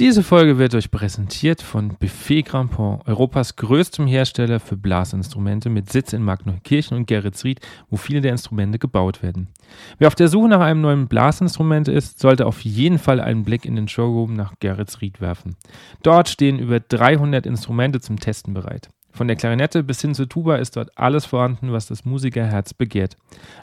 Diese Folge wird euch präsentiert von Buffet Grandpont, Europas größtem Hersteller für Blasinstrumente mit Sitz in Magneukirchen und Geretsried, wo viele der Instrumente gebaut werden. Wer auf der Suche nach einem neuen Blasinstrument ist, sollte auf jeden Fall einen Blick in den Showroom nach Geretsried werfen. Dort stehen über 300 Instrumente zum Testen bereit. Von der Klarinette bis hin zur Tuba ist dort alles vorhanden, was das Musikerherz begehrt.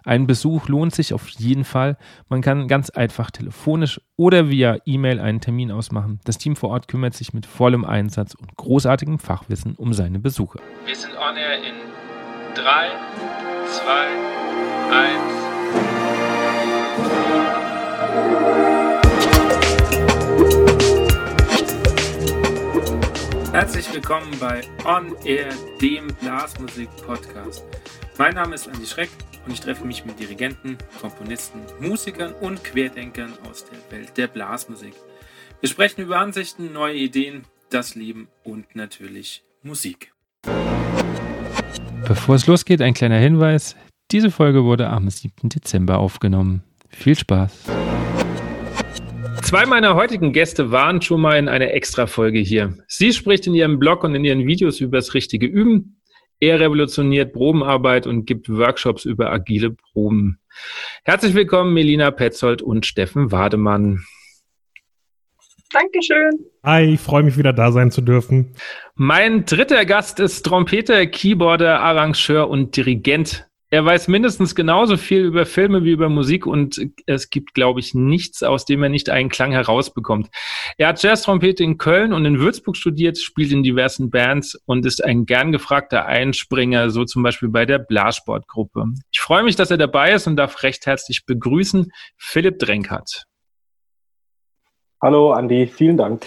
Ein Besuch lohnt sich auf jeden Fall. Man kann ganz einfach telefonisch oder via E-Mail einen Termin ausmachen. Das Team vor Ort kümmert sich mit vollem Einsatz und großartigem Fachwissen um seine Besuche. Wir sind on air in 3, 2, 1. Herzlich willkommen bei On Air, dem Blasmusik-Podcast. Mein Name ist Andi Schreck und ich treffe mich mit Dirigenten, Komponisten, Musikern und Querdenkern aus der Welt der Blasmusik. Wir sprechen über Ansichten, neue Ideen, das Leben und natürlich Musik. Bevor es losgeht, ein kleiner Hinweis. Diese Folge wurde am 7. Dezember aufgenommen. Viel Spaß! Zwei meiner heutigen Gäste waren schon mal in einer Extra-Folge hier. Sie spricht in ihrem Blog und in ihren Videos über das richtige Üben. Er revolutioniert Probenarbeit und gibt Workshops über agile Proben. Herzlich willkommen, Melina Petzold und Steffen Wademann. Dankeschön. Hi, ich freue mich wieder da sein zu dürfen. Mein dritter Gast ist Trompeter, Keyboarder, Arrangeur und Dirigent er weiß mindestens genauso viel über Filme wie über Musik und es gibt, glaube ich, nichts, aus dem er nicht einen Klang herausbekommt. Er hat Jazz-Trompete in Köln und in Würzburg studiert, spielt in diversen Bands und ist ein gern gefragter Einspringer, so zum Beispiel bei der Blasportgruppe. Ich freue mich, dass er dabei ist und darf recht herzlich begrüßen Philipp Drenkert. Hallo Andi, vielen Dank.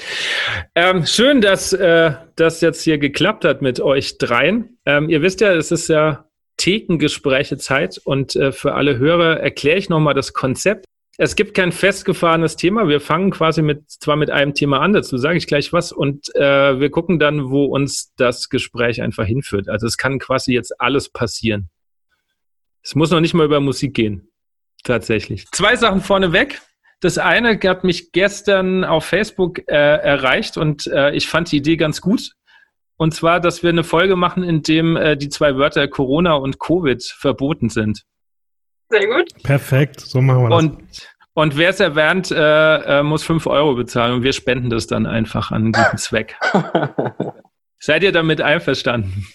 Ähm, schön, dass äh, das jetzt hier geklappt hat mit euch dreien. Ähm, ihr wisst ja, es ist ja Thekengespräche Zeit und äh, für alle Hörer erkläre ich nochmal das Konzept. Es gibt kein festgefahrenes Thema. Wir fangen quasi mit, zwar mit einem Thema an, dazu sage ich gleich was, und äh, wir gucken dann, wo uns das Gespräch einfach hinführt. Also es kann quasi jetzt alles passieren. Es muss noch nicht mal über Musik gehen. Tatsächlich. Zwei Sachen vorneweg. Das eine hat mich gestern auf Facebook äh, erreicht und äh, ich fand die Idee ganz gut. Und zwar, dass wir eine Folge machen, in dem äh, die zwei Wörter Corona und Covid verboten sind. Sehr gut. Perfekt, so machen wir das. Und, und wer es erwähnt, äh, äh, muss fünf Euro bezahlen und wir spenden das dann einfach an einen guten Zweck. Seid ihr damit einverstanden?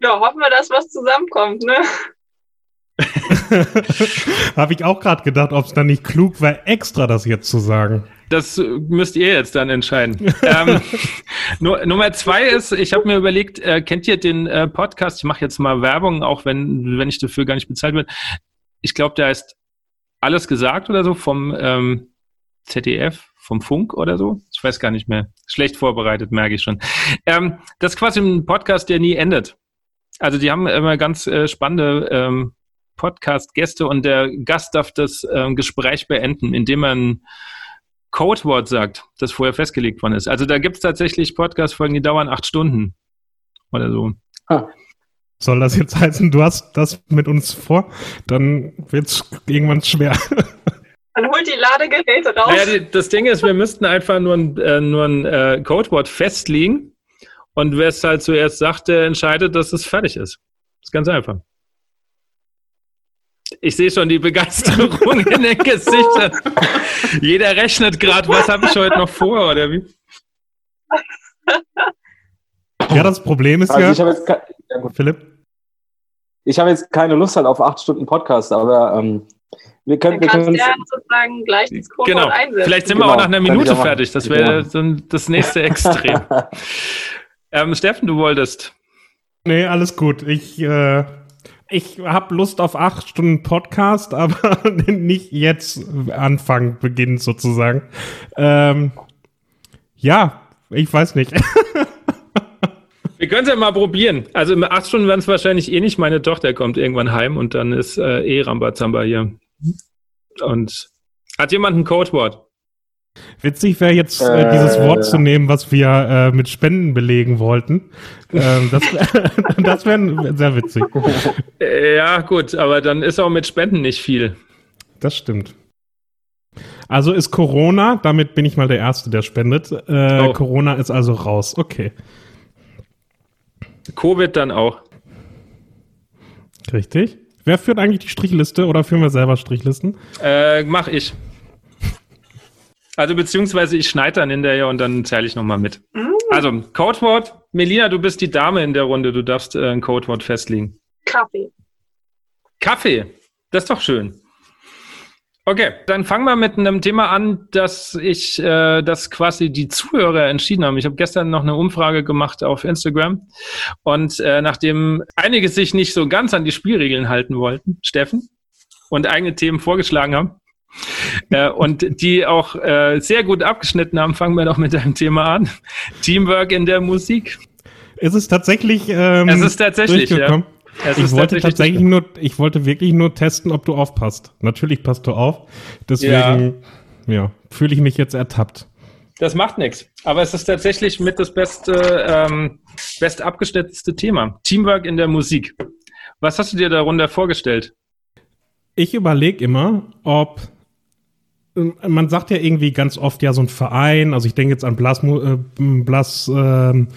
Ja, hoffen wir, dass was zusammenkommt, ne? Habe ich auch gerade gedacht, ob es dann nicht klug wäre, extra das jetzt zu sagen das müsst ihr jetzt dann entscheiden. ähm, Nummer zwei ist, ich habe mir überlegt, äh, kennt ihr den äh, Podcast? Ich mache jetzt mal Werbung, auch wenn, wenn ich dafür gar nicht bezahlt werde. Ich glaube, der heißt Alles gesagt oder so vom ähm, ZDF, vom Funk oder so. Ich weiß gar nicht mehr. Schlecht vorbereitet, merke ich schon. Ähm, das ist quasi ein Podcast, der nie endet. Also die haben immer ganz äh, spannende ähm, Podcast-Gäste und der Gast darf das ähm, Gespräch beenden, indem man Codewort sagt, das vorher festgelegt worden ist. Also da gibt es tatsächlich Podcast-Folgen, die dauern acht Stunden oder so. Ah. Soll das jetzt heißen, du hast das mit uns vor? Dann wird es irgendwann schwer. Dann holt die Ladegeräte raus. Naja, die, das Ding ist, wir müssten einfach nur ein, äh, nur ein äh, Codewort festlegen und wer es halt zuerst sagt, der entscheidet, dass es fertig ist. Das ist ganz einfach. Ich sehe schon die Begeisterung in den Gesichtern. Jeder rechnet gerade, was habe ich heute noch vor, oder wie? Ja, das Problem ist also ja, ich ja Philipp. Ich habe jetzt keine Lust halt auf acht Stunden Podcast, aber ähm, wir können, wir können ja sozusagen gleich das Code genau. einsetzen. Vielleicht sind genau. wir auch nach einer Minute fertig. Das wäre genau. das nächste Extrem. ähm, Steffen, du wolltest. Nee, alles gut. Ich äh, ich habe Lust auf acht Stunden Podcast, aber nicht jetzt Anfang, Beginn sozusagen. Ähm, ja, ich weiß nicht. Wir können es ja mal probieren. Also in acht Stunden werden es wahrscheinlich eh nicht. Meine Tochter kommt irgendwann heim und dann ist äh, eh Rambazamba hier. Und hat jemand ein Codewort? Witzig wäre jetzt äh, dieses Wort äh. zu nehmen, was wir äh, mit Spenden belegen wollten. Ähm, das das wäre sehr witzig. Ja, gut, aber dann ist auch mit Spenden nicht viel. Das stimmt. Also ist Corona, damit bin ich mal der Erste, der spendet. Äh, Oh. Corona ist also raus. Okay, Covid dann auch. richtig. Wer führt eigentlich die Strichliste oder führen wir selber Strichlisten? Äh, mach ich. Also beziehungsweise ich schneide dann hinterher und dann zähle ich nochmal mit. Also, Codewort. Melina, du bist die Dame in der Runde. Du darfst äh, ein Codewort festlegen. Kaffee. Kaffee. Das ist doch schön. Okay, dann fangen wir mit einem Thema an, dass ich, äh, das quasi die Zuhörer entschieden haben. Ich habe gestern noch eine Umfrage gemacht auf Instagram und äh, nachdem einige sich nicht so ganz an die Spielregeln halten wollten, Steffen, und eigene Themen vorgeschlagen haben äh, und die auch äh, sehr gut abgeschnitten haben, fangen wir doch mit einem Thema an. Teamwork in der Musik. Ist es tatsächlich ähm, Es ist tatsächlich, ja. Es Ich wollte tatsächlich nur, ich wollte wirklich nur testen, ob du aufpasst. Natürlich passt du auf. Deswegen, ja, fühle ich mich jetzt ertappt. Das macht nichts. Aber es ist tatsächlich mit das beste, ähm, best abgeschnittenste Thema. Teamwork in der Musik. Was hast du dir darunter vorgestellt? Ich überlege immer, ob man sagt ja irgendwie ganz oft ja so ein Verein, also ich denke jetzt an Blas, äh, Blas ähm,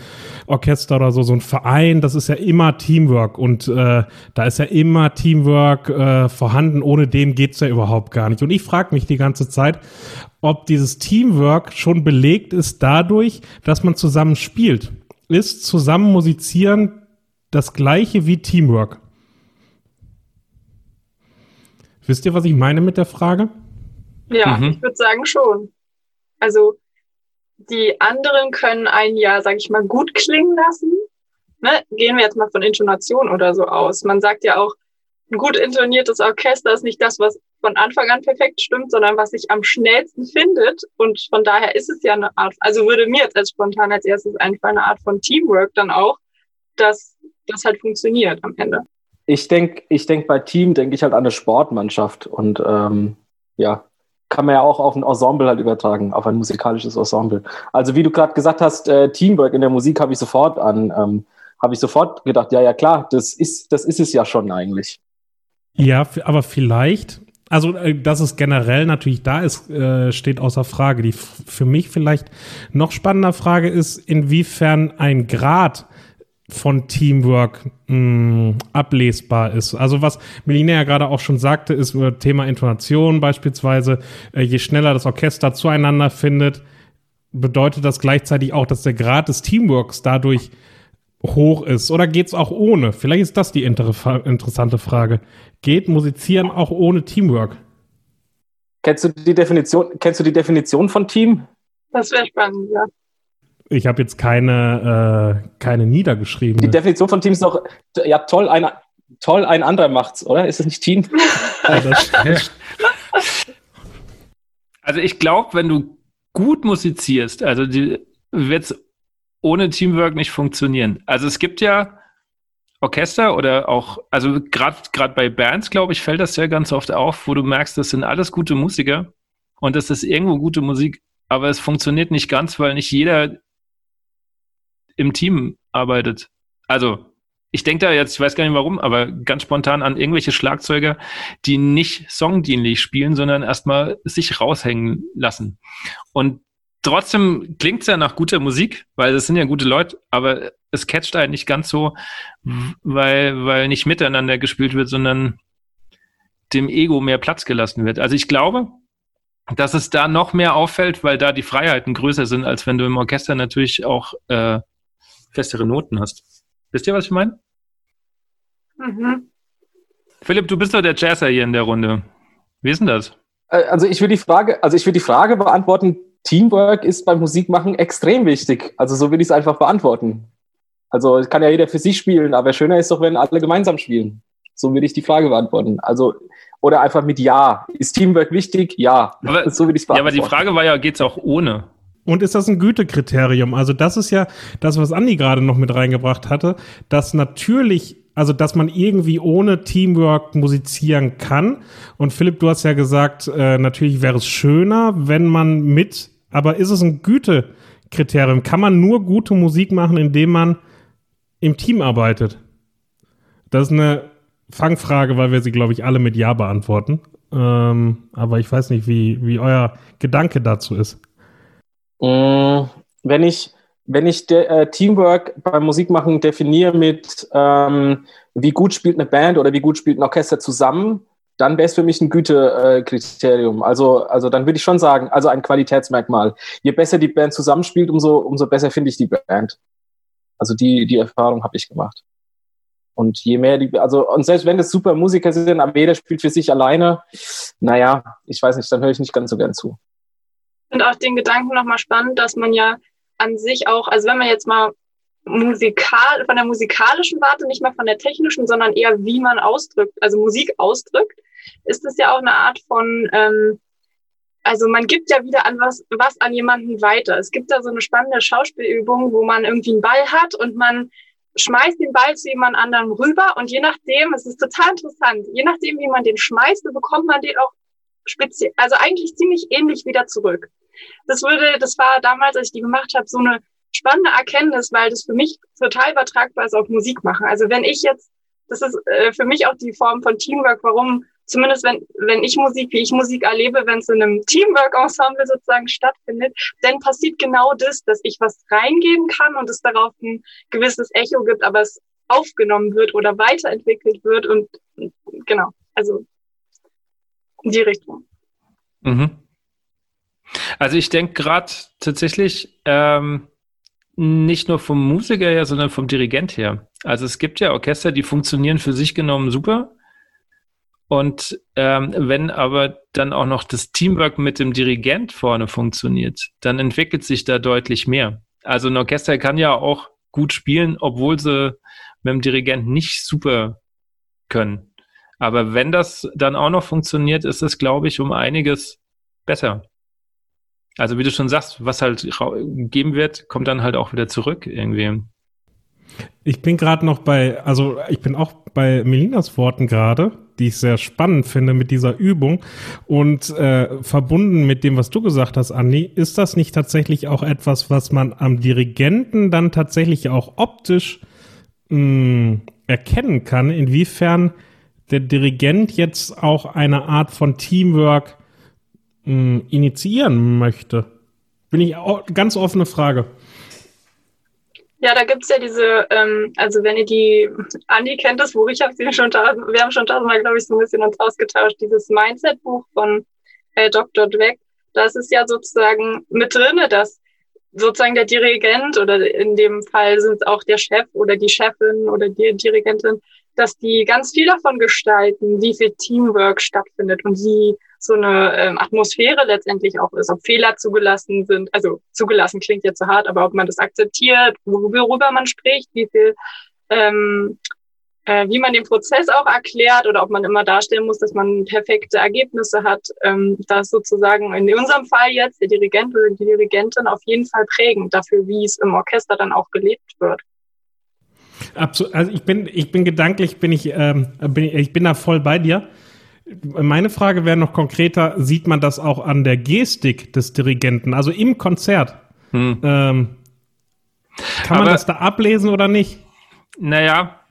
Orchester oder so, so ein Verein, das ist ja immer Teamwork und äh, da ist ja immer Teamwork äh, vorhanden, ohne dem geht's ja überhaupt gar nicht. Und ich frage mich die ganze Zeit, ob dieses Teamwork schon belegt ist dadurch, dass man zusammen spielt. Ist zusammen musizieren das gleiche wie Teamwork? Wisst ihr, was ich meine mit der Frage? Ja, Mhm. ich würde sagen schon. Also die anderen können einen ja, sag ich mal, gut klingen lassen. Ne? Gehen wir jetzt mal von Intonation oder so aus. Man sagt ja auch, ein gut intoniertes Orchester ist nicht das, was von Anfang an perfekt stimmt, sondern was sich am schnellsten findet. Und von daher ist es ja eine Art, also würde mir jetzt als spontan als erstes einfallen, eine Art von Teamwork dann auch, dass das halt funktioniert am Ende. Ich denke, ich denk bei Team denke ich halt an eine Sportmannschaft und ähm, ja, kann man ja auch auf ein Ensemble halt übertragen, auf ein musikalisches Ensemble. Also wie du gerade gesagt hast, äh, Teamwork in der Musik habe ich sofort an, ähm, habe ich sofort gedacht, ja, ja klar, das ist, das ist es ja schon eigentlich. Ja, aber vielleicht, also äh, dass es generell natürlich da ist, äh, steht außer Frage. Die für mich vielleicht noch spannender Frage ist, inwiefern ein Grad von Teamwork mh, ablesbar ist. Also was Melina ja gerade auch schon sagte, ist äh, Thema Intonation beispielsweise. Äh, je schneller das Orchester zueinander findet, bedeutet das gleichzeitig auch, dass der Grad des Teamworks dadurch hoch ist? Oder geht's auch ohne? Vielleicht ist das die inter interessante Frage. Geht Musizieren auch ohne Teamwork? Kennst du die Definition, kennst du die Definition von Team? Das wäre spannend, ja. Ich habe jetzt keine, äh, keine niedergeschriebene. Die Definition von Team ist doch, ja, toll, ein, toll, ein anderer macht's, oder? Ist es nicht Team? Das, Also ich glaube, wenn du gut musizierst, also wird es ohne Teamwork nicht funktionieren. Also es gibt ja Orchester oder auch, also gerade gerade bei Bands, glaube ich, fällt das ja ganz oft auf, wo du merkst, das sind alles gute Musiker und das ist irgendwo gute Musik, aber es funktioniert nicht ganz, weil nicht jeder im Team arbeitet. Also ich denke da jetzt, ich weiß gar nicht warum, aber ganz spontan an irgendwelche Schlagzeuger, die nicht songdienlich spielen, sondern erstmal sich raushängen lassen. Und trotzdem klingt es ja nach guter Musik, weil es sind ja gute Leute, aber es catcht einen nicht ganz so, weil, weil nicht miteinander gespielt wird, sondern dem Ego mehr Platz gelassen wird. Also ich glaube, dass es da noch mehr auffällt, weil da die Freiheiten größer sind, als wenn du im Orchester natürlich auch äh, festere Noten hast. Wisst ihr, was ich meine? Mhm. Philipp, du bist doch der Jazzer hier in der Runde. Wie ist denn das? Äh, Also ich würde die Frage, also ich würde die Frage beantworten, Teamwork ist beim Musikmachen extrem wichtig. Also so würde ich es einfach beantworten. Also es kann ja jeder für sich spielen, aber schöner ist doch, wenn alle gemeinsam spielen. So würde ich die Frage beantworten. Also, oder einfach mit Ja. Ist Teamwork wichtig? Ja. Aber- so würde ich es Ja, beantworten. aber die Frage war ja, geht's auch ohne? Und ist das ein Gütekriterium? Also das ist ja das, was Andi gerade noch mit reingebracht hatte, dass natürlich, also dass man irgendwie ohne Teamwork musizieren kann. Und Philipp, du hast ja gesagt, äh, natürlich wäre es schöner, wenn man mit, aber ist es ein Gütekriterium? Kann man nur gute Musik machen, indem man im Team arbeitet? Das ist eine Fangfrage, weil wir sie, glaube ich, alle mit Ja beantworten. Ähm, aber ich weiß nicht, wie, wie euer Gedanke dazu ist. Mm, wenn ich, wenn ich de, äh, Teamwork beim Musikmachen definiere mit, ähm, wie gut spielt eine Band oder wie gut spielt ein Orchester zusammen, dann wäre es für mich ein Gütekriterium. also, also dann würde ich schon sagen, also ein Qualitätsmerkmal. Je besser die Band zusammenspielt, umso, umso besser finde ich die Band. Also die, die Erfahrung habe ich gemacht. Und je mehr die, also, und selbst wenn es super Musiker sind, aber jeder spielt für sich alleine, naja, ich weiß nicht, dann höre ich nicht ganz so gern zu. Und auch den Gedanken nochmal spannend, dass man ja an sich auch, also wenn man jetzt mal musikal, von der musikalischen Warte, nicht mal von der technischen, sondern eher wie man ausdrückt, also Musik ausdrückt, ist es ja auch eine Art von, ähm, also man gibt ja wieder an was, was an jemanden weiter. Es gibt da so eine spannende Schauspielübung, wo man irgendwie einen Ball hat und man schmeißt den Ball zu jemand anderem rüber und je nachdem, es ist total interessant, je nachdem, wie man den schmeißt, bekommt man den auch speziell, also eigentlich ziemlich ähnlich wieder zurück. Das würde, das war damals, als ich die gemacht habe, so eine spannende Erkenntnis, weil das für mich total übertragbar ist auf Musik machen. Also wenn ich jetzt, das ist äh, für mich auch die Form von Teamwork, warum zumindest wenn, wenn ich Musik, wie ich Musik erlebe, wenn es in einem Teamwork-Ensemble sozusagen stattfindet, dann passiert genau das, dass ich was reingeben kann und es darauf ein gewisses Echo gibt, aber es aufgenommen wird oder weiterentwickelt wird und genau, also in die Richtung. Mhm. Also ich denke gerade tatsächlich ähm, nicht nur vom Musiker her, sondern vom Dirigent her. Also es gibt ja Orchester, die funktionieren für sich genommen super und ähm, wenn aber dann auch noch das Teamwork mit dem Dirigent vorne funktioniert, dann entwickelt sich da deutlich mehr. Also ein Orchester kann ja auch gut spielen, obwohl sie mit dem Dirigent nicht super können. Aber wenn das dann auch noch funktioniert, ist es, glaube ich, um einiges besser. Also wie du schon sagst, was halt geben wird, kommt dann halt auch wieder zurück irgendwie. Ich bin gerade noch bei, also ich bin auch bei Melinas Worten gerade, die ich sehr spannend finde mit dieser Übung. Und äh, verbunden mit dem, was du gesagt hast, Andi, ist das nicht tatsächlich auch etwas, was man am Dirigenten dann tatsächlich auch optisch mh, hm, erkennen kann, inwiefern der Dirigent jetzt auch eine Art von Teamwork mh, hm, initiieren möchte? Bin ich auch, ganz offene Frage. Ja, da gibt's ja diese, ähm, also wenn ihr die, Andi kennt das Buch, ich habe sie schon tausend, wir haben schon tausendmal, glaube ich, so ein bisschen uns ausgetauscht, dieses Mindset-Buch von äh, Dr. Dweck, das ist ja sozusagen mit drinne, dass sozusagen der Dirigent oder in dem Fall sind es auch der Chef oder die Chefin oder die Dirigentin, dass die ganz viel davon gestalten, wie viel Teamwork stattfindet und wie so eine ähm, Atmosphäre letztendlich auch ist, ob Fehler zugelassen sind, also zugelassen klingt jetzt zu hart, aber ob man das akzeptiert, worüber man spricht, wie viel, ähm, äh, wie man den Prozess auch erklärt oder ob man immer darstellen muss, dass man perfekte Ergebnisse hat, ähm, das sozusagen in unserem Fall jetzt der Dirigent oder die Dirigentin auf jeden Fall prägend dafür, wie es im Orchester dann auch gelebt wird. Absolut. Also ich bin, ich bin gedanklich, bin ich, ähm, bin ich, ich bin da voll bei dir. Meine Frage wäre noch konkreter, sieht man das auch an der Gestik des Dirigenten, also im Konzert? Hm. Ähm, kann Aber, man das da ablesen oder nicht? Naja,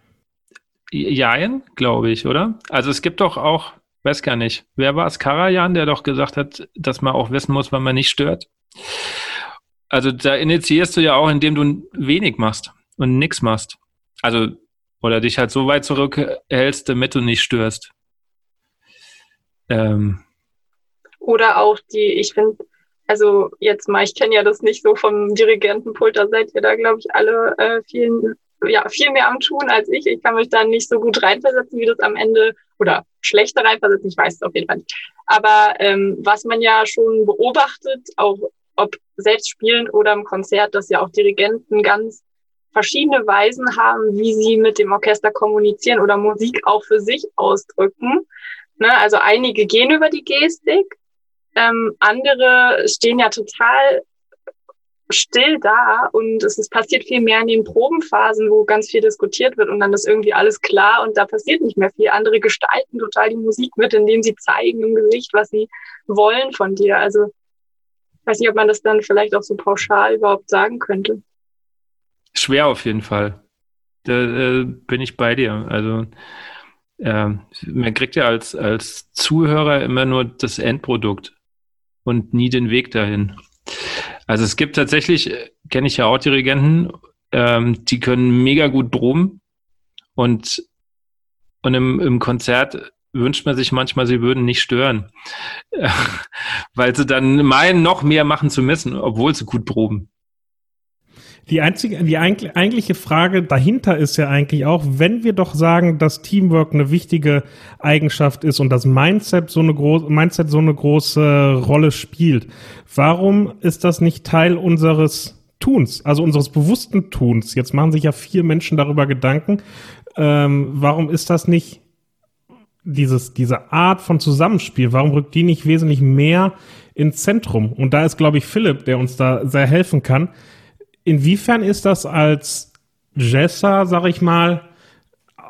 jein, glaube ich, oder? Also es gibt doch auch, weiß gar nicht, wer war es? Karajan, der doch gesagt hat, dass man auch wissen muss, wann man nicht stört. Also da initiierst du ja auch, indem du wenig machst und nichts machst. Also, oder dich halt so weit zurückhältst, damit du nicht störst. Ähm. Oder auch die, ich finde, also jetzt mal, ich kenne ja das nicht so vom Dirigentenpult, da seid ihr da, glaube ich, alle äh, viel, ja, viel mehr am Tun als ich. Ich kann mich da nicht so gut reinversetzen, wie das am Ende, oder schlechter reinversetzen, ich weiß es auf jeden Fall nicht. Aber ähm, was man ja schon beobachtet, auch ob selbst spielen oder im Konzert, dass ja auch Dirigenten ganz verschiedene Weisen haben, wie sie mit dem Orchester kommunizieren oder Musik auch für sich ausdrücken. Ne? Also einige gehen über die Gestik, ähm, andere stehen ja total still da und es ist passiert viel mehr in den Probenphasen, wo ganz viel diskutiert wird und dann ist irgendwie alles klar und da passiert nicht mehr viel. Andere gestalten total die Musik mit, indem sie zeigen im Gesicht, was sie wollen von dir. Also ich weiß nicht, ob man das dann vielleicht auch so pauschal überhaupt sagen könnte. Schwer auf jeden Fall. Da äh, bin ich bei dir. Also ähm, man kriegt ja als, als Zuhörer immer nur das Endprodukt und nie den Weg dahin. Also es gibt tatsächlich, äh, kenne ich ja auch Dirigenten, ähm, die können mega gut proben und, und im, im Konzert wünscht man sich manchmal, sie würden nicht stören, weil sie dann meinen, noch mehr machen zu müssen, obwohl sie gut proben. Die einzige, die eigentliche Frage dahinter ist ja eigentlich auch, wenn wir doch sagen, dass Teamwork eine wichtige Eigenschaft ist und das Mindset so eine große, Mindset so eine große Rolle spielt, warum ist das nicht Teil unseres Tuns, also unseres bewussten Tuns? Jetzt machen sich ja vier Menschen darüber Gedanken. Ähm, warum ist das nicht dieses, diese Art von Zusammenspiel? Warum rückt die nicht wesentlich mehr ins Zentrum? Und da ist, glaube ich, Philipp, der uns da sehr helfen kann inwiefern ist das als Jesser, sag ich mal,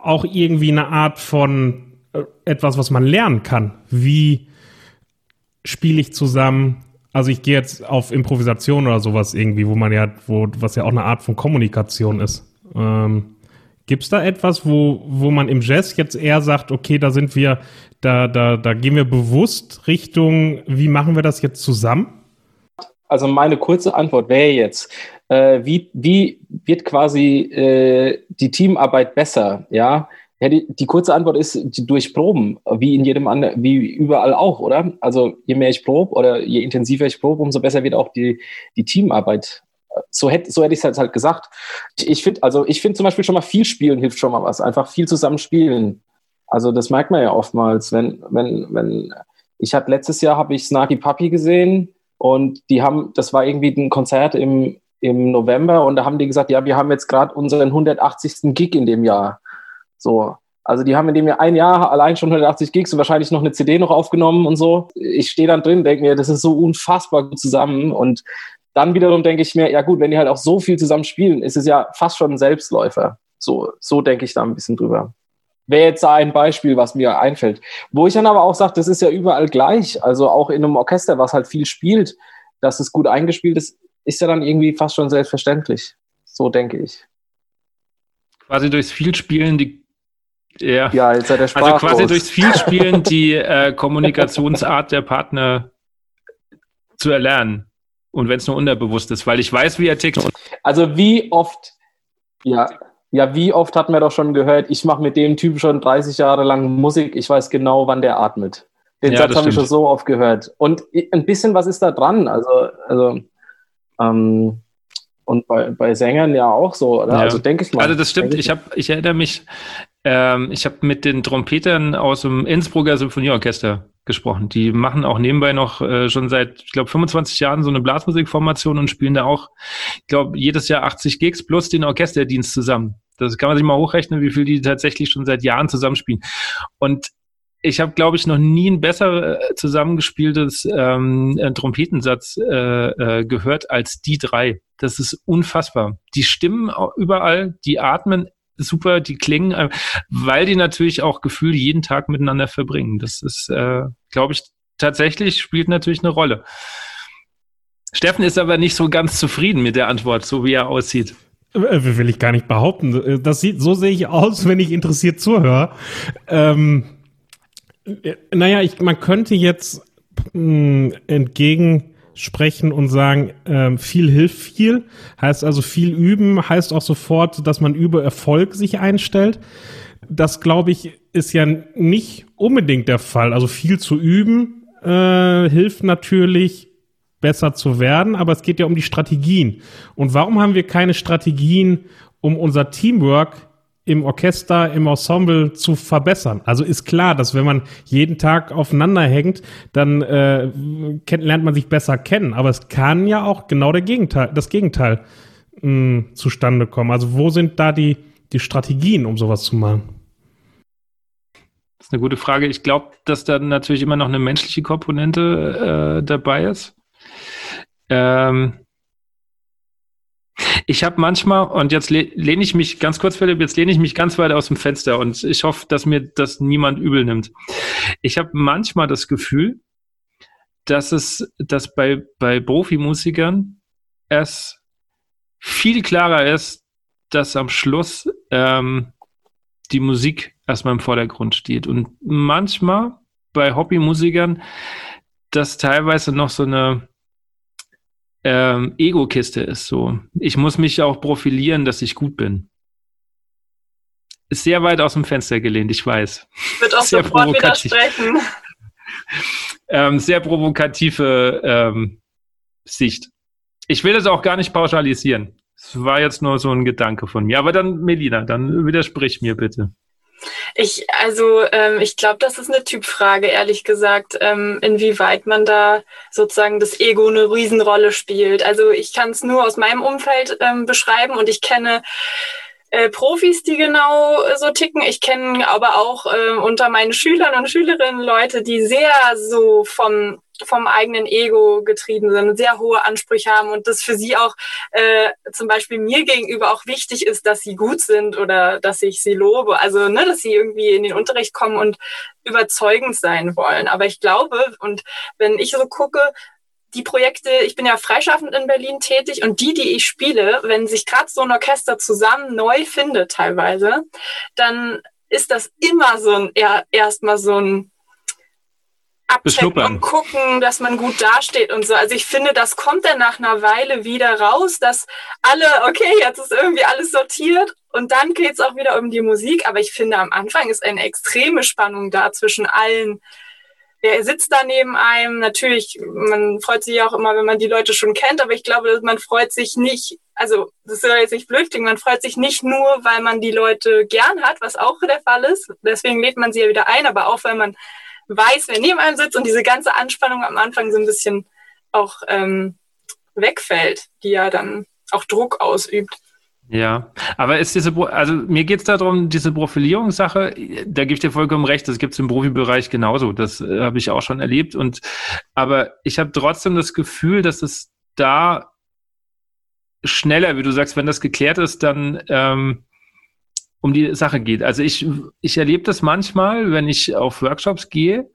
auch irgendwie eine Art von äh, etwas, was man lernen kann? Wie spiele ich zusammen? Also ich gehe jetzt auf Improvisation oder sowas irgendwie, wo man ja, wo, was ja auch eine Art von Kommunikation ist. Ähm, Gibt es da etwas, wo, wo man im Jazz jetzt eher sagt, okay, da sind wir, da, da, da gehen wir bewusst Richtung, wie machen wir das jetzt zusammen? Also meine kurze Antwort wäre jetzt, äh, wie, wie wird quasi äh, die Teamarbeit besser? Ja, ja die, die kurze Antwort ist durch Proben, wie in jedem anderen, wie überall auch, oder? Also je mehr ich probe oder je intensiver ich probe, umso besser wird auch die, die Teamarbeit. So hätte, so hätte ich es halt, halt gesagt. Ich, finde, also ich zum Beispiel schon mal viel spielen hilft schon mal was. Einfach viel zusammen spielen. Also das merkt man ja oftmals, wenn, wenn, wenn, ich habe letztes Jahr habe ich Snarky Puppy gesehen und die haben, das war irgendwie ein Konzert im, im November und da haben die gesagt, ja, wir haben jetzt gerade unseren 180. Gig in dem Jahr. So. Also die haben in dem Jahr ein Jahr allein schon 180 Gigs und wahrscheinlich noch eine CD noch aufgenommen und so. Ich stehe dann drin, denke mir, das ist so unfassbar gut zusammen und dann wiederum denke ich mir, ja gut, wenn die halt auch so viel zusammen spielen, ist es ja fast schon ein Selbstläufer. So, so denke ich da ein bisschen drüber. Wäre jetzt ein Beispiel, was mir einfällt. Wo ich dann aber auch sage, das ist ja überall gleich. Also auch in einem Orchester, was halt viel spielt, dass es gut eingespielt ist, ist ja dann irgendwie fast schon selbstverständlich. So denke ich. Quasi durchs Vielspielen die ja, ja jetzt hat Spaß Also quasi durchs Vielspielen die äh, Kommunikationsart der Partner zu erlernen. Und wenn es nur unterbewusst ist, weil ich weiß, wie er tickt. Also wie oft, ja, ja, wie oft hat man doch schon gehört, ich mache mit dem Typen schon 30 Jahre lang Musik, ich weiß genau, wann der atmet. Den ja, Satz habe ich schon so oft gehört. Und ein bisschen was ist da dran. Also, also ähm, und bei, bei Sängern ja auch so, oder? Ja. Also denke ich mal. Also das stimmt. Ich habe, ich erinnere mich, ähm, ich habe mit den Trompetern aus dem Innsbrucker Symphonieorchester gesprochen. Die machen auch nebenbei noch äh, schon seit, ich glaube, 25 Jahren so eine Blasmusikformation und spielen da auch, ich glaube, jedes Jahr 80 Gigs plus den Orchesterdienst zusammen. Das kann man sich mal hochrechnen, wie viel die tatsächlich schon seit Jahren zusammenspielen. Und ich habe, glaube ich, noch nie ein besser äh, zusammengespieltes ähm, äh, Trompetensatz äh, äh, gehört als die drei. Das ist unfassbar. Die stimmen überall, die atmen super, die klingen, äh, weil die natürlich auch Gefühl jeden Tag miteinander verbringen. Das ist, äh, glaube ich, tatsächlich spielt natürlich eine Rolle. Steffen ist aber nicht so ganz zufrieden mit der Antwort, so wie er aussieht. Will ich gar nicht behaupten. Das sieht, so sehe ich aus, wenn ich interessiert zuhöre. Ähm, naja, ich, man könnte jetzt mh, entgegensprechen und sagen, ähm, viel hilft viel. Heißt also viel üben, heißt auch sofort, dass man über Erfolg sich einstellt. Das, glaube ich, ist ja nicht unbedingt der Fall. Also viel zu üben äh, hilft natürlich, besser zu werden, aber es geht ja um die Strategien. Und warum haben wir keine Strategien, um unser Teamwork im Orchester, im Ensemble zu verbessern. Also ist klar, dass wenn man jeden Tag aufeinander hängt, dann äh, kennt, lernt man sich besser kennen. Aber es kann ja auch genau der Gegenteil, das Gegenteil mh, hm, zustande kommen. Also wo sind da die, die Strategien, um sowas zu machen? Das ist eine gute Frage. Ich glaube, dass da natürlich immer noch eine menschliche Komponente äh, dabei ist. Ähm, ich habe manchmal, und jetzt lehne ich mich ganz kurz, Philipp, jetzt lehne ich mich ganz weit aus dem Fenster und ich hoffe, dass mir das niemand übel nimmt. Ich habe manchmal das Gefühl, dass es, dass bei, bei Profimusikern es viel klarer ist, dass am Schluss ähm, die Musik erstmal im Vordergrund steht. Und manchmal bei Hobbymusikern das teilweise noch so eine ähm, Ego-Kiste ist. So, ich muss mich auch profilieren, dass ich gut bin. Ist sehr weit aus dem Fenster gelehnt, ich weiß. Wird auch sehr sofort provokativ. widersprechen. ähm, sehr provokative ähm, Sicht. Ich will das auch gar nicht pauschalisieren. Es war jetzt nur so ein Gedanke von mir. Aber dann, Melina, dann widersprich mir bitte. Ich, also ähm, ich glaube, das ist eine Typfrage, ehrlich gesagt, ähm, inwieweit man da sozusagen das Ego eine Riesenrolle spielt. Also ich kann es nur aus meinem Umfeld ähm, beschreiben und ich kenne äh, Profis, die genau so ticken. Ich kenne aber auch äh, unter meinen Schülern und Schülerinnen Leute, die sehr so vom vom eigenen Ego getrieben sind sehr hohe Ansprüche haben und das für sie auch äh, zum Beispiel mir gegenüber auch wichtig ist, dass sie gut sind oder dass ich sie lobe. Also, ne, dass sie irgendwie in den Unterricht kommen und überzeugend sein wollen. Aber ich glaube, und wenn ich so gucke, die Projekte, ich bin ja freischaffend in Berlin tätig und die, die ich spiele, wenn sich gerade so ein Orchester zusammen neu findet teilweise, dann ist das immer so ein, erstmal so ein abchecken und gucken, dass man gut dasteht und so. Also ich finde, das kommt dann nach einer Weile wieder raus, dass alle, okay, jetzt ist irgendwie alles sortiert und dann geht's auch wieder um die Musik. Aber ich finde, am Anfang ist eine extreme Spannung da zwischen allen. Wer sitzt da neben einem? Natürlich, man freut sich auch immer, wenn man die Leute schon kennt, aber ich glaube, man freut sich nicht, also das soll jetzt nicht blöd klingen, man freut sich nicht nur, weil man die Leute gern hat, was auch der Fall ist. Deswegen lädt man sie ja wieder ein, aber auch, weil man weiß, wer neben einem sitzt und diese ganze Anspannung am Anfang so ein bisschen auch ähm, wegfällt, die ja dann auch Druck ausübt. Ja, aber ist diese, also mir geht es darum, diese Profilierungssache, da gebe ich dir vollkommen recht, das gibt es im Profibereich genauso, das äh, habe ich auch schon erlebt. Und aber ich habe trotzdem das Gefühl, dass es da schneller, wie du sagst, wenn das geklärt ist, dann ähm, um die Sache geht. Also ich, ich erlebe das manchmal, wenn ich auf Workshops gehe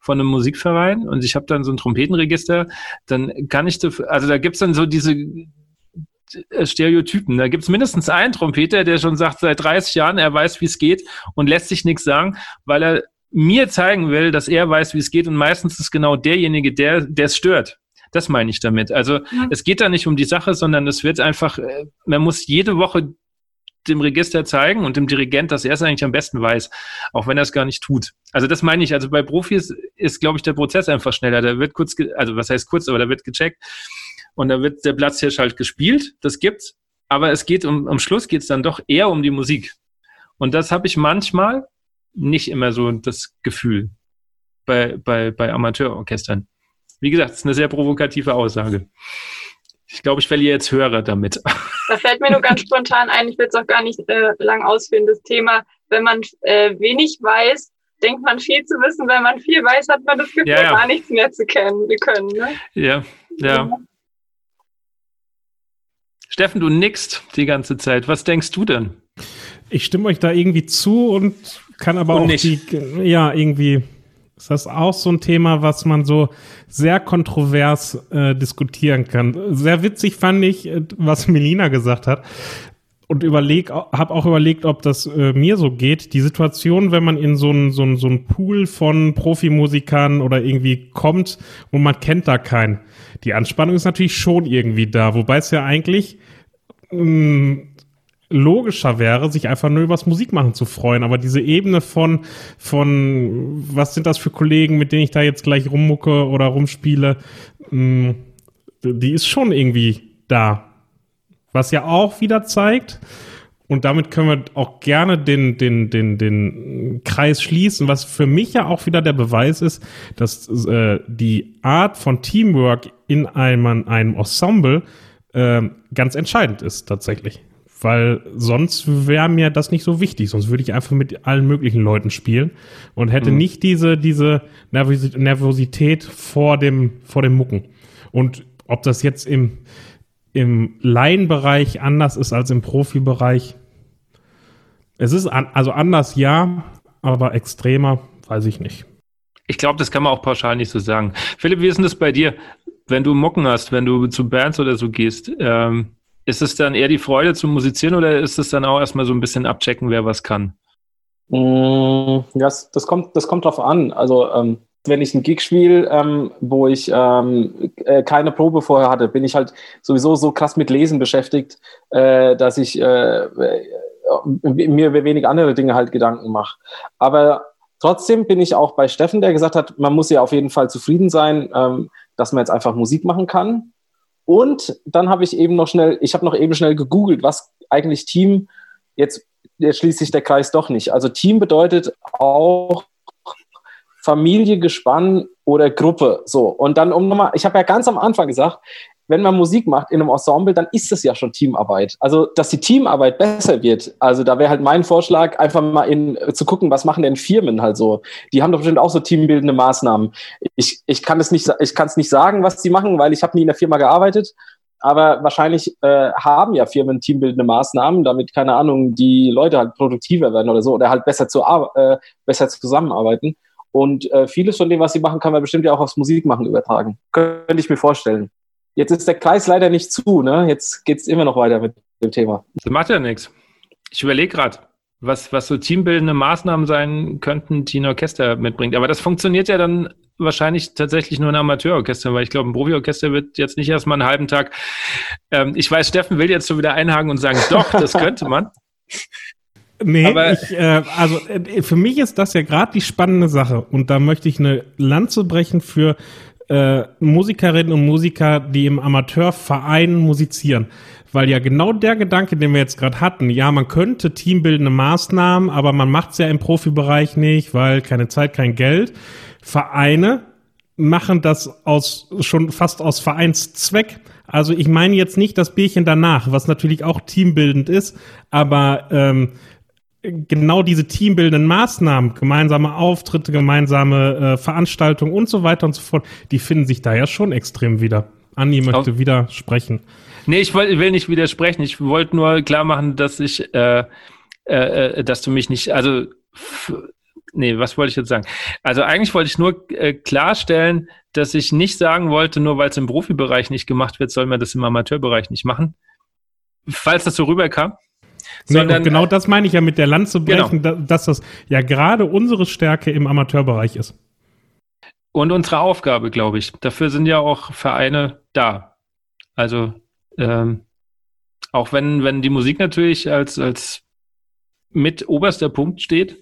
von einem Musikverein und ich habe dann so ein Trompetenregister, dann kann ich, also da gibt's dann so diese äh, Stereotypen. Da gibt's mindestens einen Trompeter, der schon sagt, seit 30 Jahren, er weiß, wie es geht und lässt sich nichts sagen, weil er mir zeigen will, dass er weiß, wie es geht und meistens ist genau derjenige, der es stört. Das meine ich damit. Also ja. es geht da nicht um die Sache, sondern es wird einfach, äh, man muss jede Woche dem Register zeigen und dem Dirigent, dass er es eigentlich am besten weiß, auch wenn er es gar nicht tut. Also das meine ich. Also bei Profis ist, glaube ich, der Prozess einfach schneller. Da wird kurz, also was heißt kurz, aber da wird gecheckt und da wird der Platzhirsch halt gespielt. Das gibt's. Aber es geht um, am Schluss geht es dann doch eher um die Musik. Und das habe ich manchmal nicht immer so das Gefühl bei, bei, bei Amateurorchestern. Wie gesagt, es ist eine sehr provokative Aussage. Ich glaube, ich verliere jetzt Hörer damit. Da fällt mir nur ganz spontan ein, ich will es auch gar nicht äh, lang ausführen, das Thema, wenn man äh, wenig weiß, denkt man viel zu wissen. Wenn man viel weiß, hat man das Gefühl, ja, ja. gar nichts mehr zu kennen, können. Ne? Ja, ja, ja. Steffen, du nickst die ganze Zeit. Was denkst du denn? Ich stimme euch da irgendwie zu und kann aber und auch nicht. die, ja, irgendwie ist das auch so ein Thema, was man so sehr kontrovers äh, diskutieren kann. Sehr witzig fand ich, äh, was Melina gesagt hat. Und überleg, habe auch überlegt, ob das äh, mir so geht. Die Situation, wenn man in so ein so ein so ein Pool von Profimusikern oder irgendwie kommt und man kennt da keinen. Die Anspannung ist natürlich schon irgendwie da, wobei es ja eigentlich mh, mm, logischer wäre, sich einfach nur übers Musikmachen zu freuen. Aber diese Ebene von, von, was sind das für Kollegen, mit denen ich da jetzt gleich rummucke oder rumspiele, mm, die ist schon irgendwie da. Was ja auch wieder zeigt, und damit können wir auch gerne den, den, den, den Kreis schließen, was für mich ja auch wieder der Beweis ist, dass äh, die Art von Teamwork in einem, einem Ensemble äh, ganz entscheidend ist tatsächlich. Weil sonst wäre mir das nicht so wichtig. Sonst würde ich einfach mit allen möglichen Leuten spielen und hätte mhm. nicht diese, diese Nervosität vor dem, vor dem Mucken. Und ob das jetzt im, im Laienbereich anders ist als im Profibereich, es ist an, also anders ja, aber extremer weiß ich nicht. Ich glaube, das kann man auch pauschal nicht so sagen. Philipp, wie ist denn das bei dir? Wenn du Mucken hast, wenn du zu Bands oder so gehst, ähm, ist es dann eher die Freude zu musizieren oder ist es dann auch erstmal so ein bisschen abchecken, wer was kann? Mm, das, das, kommt, das kommt drauf an. Also, ähm, wenn ich ein Gig spiele, ähm, wo ich ähm, äh, keine Probe vorher hatte, bin ich halt sowieso so krass mit Lesen beschäftigt, äh, dass ich äh, äh mir über wenig andere Dinge halt Gedanken mache. Aber trotzdem bin ich auch bei Steffen, der gesagt hat, man muss ja auf jeden Fall zufrieden sein, ähm, dass man jetzt einfach Musik machen kann. Und dann habe ich eben noch schnell, ich habe noch eben schnell gegoogelt, was eigentlich Team jetzt, jetzt schließt sich der Kreis doch nicht. Also Team bedeutet auch Familie, Gespann oder Gruppe. So. Und dann, um nochmal, ich habe ja ganz am Anfang gesagt, wenn man Musik macht in einem Ensemble, dann ist es ja schon Teamarbeit. Also, dass die Teamarbeit besser wird. Also, da wäre halt mein Vorschlag, einfach mal in, zu gucken, was machen denn Firmen halt so? Die haben doch bestimmt auch so teambildende Maßnahmen. Ich, ich kann es nicht, ich kann es nicht sagen, was sie machen, weil ich habe nie in der Firma gearbeitet. Aber wahrscheinlich äh, haben ja Firmen teambildende Maßnahmen, damit, keine Ahnung, die Leute halt produktiver werden oder so oder halt besser, zu, äh, besser zusammenarbeiten. Und äh, vieles von dem, was sie machen, kann man bestimmt ja auch aufs Musikmachen übertragen. Könnte ich mir vorstellen. Jetzt ist der Kreis leider nicht zu, ne? Jetzt geht es immer noch weiter mit dem Thema. Das macht ja nichts. Ich überlege gerade, was, was so teambildende Maßnahmen sein könnten, die ein Orchester mitbringt. Aber das funktioniert ja dann wahrscheinlich tatsächlich nur ein Amateurorchester, weil ich glaube, ein Profiorchester wird jetzt nicht erstmal einen halben Tag. Ähm, ich weiß, Steffen will jetzt so wieder einhaken und sagen, doch, das könnte man. Nee, Aber ich, äh, also äh, für mich ist das ja gerade die spannende Sache und da möchte ich eine Lanze brechen für äh, Musikerinnen und Musiker, die im Amateurverein musizieren. Weil ja genau der Gedanke, den wir jetzt gerade hatten, ja, man könnte teambildende Maßnahmen, aber man macht es ja im Profibereich nicht, weil keine Zeit, kein Geld. Vereine machen das aus schon fast aus Vereinszweck. Also ich meine jetzt nicht das Bierchen danach, was natürlich auch teambildend ist, aber ähm, genau diese teambildenden Maßnahmen, gemeinsame Auftritte, gemeinsame äh, Veranstaltungen und so weiter und so fort, die finden sich da ja schon extrem wieder. Anni möchte Auf widersprechen. Nee, ich will, will nicht widersprechen. Ich wollte nur klar machen, dass ich, äh, äh dass du mich nicht, also, nee, was wollte ich jetzt sagen? Also eigentlich wollte ich nur äh, klarstellen, dass ich nicht sagen wollte, nur weil es im Profibereich nicht gemacht wird, soll man das im Amateurbereich nicht machen. Falls das so rüberkam. Sondern, nee, genau das meine ich ja mit der Lanze brechen, genau. dass das ja gerade unsere Stärke im Amateurbereich ist. Und unsere Aufgabe, glaube ich. Dafür sind ja auch Vereine da. Also ähm, auch wenn, wenn die Musik natürlich als, als mit oberster Punkt steht,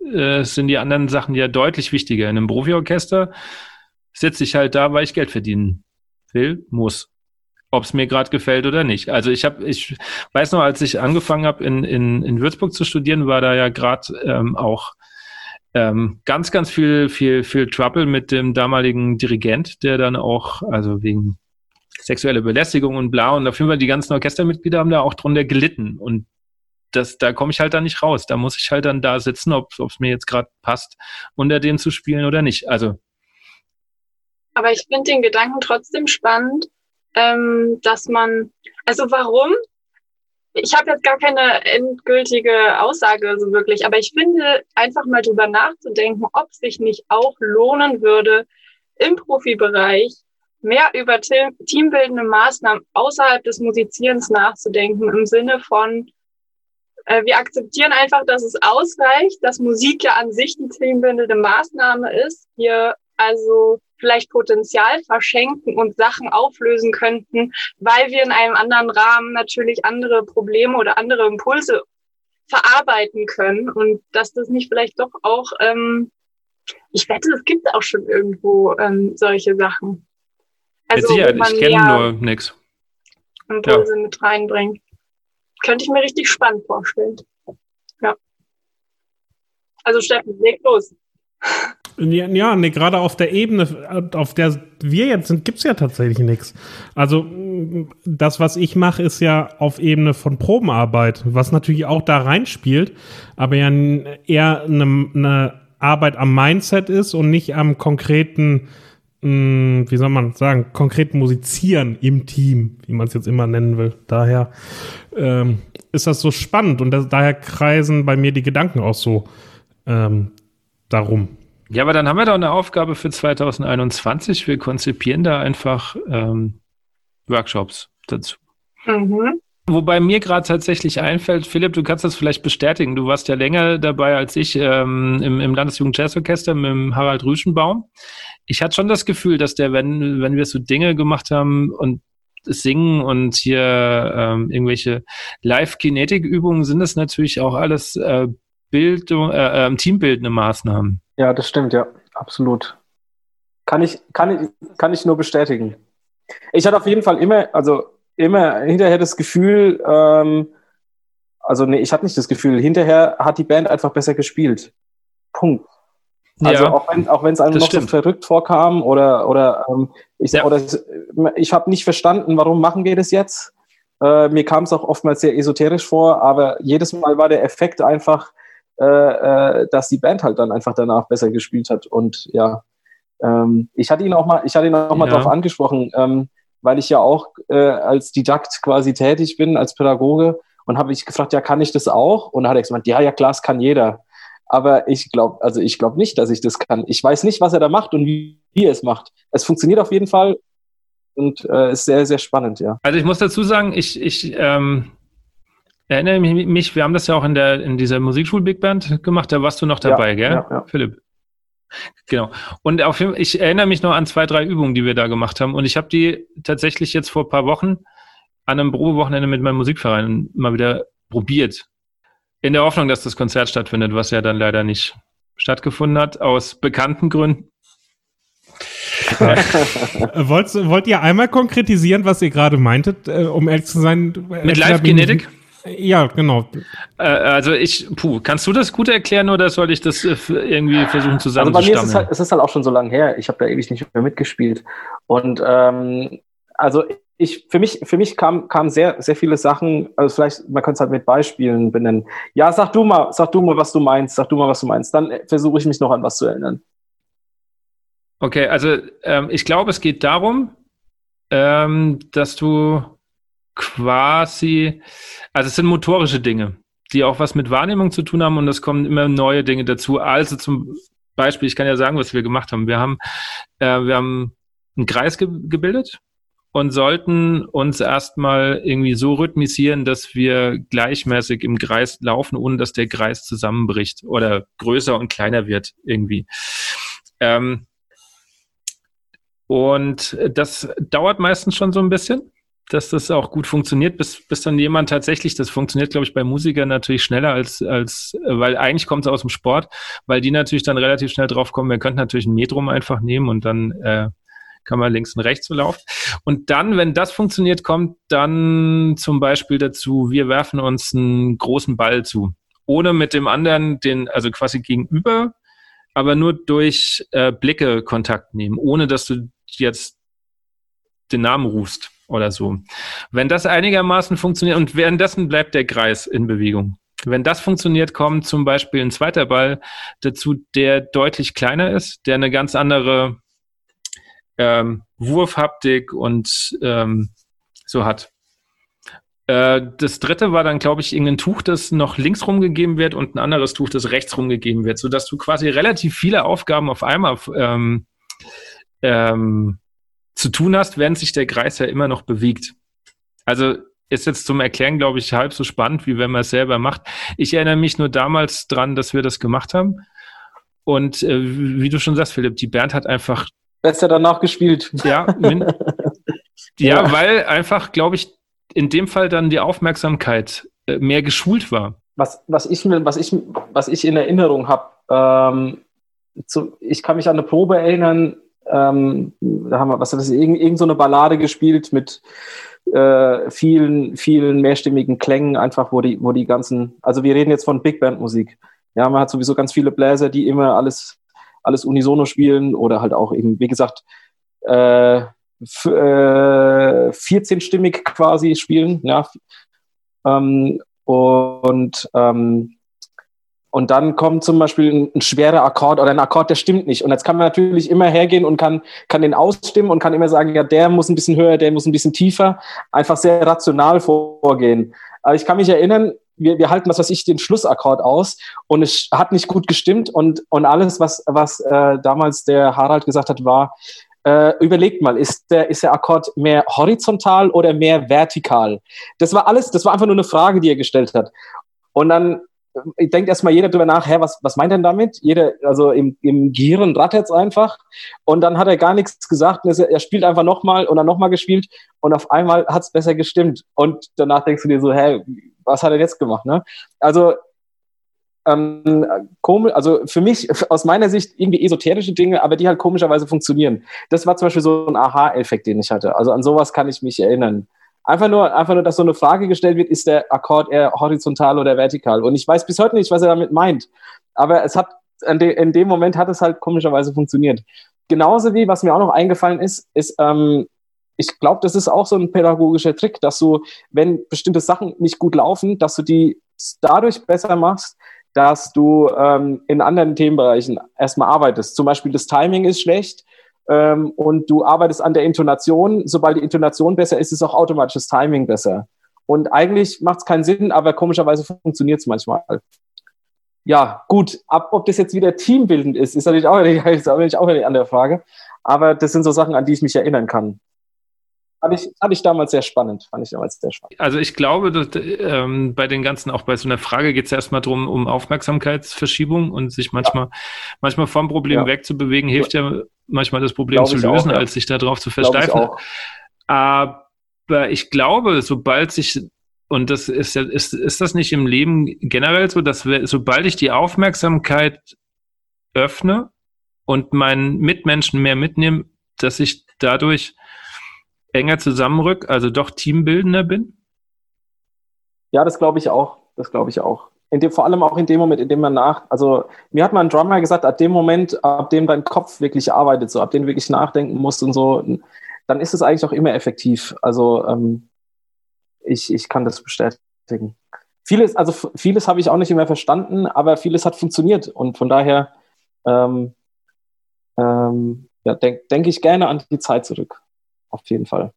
äh, sind die anderen Sachen ja deutlich wichtiger. In einem Profiorchester sitze ich halt da, weil ich Geld verdienen will, muss ob es mir gerade gefällt oder nicht. Also ich habe, ich weiß noch, als ich angefangen habe in, in, in Würzburg zu studieren, war da ja gerade ähm, auch ähm, ganz, ganz viel, viel, viel Trouble mit dem damaligen Dirigent, der dann auch, also wegen sexuelle Belästigung und bla, und auf jeden Fall die ganzen Orchestermitglieder haben da auch drunter gelitten. Und das, da komme ich halt dann nicht raus. Da muss ich halt dann da sitzen, ob es mir jetzt gerade passt, unter denen zu spielen oder nicht. Also. Aber ich finde den Gedanken trotzdem spannend, ähm, dass man, also warum? Ich habe jetzt gar keine endgültige Aussage so wirklich, aber ich finde einfach mal drüber nachzudenken, ob sich nicht auch lohnen würde, im Profibereich mehr über teambildende Maßnahmen außerhalb des Musizierens nachzudenken, im Sinne von, äh, wir akzeptieren einfach, dass es ausreicht, dass Musik ja an sich die teambildende Maßnahme ist. Wir also vielleicht Potenzial verschenken und Sachen auflösen könnten, weil wir in einem anderen Rahmen natürlich andere Probleme oder andere Impulse verarbeiten können und dass das nicht vielleicht doch auch, ähm, ich wette, es gibt auch schon irgendwo ähm, solche Sachen. Also, Mit Sicherheit, ich kenne nur nichts. Impulse ja. mit reinbringt. Könnte ich mir richtig spannend vorstellen. Ja. Also Steffen, leg los. Ja, ja nee, gerade auf der Ebene, auf der wir jetzt sind, gibt's ja tatsächlich nichts. Also das, was ich mache, ist ja auf Ebene von Probenarbeit, was natürlich auch da reinspielt, aber ja eher eine, eine Arbeit am Mindset ist und nicht am konkreten, mh, wie soll man sagen, konkreten Musizieren im Team, wie man es jetzt immer nennen will. Daher ähm, ist das so spannend und das, daher kreisen bei mir die Gedanken auch so ähm, darum. Ja, aber dann haben wir doch eine Aufgabe für 2021. Wir konzipieren da einfach ähm, Workshops dazu. Mhm. Wobei mir gerade tatsächlich einfällt, Philipp, du kannst das vielleicht bestätigen. Du warst ja länger dabei als ich ähm, im, im Landesjugend Jazzorchester mit dem Harald Rüschenbaum. Ich hatte schon das Gefühl, dass der, wenn, wenn wir so Dinge gemacht haben und Singen und hier ähm, irgendwelche Live-Kinetik-Übungen, sind das natürlich auch alles äh, Bildung, äh, äh, teambildende Maßnahmen. Ja, das stimmt, ja, absolut. Kann ich, kann ich, kann ich nur bestätigen. Ich hatte auf jeden Fall immer, also immer hinterher das Gefühl, ähm, also nee, ich hatte nicht das Gefühl, hinterher hat die Band einfach besser gespielt. Punkt. Also ja, auch wenn auch wenn es einem noch stimmt. so verrückt vorkam oder oder ähm, ich ja. oder ich habe nicht verstanden, warum machen wir das jetzt. Äh, mir kam es auch oftmals sehr esoterisch vor, aber jedes Mal war der Effekt einfach, äh, äh, dass die Band halt dann einfach danach besser gespielt hat und ja, ähm, ich hatte ihn auch mal, ich hatte ihn auch mal ja. darauf angesprochen. Ähm, weil ich ja auch äh, als Didakt quasi tätig bin, als Pädagoge. Und habe ich gefragt, ja, kann ich das auch? Und dann hat er gesagt, ja, ja, klar, das kann jeder. Aber ich glaube, also ich glaube nicht, dass ich das kann. Ich weiß nicht, was er da macht und wie, wie er es macht. Es funktioniert auf jeden Fall und äh, ist sehr, sehr spannend, ja. Also ich muss dazu sagen, ich, ich ähm, erinnere mich, wir haben das ja auch in der in dieser Musikschul Big Band gemacht, da warst du noch dabei, ja, gell, ja, ja. Philipp? Genau. Und auf, ich erinnere mich noch an zwei, drei Übungen, die wir da gemacht haben. Und ich habe die tatsächlich jetzt vor ein paar Wochen an einem Probewochenende mit meinem Musikverein mal wieder probiert. In der Hoffnung, dass das Konzert stattfindet, was ja dann leider nicht stattgefunden hat, aus bekannten Gründen. wollt, wollt ihr einmal konkretisieren, was ihr gerade meintet, äh, um ehrlich zu sein? Mit Live-Genetik? Ja, genau. Äh, also ich, puh, kannst du das gut erklären oder soll ich das äh, irgendwie versuchen zusammenzustammeln? Also bei mir ist es, halt, es ist halt auch schon so lange her. Ich habe da ewig nicht mehr mitgespielt. Und ähm, also ich, für mich, für mich kam, kam sehr, sehr viele Sachen, also vielleicht, man könnte es halt mit Beispielen benennen. Ja, sag du mal, sag du mal, was du meinst, sag du mal, was du meinst. Dann versuche ich mich noch an was zu erinnern. Okay, also ähm, ich glaube, es geht darum, ähm, dass du quasi, also es sind motorische Dinge, die auch was mit Wahrnehmung zu tun haben und es kommen immer neue Dinge dazu. Also zum Beispiel, ich kann ja sagen, was wir gemacht haben. Wir haben, äh, wir haben einen Kreis ge gebildet und sollten uns erstmal irgendwie so rhythmisieren, dass wir gleichmäßig im Kreis laufen, ohne dass der Kreis zusammenbricht oder größer und kleiner wird irgendwie. Ähm, und das dauert meistens schon so ein bisschen dass das auch gut funktioniert, bis, bis dann jemand tatsächlich, das funktioniert, glaube ich, bei Musikern natürlich schneller als, als, weil eigentlich kommt es aus dem Sport, weil die natürlich dann relativ schnell drauf kommen, wir könnten natürlich ein Metrum einfach nehmen und dann äh, kann man links und rechts so laufen. Und dann, wenn das funktioniert, kommt dann zum Beispiel dazu, wir werfen uns einen großen Ball zu, ohne mit dem anderen den, also quasi gegenüber, aber nur durch äh, Blicke Kontakt nehmen, ohne dass du jetzt den Namen rufst oder so. Wenn das einigermaßen funktioniert und währenddessen bleibt der Kreis in Bewegung. Wenn das funktioniert, kommt zum Beispiel ein zweiter Ball dazu, der deutlich kleiner ist, der eine ganz andere ähm, Wurfhaptik und ähm, so hat. Äh, das dritte war dann, glaube ich, irgendein Tuch, das noch links rumgegeben wird und ein anderes Tuch, das rechts rumgegeben wird, sodass du quasi relativ viele Aufgaben auf einmal ähm, ähm, zu tun hast, während sich der Kreis ja immer noch bewegt. Also ist jetzt zum Erklären, glaube ich, halb so spannend, wie wenn man es selber macht. Ich erinnere mich nur damals dran, dass wir das gemacht haben. Und äh, wie du schon sagst, Philipp, die Bernd hat einfach. Besser danach gespielt. Ja, min, ja, ja, weil einfach, glaube ich, in dem Fall dann die Aufmerksamkeit äh, mehr geschult war. Was, was, ich, was, ich, was ich in Erinnerung habe, ähm, ich kann mich an eine Probe erinnern, ähm, da haben wir, was das, irgend, irgend so eine Ballade gespielt mit äh, vielen, vielen mehrstimmigen Klängen, einfach, wo die, wo die ganzen, also wir reden jetzt von Big Band Musik. Ja, man hat sowieso ganz viele Bläser, die immer alles, alles unisono spielen oder halt auch eben, wie gesagt, äh, äh, 14-stimmig quasi spielen, ja. Ähm, und ähm, und dann kommt zum Beispiel ein, ein, schwerer Akkord oder ein Akkord, der stimmt nicht. Und jetzt kann man natürlich immer hergehen und kann, kann den ausstimmen und kann immer sagen, ja, der muss ein bisschen höher, der muss ein bisschen tiefer. Einfach sehr rational vorgehen. Aber ich kann mich erinnern, wir, wir halten, was weiß ich, den Schlussakkord aus und es hat nicht gut gestimmt und, und alles, was, was äh, damals der Harald gesagt hat, war, äh, überlegt mal, ist der, ist der Akkord mehr horizontal oder mehr vertikal? Das war alles, das war einfach nur eine Frage, die er gestellt hat. Und dann denkt erstmal jeder drüber nach, hä, was, was meint er denn damit? Jeder, also im, im Gehirn rattert es einfach. Und dann hat er gar nichts gesagt. Und er spielt einfach nochmal und dann nochmal gespielt. Und auf einmal hat es besser gestimmt. Und danach denkst du dir so, hä, was hat er jetzt gemacht? Ne? Also ähm, komisch, also für mich aus meiner Sicht irgendwie esoterische Dinge, aber die halt komischerweise funktionieren. Das war zum Beispiel so ein Aha-Effekt, den ich hatte. Also an sowas kann ich mich erinnern. Einfach nur, einfach nur, dass so eine Frage gestellt wird, ist der Akkord eher horizontal oder vertikal? Und ich weiß bis heute nicht, was er damit meint. Aber es hat, in dem Moment hat es halt komischerweise funktioniert. Genauso wie, was mir auch noch eingefallen ist, ist, ähm, ich glaube, das ist auch so ein pädagogischer Trick, dass du, wenn bestimmte Sachen nicht gut laufen, dass du die dadurch besser machst, dass du ähm, in anderen Themenbereichen erstmal arbeitest. Zum Beispiel das Timing ist schlecht ähm, und du arbeitest an der Intonation. Sobald die Intonation besser ist, ist auch automatisch das Timing besser. Und eigentlich macht es keinen Sinn, aber komischerweise funktioniert es manchmal. Ja, gut, ab, ob das jetzt wieder teambildend ist, ist natürlich auch, ist natürlich auch eine andere Frage. Aber das sind so Sachen, an die ich mich erinnern kann. Fand ich, fand ich damals sehr spannend. Fand ich damals sehr spannend. Also ich glaube, dass, ähm, bei den ganzen, auch bei so einer Frage geht es ja erstmal darum, um Aufmerksamkeitsverschiebung und sich manchmal, ja. manchmal vom Problem ja. wegzubewegen, hilft ja. ja manchmal das Problem glaube zu lösen, auch, als sich darauf zu versteifen. Aber ich glaube, sobald sich und das ist ja, ist, ist das nicht im Leben generell so, dass wir, sobald ich die Aufmerksamkeit öffne und meinen Mitmenschen mehr mitnehme, dass ich dadurch enger zusammenrück, also doch teambildender bin? Ja, das glaube ich auch. Das glaube ich auch. In dem, vor allem auch in dem Moment, in dem man nach, also mir hat mal ein Drummer gesagt, ab dem Moment, ab dem dein Kopf wirklich arbeitet, so ab dem wirklich nachdenken musst und so, dann ist es eigentlich auch immer effektiv. Also ähm, ich, ich kann das bestätigen. Vieles, also vieles habe ich auch nicht immer verstanden, aber vieles hat funktioniert und von daher ähm, ähm, ja, denke denk ich gerne an die Zeit zurück auf jeden Fall.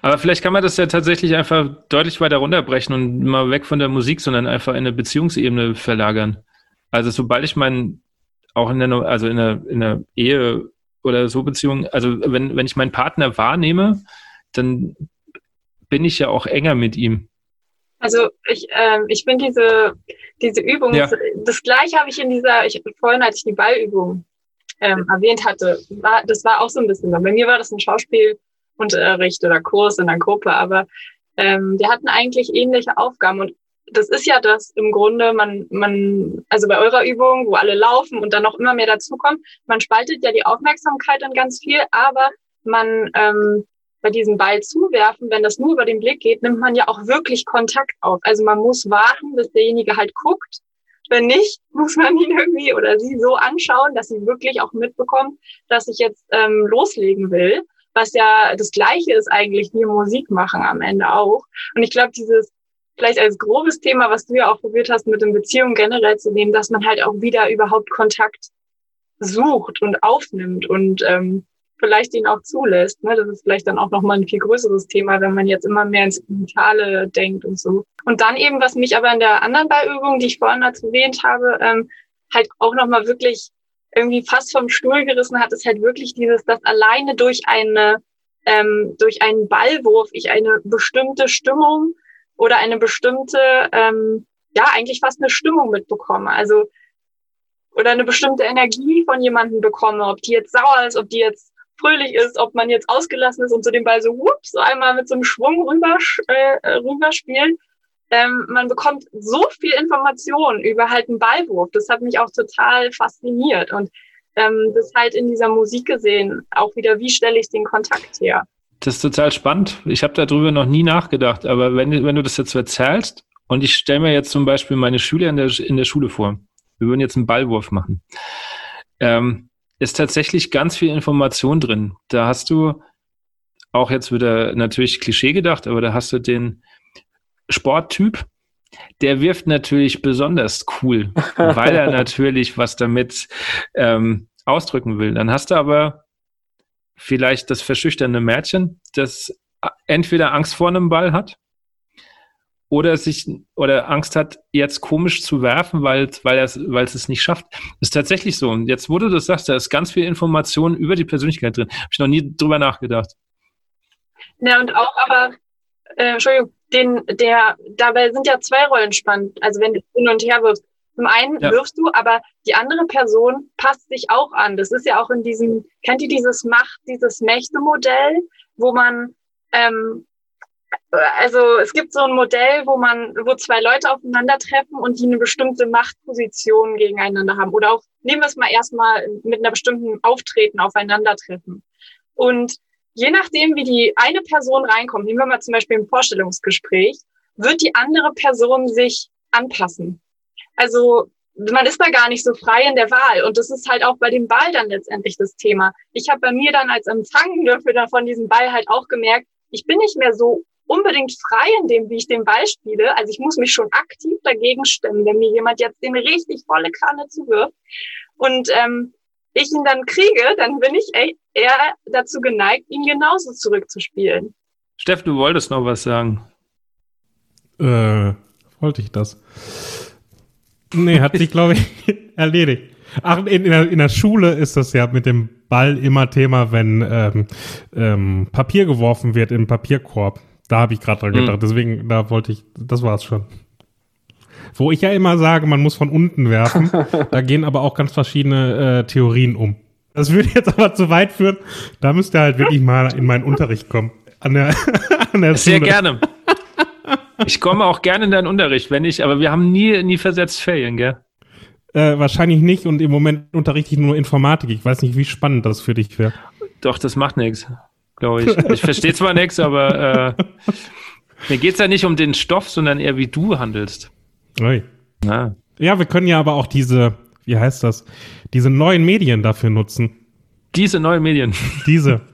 Aber vielleicht kann man das ja tatsächlich einfach deutlich weiter runterbrechen und mal weg von der Musik, sondern einfach in eine Beziehungsebene verlagern. Also sobald ich meinen, auch in der, also in der, in der Ehe oder so Beziehung, also wenn, wenn ich meinen Partner wahrnehme, dann bin ich ja auch enger mit ihm. Also ich, ähm, ich bin diese, diese Übung, ja. das, das gleiche habe ich in dieser, ich, vorhin hatte ich die Ballübung ähm, erwähnt hatte, war, das war auch so ein bisschen, bei mir war das ein Schauspielunterricht oder Kurs in der Gruppe, aber ähm, wir hatten eigentlich ähnliche Aufgaben und das ist ja das im Grunde, man, man, also bei eurer Übung, wo alle laufen und dann noch immer mehr dazukommt, man spaltet ja die Aufmerksamkeit dann ganz viel, aber man ähm, bei diesem Ball zuwerfen, wenn das nur über den Blick geht, nimmt man ja auch wirklich Kontakt auf. Also man muss warten, bis derjenige halt guckt wenn nicht, muss man ihn irgendwie oder sie so anschauen, dass sie wirklich auch mitbekommt, dass ich jetzt ähm, loslegen will. Was ja das Gleiche ist eigentlich wie Musik machen am Ende auch. Und ich glaube, dieses vielleicht als grobes Thema, was du ja auch probiert hast, mit den Beziehungen generell zu nehmen, dass man halt auch wieder überhaupt Kontakt sucht und aufnimmt und ähm, vielleicht ihn auch zulässt. Ne? Das ist vielleicht dann auch nochmal ein viel größeres Thema, wenn man jetzt immer mehr ins Digitale denkt und so. Und dann eben, was mich aber in der anderen Ballübung, die ich vorhin dazu erwähnt habe, ähm, halt auch nochmal wirklich irgendwie fast vom Stuhl gerissen hat, ist halt wirklich dieses, dass alleine durch eine, ähm, durch einen Ballwurf ich eine bestimmte Stimmung oder eine bestimmte, ähm, ja, eigentlich fast eine Stimmung mitbekomme. Also, oder eine bestimmte Energie von jemandem bekomme, ob die jetzt sauer ist, ob die jetzt fröhlich ist, ob man jetzt ausgelassen ist und so den Ball so, whoops, so einmal mit so einem Schwung rüber, äh, rüberspielt. Ähm, man bekommt so viel Information über halt einen Ballwurf. Das hat mich auch total fasziniert. Und ähm, das halt in dieser Musik gesehen, auch wieder, wie stelle ich den Kontakt her? Das ist total spannend. Ich habe darüber noch nie nachgedacht, aber wenn, wenn du das jetzt erzählst und ich stelle mir jetzt zum Beispiel meine Schüler in der, in der Schule vor, wir würden jetzt einen Ballwurf machen. Ähm, ist tatsächlich ganz viel Information drin. Da hast du auch jetzt wieder natürlich Klischee gedacht, aber da hast du den Sporttyp, der wirft natürlich besonders cool, weil er natürlich was damit ähm, ausdrücken will. Dann hast du aber vielleicht das verschüchternde Mädchen, das entweder Angst vor einem Ball hat oder sich oder Angst hat, jetzt komisch zu werfen, weil, weil, er, weil es es nicht schafft. Das ist tatsächlich so. Und jetzt, wo du das sagst, da ist ganz viel Information über die Persönlichkeit drin. Habe ich noch nie drüber nachgedacht. Ja, und auch aber, äh, Entschuldigung, den, der, dabei sind ja zwei Rollen spannend. Also wenn du hin und her wirfst. Zum einen ja. wirfst du, aber die andere Person passt sich auch an. Das ist ja auch in diesem, kennt ihr dieses Macht, dieses Mächte-Modell, wo man, ähm, also es gibt so ein Modell, wo man, wo zwei Leute aufeinandertreffen und die eine bestimmte Machtposition gegeneinander haben. Oder auch, nehmen wir es mal erstmal mit einer bestimmten Auftreten aufeinandertreffen. Und je nachdem, wie die eine Person reinkommt, nehmen wir mal zum Beispiel ein Vorstellungsgespräch, wird die andere Person sich anpassen. Also man ist da gar nicht so frei in der Wahl. Und das ist halt auch bei dem Ball dann letztendlich das Thema. Ich habe bei mir dann als Empfangende von diesem Ball halt auch gemerkt, ich bin nicht mehr so unbedingt frei in dem, wie ich den Ball spiele. Also ich muss mich schon aktiv dagegen stemmen, wenn mir jemand jetzt den richtig volle Kanne zuwirft. Und ähm, ich ihn dann kriege, dann bin ich eher dazu geneigt, ihn genauso zurückzuspielen. Steff, du wolltest noch was sagen. Äh, wollte ich das? Nee, hat sich, glaube ich, erledigt. Ach, in, in, der, in der Schule ist das ja mit dem Ball immer Thema, wenn ähm, ähm, Papier geworfen wird im Papierkorb. Da habe ich gerade dran gedacht. Mhm. Deswegen, da wollte ich, das war's schon. Wo ich ja immer sage, man muss von unten werfen. da gehen aber auch ganz verschiedene äh, Theorien um. Das würde jetzt aber zu weit führen. Da müsst ihr halt wirklich mal in meinen Unterricht kommen. An der, an der Sehr Schule. gerne. Ich komme auch gerne in deinen Unterricht, wenn ich, aber wir haben nie, nie versetzt Ferien, gell? Äh, wahrscheinlich nicht und im Moment unterrichte ich nur Informatik. Ich weiß nicht, wie spannend das für dich wäre. Doch, das macht nichts, glaube ich. Ich verstehe zwar nichts, aber äh, mir geht es ja nicht um den Stoff, sondern eher, wie du handelst. Oi. Ja. ja, wir können ja aber auch diese, wie heißt das, diese neuen Medien dafür nutzen. Diese neuen Medien. Diese.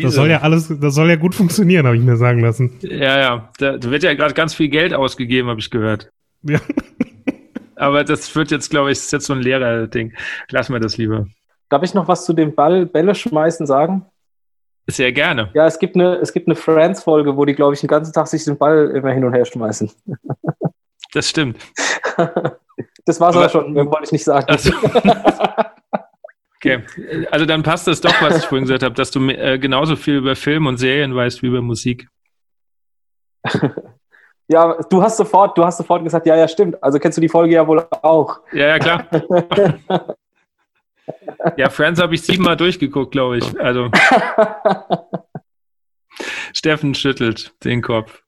Das soll ja alles, das soll ja gut funktionieren, habe ich mir sagen lassen. Ja, ja. Da wird ja gerade ganz viel Geld ausgegeben, habe ich gehört. Ja. Aber das wird jetzt, glaube ich, ist jetzt so ein Lehrer-Ding. Lassen wir das lieber. Darf ich noch was zu dem Ball Bälle schmeißen sagen? Sehr gerne. Ja, es gibt eine, es gibt eine Friends-Folge, wo die, glaube ich, den ganzen Tag sich den Ball immer hin und her schmeißen. Das stimmt. Das war es aber schon, mehr wollte ich nicht sagen. Also, okay, also dann passt das doch, was ich vorhin gesagt habe, dass du äh, genauso viel über Film und Serien weißt wie über Musik. Ja, du hast sofort, du hast sofort gesagt, ja, ja, stimmt. Also kennst du die Folge ja wohl auch. Ja, ja, klar. Ja, Friends habe ich siebenmal durchgeguckt, glaube ich. Also. Steffen schüttelt den Kopf.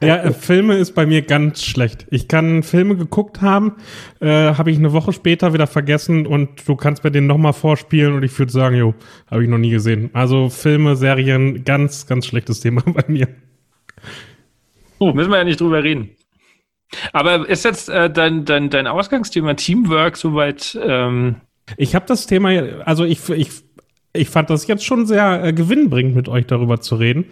Ja, äh, Filme ist bei mir ganz schlecht. Ich kann Filme geguckt haben, äh, habe ich eine Woche später wieder vergessen und du kannst mir den nochmal vorspielen und ich würde sagen, jo, habe ich noch nie gesehen. Also Filme, Serien, ganz, ganz schlechtes Thema bei mir. Hm. Müssen wir ja nicht drüber reden. Aber ist jetzt äh, dein, dein, dein Ausgangsthema Teamwork soweit? Ähm ich habe das Thema, also ich, ich, ich fand das jetzt schon sehr äh, gewinnbringend, mit euch darüber zu reden.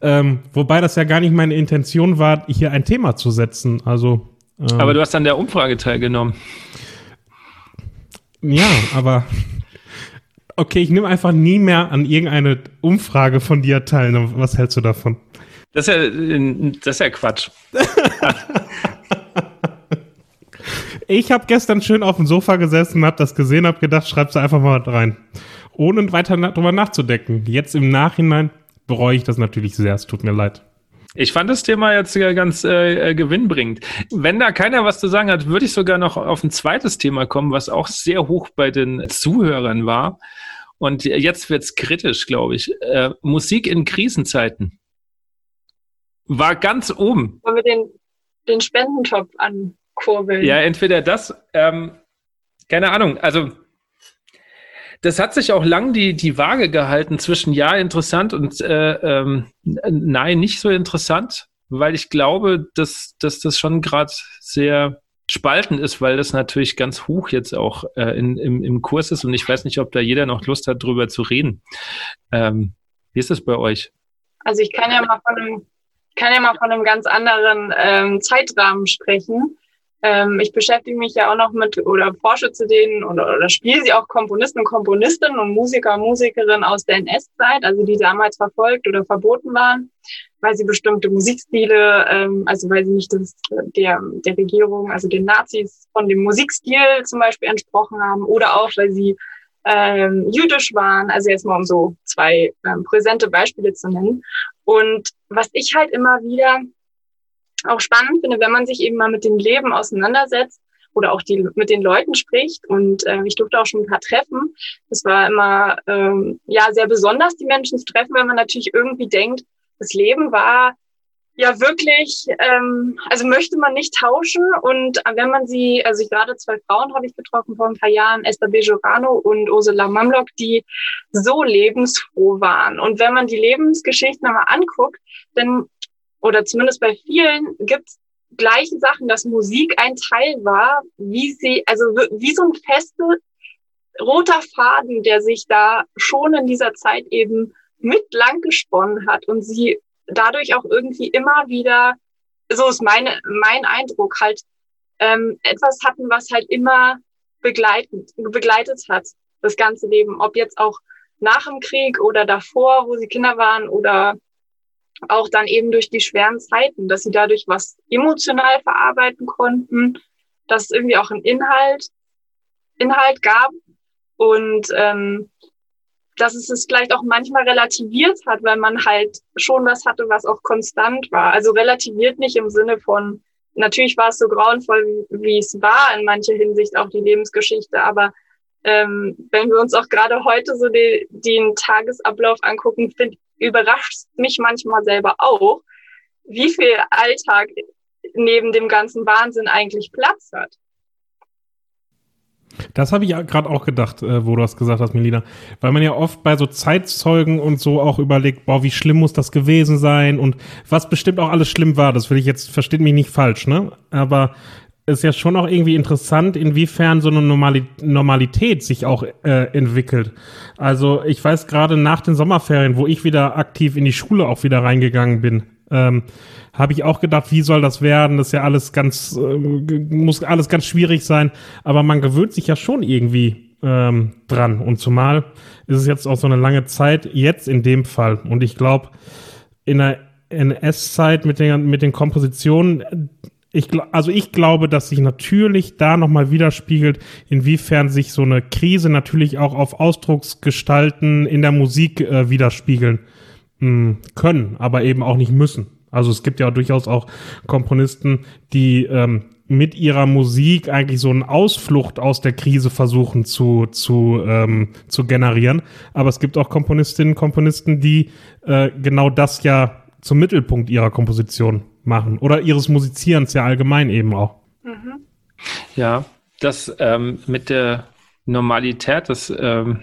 Ähm, wobei das ja gar nicht meine Intention war, hier ein Thema zu setzen. Also, ähm, aber du hast an der Umfrage teilgenommen. Ja, aber okay, ich nehme einfach nie mehr an irgendeine Umfrage von dir teil. Was hältst du davon? Das ist ja, das ist ja Quatsch. ich habe gestern schön auf dem Sofa gesessen, habe das gesehen, habe gedacht, schreib's einfach mal rein. Ohne weiter na drüber nachzudenken. Jetzt im Nachhinein bereue ich das natürlich sehr. Es tut mir leid. Ich fand das Thema jetzt ganz äh, äh, gewinnbringend. Wenn da keiner was zu sagen hat, würde ich sogar noch auf ein zweites Thema kommen, was auch sehr hoch bei den Zuhörern war. Und jetzt wird's kritisch, glaube ich. Äh, Musik in Krisenzeiten war ganz oben. Wollen wir den, den Spendentopf ankurbeln? Ja, entweder das, ähm, keine Ahnung, also das hat sich auch lang die, die Waage gehalten zwischen ja interessant und äh, ähm, nein nicht so interessant, weil ich glaube, dass, dass das schon gerade sehr spalten ist, weil das natürlich ganz hoch jetzt auch äh, in, im, im Kurs ist und ich weiß nicht, ob da jeder noch Lust hat, drüber zu reden. Ähm, wie ist das bei euch? Also ich kann ja mal von einem kann ja mal von einem ganz anderen ähm, Zeitrahmen sprechen. Ähm, ich beschäftige mich ja auch noch mit oder forsche zu denen oder, oder spiele sie auch Komponisten und Komponistinnen und Musiker und Musikerinnen aus der NS-Zeit, also die damals verfolgt oder verboten waren, weil sie bestimmte Musikstile, ähm, also weil sie nicht das, der, der Regierung, also den Nazis von dem Musikstil zum Beispiel entsprochen haben oder auch, weil sie ähm, jüdisch waren, also jetzt mal um so zwei ähm, präsente Beispiele zu nennen. Und was ich halt immer wieder auch spannend finde, wenn man sich eben mal mit dem Leben auseinandersetzt oder auch die mit den Leuten spricht. Und äh, ich durfte auch schon ein paar treffen. Das war immer ähm, ja sehr besonders, die Menschen zu treffen, weil man natürlich irgendwie denkt, das Leben war ja wirklich, ähm, also möchte man nicht tauschen. Und wenn man sie, also ich gerade zwei Frauen habe ich getroffen vor ein paar Jahren, Esther Bejorano und Ursula Mamlock, die so lebensfroh waren. Und wenn man die Lebensgeschichten einmal anguckt, dann oder zumindest bei vielen gibt es gleiche Sachen, dass Musik ein Teil war, wie sie, also wie so ein fester roter Faden, der sich da schon in dieser Zeit eben mit lang gesponnen hat und sie dadurch auch irgendwie immer wieder, so ist meine, mein Eindruck, halt ähm, etwas hatten, was halt immer begleitet, begleitet hat, das ganze Leben. Ob jetzt auch nach dem Krieg oder davor, wo sie Kinder waren oder auch dann eben durch die schweren Zeiten, dass sie dadurch was emotional verarbeiten konnten, dass es irgendwie auch einen Inhalt, Inhalt gab und ähm, dass es es vielleicht auch manchmal relativiert hat, weil man halt schon was hatte, was auch konstant war. Also relativiert nicht im Sinne von, natürlich war es so grauenvoll, wie, es war in mancher Hinsicht auch die Lebensgeschichte, aber ähm, wenn wir uns auch gerade heute so die, den Tagesablauf angucken, finde überrascht mich manchmal selber auch, wie viel Alltag neben dem ganzen Wahnsinn eigentlich Platz hat. Das habe ich ja gerade auch gedacht, äh, wo du das gesagt hast, Melina. Weil man ja oft bei so Zeitzeugen und so auch überlegt, boah, wie schlimm muss das gewesen sein und was bestimmt auch alles schlimm war. Das will ich jetzt, versteht mich nicht falsch, ne? Aber ist ja schon auch irgendwie interessant, inwiefern so eine Normali Normalität sich auch äh, entwickelt. Also ich weiß gerade nach den Sommerferien, wo ich wieder aktiv in die Schule auch wieder reingegangen bin, ähm, habe ich auch gedacht, wie soll das werden? Das ist ja alles ganz, äh, muss alles ganz schwierig sein. Aber man gewöhnt sich ja schon irgendwie ähm, dran. Und zumal ist es jetzt auch so eine lange Zeit, jetzt in dem Fall. Und ich glaube, in der NS-Zeit mit den, mit den Kompositionen, ich, also ich glaube, dass sich natürlich da nochmal widerspiegelt, inwiefern sich so eine Krise natürlich auch auf Ausdrucksgestalten in der Musik äh, widerspiegeln mh, hm, können, aber eben auch nicht müssen. Also es gibt ja durchaus auch Komponisten, die ähm, mit ihrer Musik eigentlich so eine Ausflucht aus der Krise versuchen zu, zu, ähm, zu generieren. Aber es gibt auch Komponistinnen, Komponisten, die äh, genau das ja zum Mittelpunkt ihrer Komposition machen oder ihres Musizierens ja allgemein eben auch. Mhm. Ja, das ähm, mit der Normalität, das, ähm,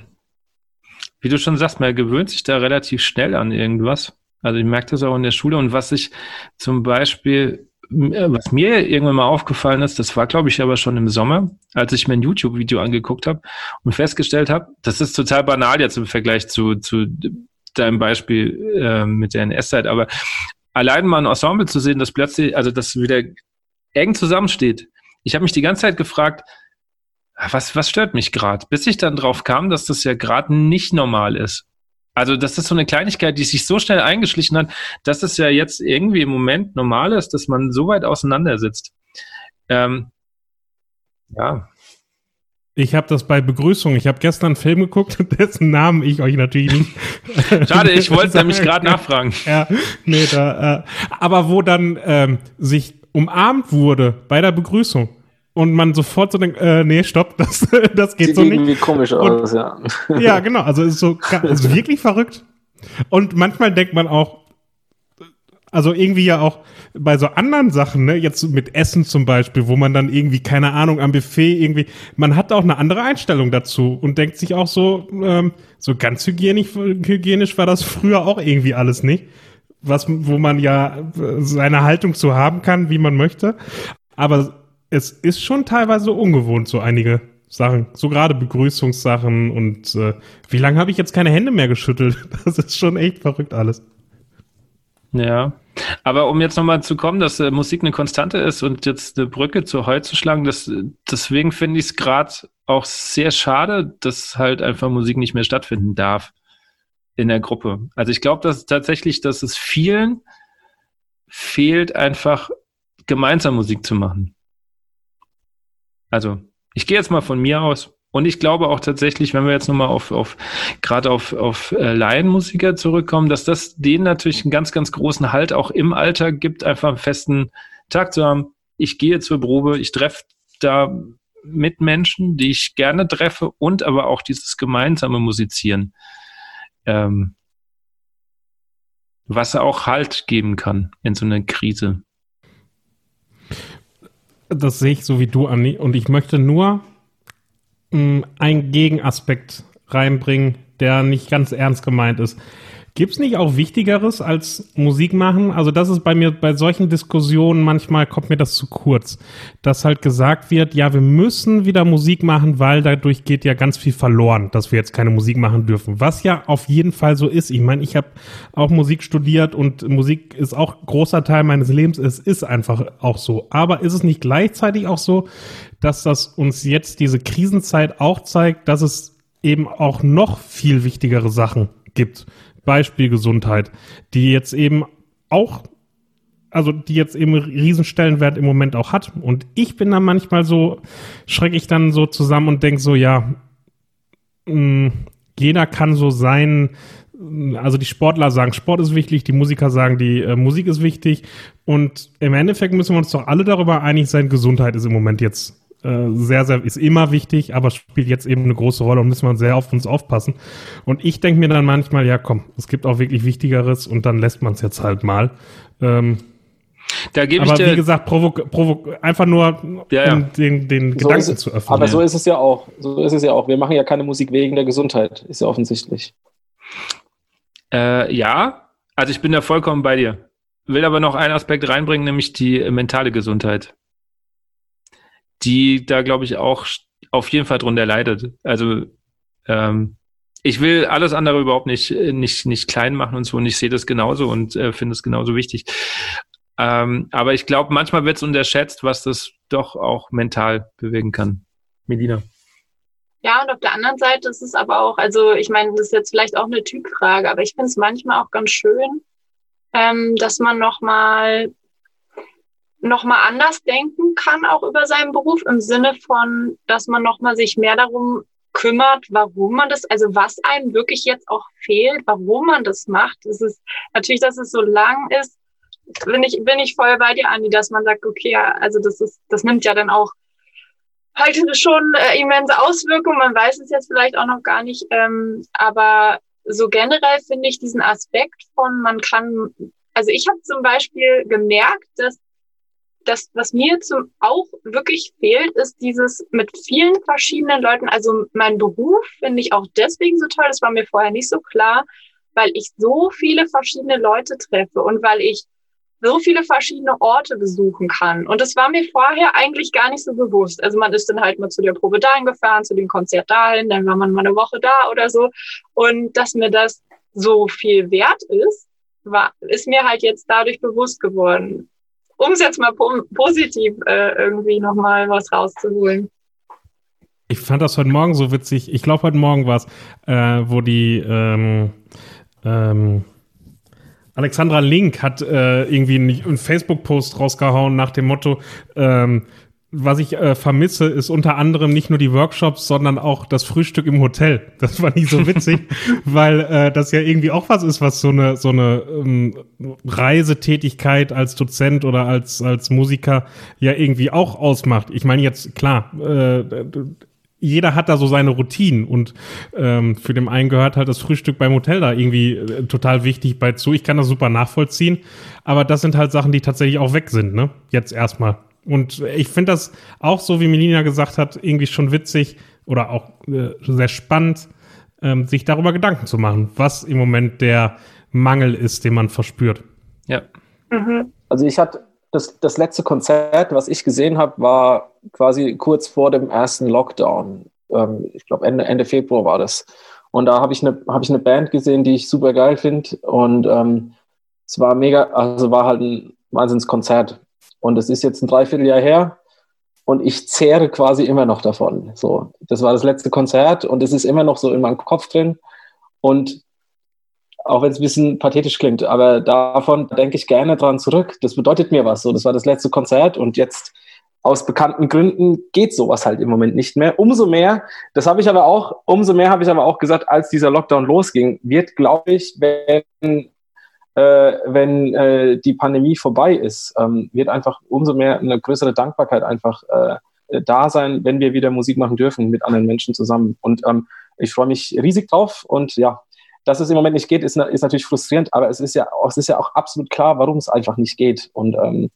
wie du schon sagst, man gewöhnt sich da relativ schnell an irgendwas. Also ich merke das auch in der Schule und was ich zum Beispiel, äh, was mir irgendwann mal aufgefallen ist, das war glaube ich aber schon im Sommer, als ich mir ein YouTube-Video angeguckt habe und festgestellt habe, das ist total banal jetzt im Vergleich zu, zu deinem Beispiel äh, mit der NS-Zeit, aber allein mal ein Ensemble zu sehen, das plötzlich, also das wieder eng zusammensteht. Ich habe mich die ganze Zeit gefragt, was, was stört mich gerade? Bis ich dann drauf kam, dass das ja gerade nicht normal ist. Also das ist so eine Kleinigkeit, die sich so schnell eingeschlichen hat, dass es ja jetzt irgendwie im Moment normal ist, dass man so weit auseinandersitzt. Ähm, ja, ich habe das bei Begrüßung. Ich habe gestern einen Film geguckt, dessen Namen ich euch natürlich nicht. Schade, ich wollte nämlich gerade nachfragen. Ja, nee, da, äh, aber wo dann ähm, sich umarmt wurde bei der Begrüßung und man sofort so denkt, äh, nee, stopp, das, das geht Sieht so nicht. Sieht irgendwie komisch aus, ja. Ja, genau, also ist so ist wirklich verrückt. Und manchmal denkt man auch, also irgendwie ja auch bei so anderen Sachen, ne, jetzt mit Essen zum Beispiel, wo man dann irgendwie, keine Ahnung, am Buffet irgendwie, man hat auch eine andere Einstellung dazu und denkt sich auch so, ähm, so ganz hygienisch, hygienisch war das früher auch irgendwie alles nicht. Was, wo man ja seine Haltung zu haben kann, wie man möchte. Aber es ist schon teilweise ungewohnt, so einige Sachen, so gerade Begrüßungssachen und äh, wie lange habe ich jetzt keine Hände mehr geschüttelt? Das ist schon echt verrückt alles. Ja, aber um jetzt nochmal zu kommen, dass äh, Musik eine Konstante ist und jetzt eine Brücke zu heute zu schlagen, das, deswegen finde ich es gerade auch sehr schade, dass halt einfach Musik nicht mehr stattfinden darf in der Gruppe. Also ich glaube, dass tatsächlich, dass es vielen fehlt, einfach gemeinsam Musik zu machen. Also ich gehe jetzt mal von mir aus. Und ich glaube auch tatsächlich, wenn wir jetzt nochmal auf, auf gerade auf, auf äh, Laienmusiker zurückkommen, dass das denen natürlich einen ganz, ganz großen Halt auch im Alltag gibt, einfach einen festen Tag zu haben. Ich gehe zur Probe, ich treffe da mit Menschen, die ich gerne treffe und aber auch dieses gemeinsame Musizieren, ähm, was auch Halt geben kann in so einer Krise. Das sehe ich so wie du, Anni. Und ich möchte nur einen Gegenaspekt reinbringen, der nicht ganz ernst gemeint ist. Gibt es nicht auch Wichtigeres als Musik machen? Also das ist bei mir bei solchen Diskussionen manchmal kommt mir das zu kurz, dass halt gesagt wird, ja, wir müssen wieder Musik machen, weil dadurch geht ja ganz viel verloren, dass wir jetzt keine Musik machen dürfen. Was ja auf jeden Fall so ist. Ich meine, ich habe auch Musik studiert und Musik ist auch großer Teil meines Lebens. Es ist einfach auch so. Aber ist es nicht gleichzeitig auch so, dass das uns jetzt diese Krisenzeit auch zeigt, dass es eben auch noch viel wichtigere Sachen gibt? Beispiel Gesundheit, die jetzt eben auch, also die jetzt eben Riesenstellenwert im Moment auch hat. Und ich bin da manchmal so, schrecke ich dann so zusammen und denke so, ja, mh, mm, jeder kann so sein, also die Sportler sagen, Sport ist wichtig, die Musiker sagen, die äh, Musik ist wichtig. Und im Endeffekt müssen wir uns doch alle darüber einig sein, Gesundheit ist im Moment jetzt äh, sehr, sehr, ist immer wichtig, aber spielt jetzt eben eine große Rolle und müssen wir sehr auf uns aufpassen. Und ich denke mir dann manchmal, ja komm, es gibt auch wirklich Wichtigeres und dann lässt man es jetzt halt mal. Ähm, da gebe ich dir wie gesagt, provok provok einfach nur, ja, ja. den, den so Gedanken es, zu öffnen. Aber so ist es ja auch. So ist es ja auch. Wir machen ja keine Musik wegen der Gesundheit, ist ja offensichtlich. Äh, ja, also ich bin da vollkommen bei dir. Will aber noch einen Aspekt reinbringen, nämlich die mentale Gesundheit die da, glaube ich, auch auf jeden Fall drunter leidet. Also ähm, ich will alles andere überhaupt nicht, nicht, nicht klein machen und so und ich sehe das genauso und äh, finde es genauso wichtig. Ähm, aber ich glaube, manchmal wird es unterschätzt, was das doch auch mental bewegen kann. Melina. Ja, und auf der anderen Seite ist es aber auch, also ich meine, das ist jetzt vielleicht auch eine Typfrage, aber ich finde es manchmal auch ganz schön, ähm, dass man nochmal nochmal anders denken kann, auch über seinen Beruf, im Sinne von, dass man nochmal sich mehr darum kümmert, warum man das, also was einem wirklich jetzt auch fehlt, warum man das macht. Es ist natürlich, dass es so lang ist, bin ich, bin ich voll bei dir, Andi, dass man sagt, okay, also das ist, das nimmt ja dann auch halt schon äh, immense Auswirkungen. Man weiß es jetzt vielleicht auch noch gar nicht, ähm, aber so generell finde ich diesen Aspekt von, man kann, also ich habe zum Beispiel gemerkt, dass das, was mir zum auch wirklich fehlt, ist dieses mit vielen verschiedenen Leuten. Also mein Beruf finde ich auch deswegen so toll. Das war mir vorher nicht so klar, weil ich so viele verschiedene Leute treffe und weil ich so viele verschiedene Orte besuchen kann. Und das war mir vorher eigentlich gar nicht so bewusst. Also man ist dann halt mal zu der Probe dahin gefahren, zu dem Konzert dahin, dann war man mal eine Woche da oder so. Und dass mir das so viel wert ist, war, ist mir halt jetzt dadurch bewusst geworden um es jetzt mal po positiv äh, irgendwie nochmal was rauszuholen. Ich fand das heute Morgen so witzig. Ich glaube, heute Morgen war es, äh, wo die ähm, ähm, Alexandra Link hat äh, irgendwie einen Facebook-Post rausgehauen nach dem Motto, ähm, was ich äh, vermisse, ist unter anderem nicht nur die Workshops, sondern auch das Frühstück im Hotel. Das war nicht so witzig, weil äh, das ja irgendwie auch was ist, was so eine so eine ähm, Reisetätigkeit als Dozent oder als als Musiker ja irgendwie auch ausmacht. Ich meine jetzt klar. Äh, jeder hat da so seine Routinen und ähm, für den einen gehört halt das Frühstück beim Hotel da irgendwie äh, total wichtig bei zu. Ich kann das super nachvollziehen, aber das sind halt Sachen, die tatsächlich auch weg sind, ne? Jetzt erstmal. Und ich finde das auch so, wie Melina gesagt hat, irgendwie schon witzig oder auch äh, sehr spannend, ähm, sich darüber Gedanken zu machen, was im Moment der Mangel ist, den man verspürt. Ja. Mhm. Also ich hatte das, das letzte Konzert, was ich gesehen habe, war quasi kurz vor dem ersten Lockdown. Ähm, ich glaube Ende, Ende Februar war das. Und da habe ich eine hab ich eine Band gesehen, die ich super geil finde. Und ähm, es war mega, also war halt ein Wahnsinnskonzert. Und es ist jetzt ein Dreivierteljahr her und ich zehre quasi immer noch davon. So, das war das letzte Konzert und es ist immer noch so in meinem Kopf drin. Und auch wenn es ein bisschen pathetisch klingt, aber davon denke ich gerne dran zurück. Das bedeutet mir was. So, das war das letzte Konzert und jetzt aus bekannten Gründen geht sowas halt im Moment nicht mehr. Umso mehr, das habe ich aber auch, umso mehr habe ich aber auch gesagt, als dieser Lockdown losging, wird, glaube ich, wenn, äh, wenn äh, die Pandemie vorbei ist, ähm, wird einfach umso mehr eine größere Dankbarkeit einfach äh, da sein, wenn wir wieder Musik machen dürfen mit anderen Menschen zusammen. Und ähm, ich freue mich riesig drauf und ja, dass es im Moment nicht geht, ist, ist natürlich frustrierend, aber es ist ja, es ist ja auch absolut klar, warum es einfach nicht geht. Und ähm,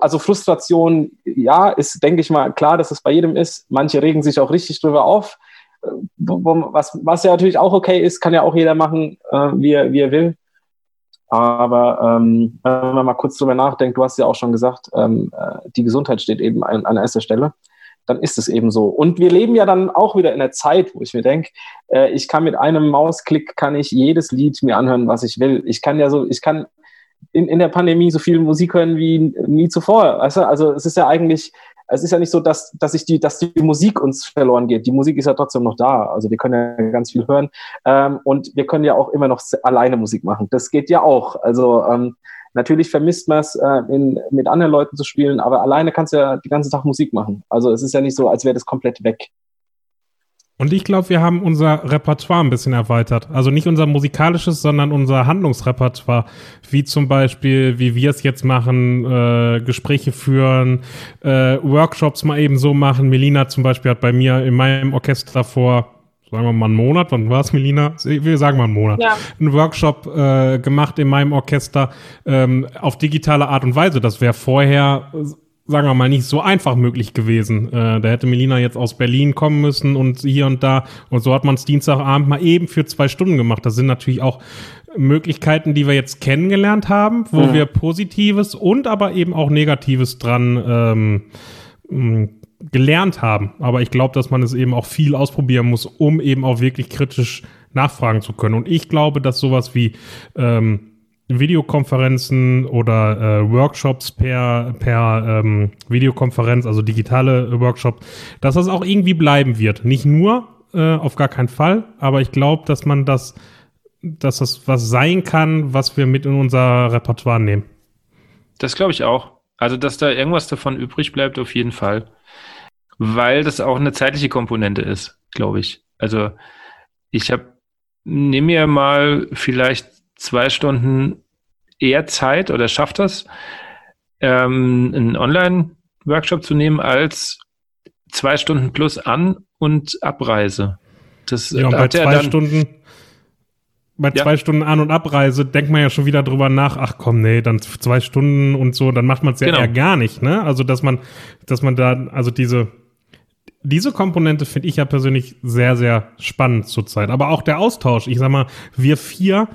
also Frustration, ja, ist, denke ich mal, klar, dass es bei jedem ist. Manche regen sich auch richtig drüber auf. Äh, was, was ja natürlich auch okay ist, kann ja auch jeder machen, äh, wie, er, wie er will. Aber ähm, wenn man mal kurz drüber nachdenkt, du hast ja auch schon gesagt, ähm, äh, die Gesundheit steht eben an, an erster Stelle, dann ist es eben so. Und wir leben ja dann auch wieder in der Zeit, wo ich mir denke, äh, ich kann mit einem Mausklick kann ich jedes Lied mir anhören, was ich will. Ich kann ja so, ich kann in, in der Pandemie so viel Musik hören wie nie zuvor. Weißt du? Also es ist ja eigentlich, es ist ja nicht so, dass, dass, ich die, dass die Musik uns verloren geht. Die Musik ist ja trotzdem noch da. Also wir können ja ganz viel hören. Ähm, und wir können ja auch immer noch alleine Musik machen. Das geht ja auch. Also ähm, natürlich vermisst man es, äh, mit anderen Leuten zu spielen, aber alleine kannst du ja den ganzen Tag Musik machen. Also es ist ja nicht so, als wäre das komplett weg. Und ich glaube, wir haben unser Repertoire ein bisschen erweitert. Also nicht unser musikalisches, sondern unser Handlungsrepertoire. Wie zum Beispiel, wie wir es jetzt machen, äh, Gespräche führen, äh, Workshops mal eben so machen. Melina zum Beispiel hat bei mir in meinem Orchester vor, sagen wir mal einen Monat, wann war es, Melina? Wir sagen mal einen Monat. Ja. Einen Workshop äh, gemacht in meinem Orchester ähm, auf digitale Art und Weise. Das wäre vorher sagen wir mal, nicht so einfach möglich gewesen. Äh, da hätte Melina jetzt aus Berlin kommen müssen und hier und da. Und so hat man es Dienstagabend mal eben für zwei Stunden gemacht. Das sind natürlich auch Möglichkeiten, die wir jetzt kennengelernt haben, wo mhm. wir Positives und aber eben auch Negatives dran ähm, gelernt haben. Aber ich glaube, dass man es eben auch viel ausprobieren muss, um eben auch wirklich kritisch nachfragen zu können. Und ich glaube, dass sowas wie ähm, Videokonferenzen oder äh, Workshops per, per ähm, Videokonferenz, also digitale Workshops, dass das auch irgendwie bleiben wird. Nicht nur, äh, auf gar keinen Fall, aber ich glaube, dass man das, dass das was sein kann, was wir mit in unser Repertoire nehmen. Das glaube ich auch. Also, dass da irgendwas davon übrig bleibt, auf jeden Fall. Weil das auch eine zeitliche Komponente ist, glaube ich. Also, ich habe, nimm mir mal vielleicht zwei Stunden eher Zeit oder schafft das, ähm, einen Online-Workshop zu nehmen als zwei Stunden plus An- und Abreise. Das ja, und bei zwei dann, Stunden, bei ja. zwei Stunden An- und Abreise denkt man ja schon wieder drüber nach, ach komm, nee, dann zwei Stunden und so, dann macht man es ja genau. eher gar nicht, ne? Also, dass man, dass man da, also diese, diese Komponente finde ich ja persönlich sehr, sehr spannend zurzeit. Aber auch der Austausch. Ich sag mal, wir vier,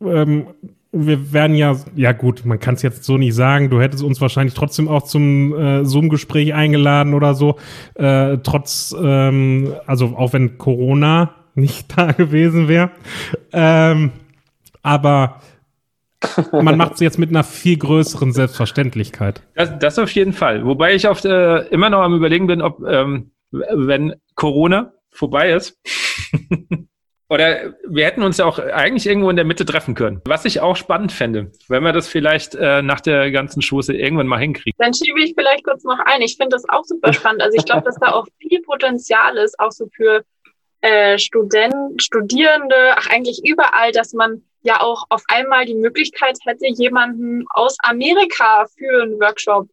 ähm, wir werden ja, ja gut, man kann es jetzt so nicht sagen, du hättest uns wahrscheinlich trotzdem auch zum äh, Zoom-Gespräch eingeladen oder so, äh, trotz, ähm, also auch wenn Corona nicht da gewesen wäre. Ähm, aber man macht es jetzt mit einer viel größeren Selbstverständlichkeit. Das, das auf jeden Fall. Wobei ich oft äh, immer noch am überlegen bin, ob ähm, wenn Corona vorbei ist, oder wir hätten uns ja auch eigentlich irgendwo in der Mitte treffen können. Was ich auch spannend fände, wenn wir das vielleicht äh, nach der ganzen Schuße irgendwann mal hinkriegen. Dann schiebe ich vielleicht kurz noch ein. Ich finde das auch super spannend. Also ich glaube, dass da auch viel Potenzial ist, auch so für äh, Studenten, Studierende, ach eigentlich überall, dass man ja auch auf einmal die Möglichkeit hätte, jemanden aus Amerika für einen Workshop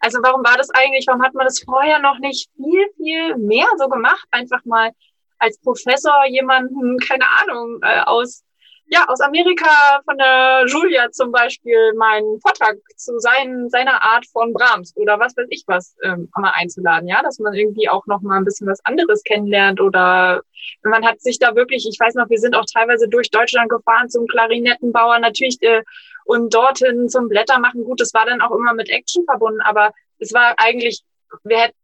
also warum war das eigentlich, warum hat man das vorher noch nicht viel, viel mehr so gemacht? Einfach mal als Professor jemanden, keine Ahnung, äh, aus ja, aus Amerika von der Julia zum Beispiel meinen Vortrag zu sein, seiner Art von Brahms oder was weiß ich was ähm, mal einzuladen, ja, dass man irgendwie auch noch mal ein bisschen was anderes kennenlernt oder man hat sich da wirklich, ich weiß noch, wir sind auch teilweise durch Deutschland gefahren zum Klarinettenbauer natürlich äh, und dorthin zum Blättermachen. Gut, das war dann auch immer mit Action verbunden, aber es war eigentlich, wir hätten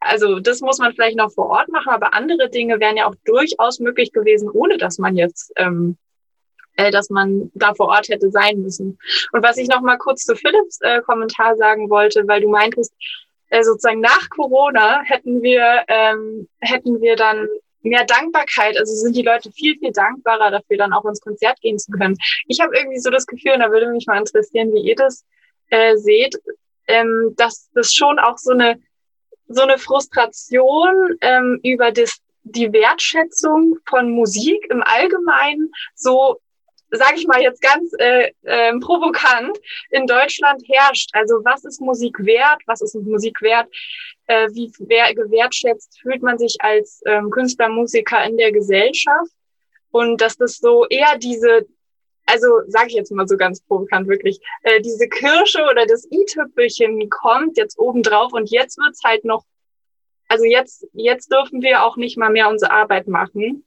also das muss man vielleicht noch vor Ort machen, aber andere Dinge wären ja auch durchaus möglich gewesen, ohne dass man jetzt ähm, äh, dass man da vor Ort hätte sein müssen. Und was ich noch mal kurz zu Philipps äh, Kommentar sagen wollte, weil du meintest, äh, sozusagen nach Corona hätten wir ähm, hätten wir dann mehr Dankbarkeit, also sind die Leute viel, viel dankbarer dafür, dann auch ins Konzert gehen zu können. Ich habe irgendwie so das Gefühl, und da würde mich mal interessieren, wie ihr das äh, seht, ähm, dass das schon auch so eine so eine Frustration ähm, über das, die Wertschätzung von Musik im Allgemeinen so sage ich mal jetzt ganz äh, äh, provokant, in Deutschland herrscht. Also was ist Musik wert? Was ist Musik wert? Äh, wie wer, gewertschätzt fühlt man sich als ähm, Künstler, Musiker in der Gesellschaft? Und dass das so eher diese, also sage ich jetzt mal so ganz provokant wirklich, äh, diese Kirsche oder das i-Tüpfelchen kommt jetzt obendrauf und jetzt wird's halt noch, also jetzt, jetzt dürfen wir auch nicht mal mehr unsere Arbeit machen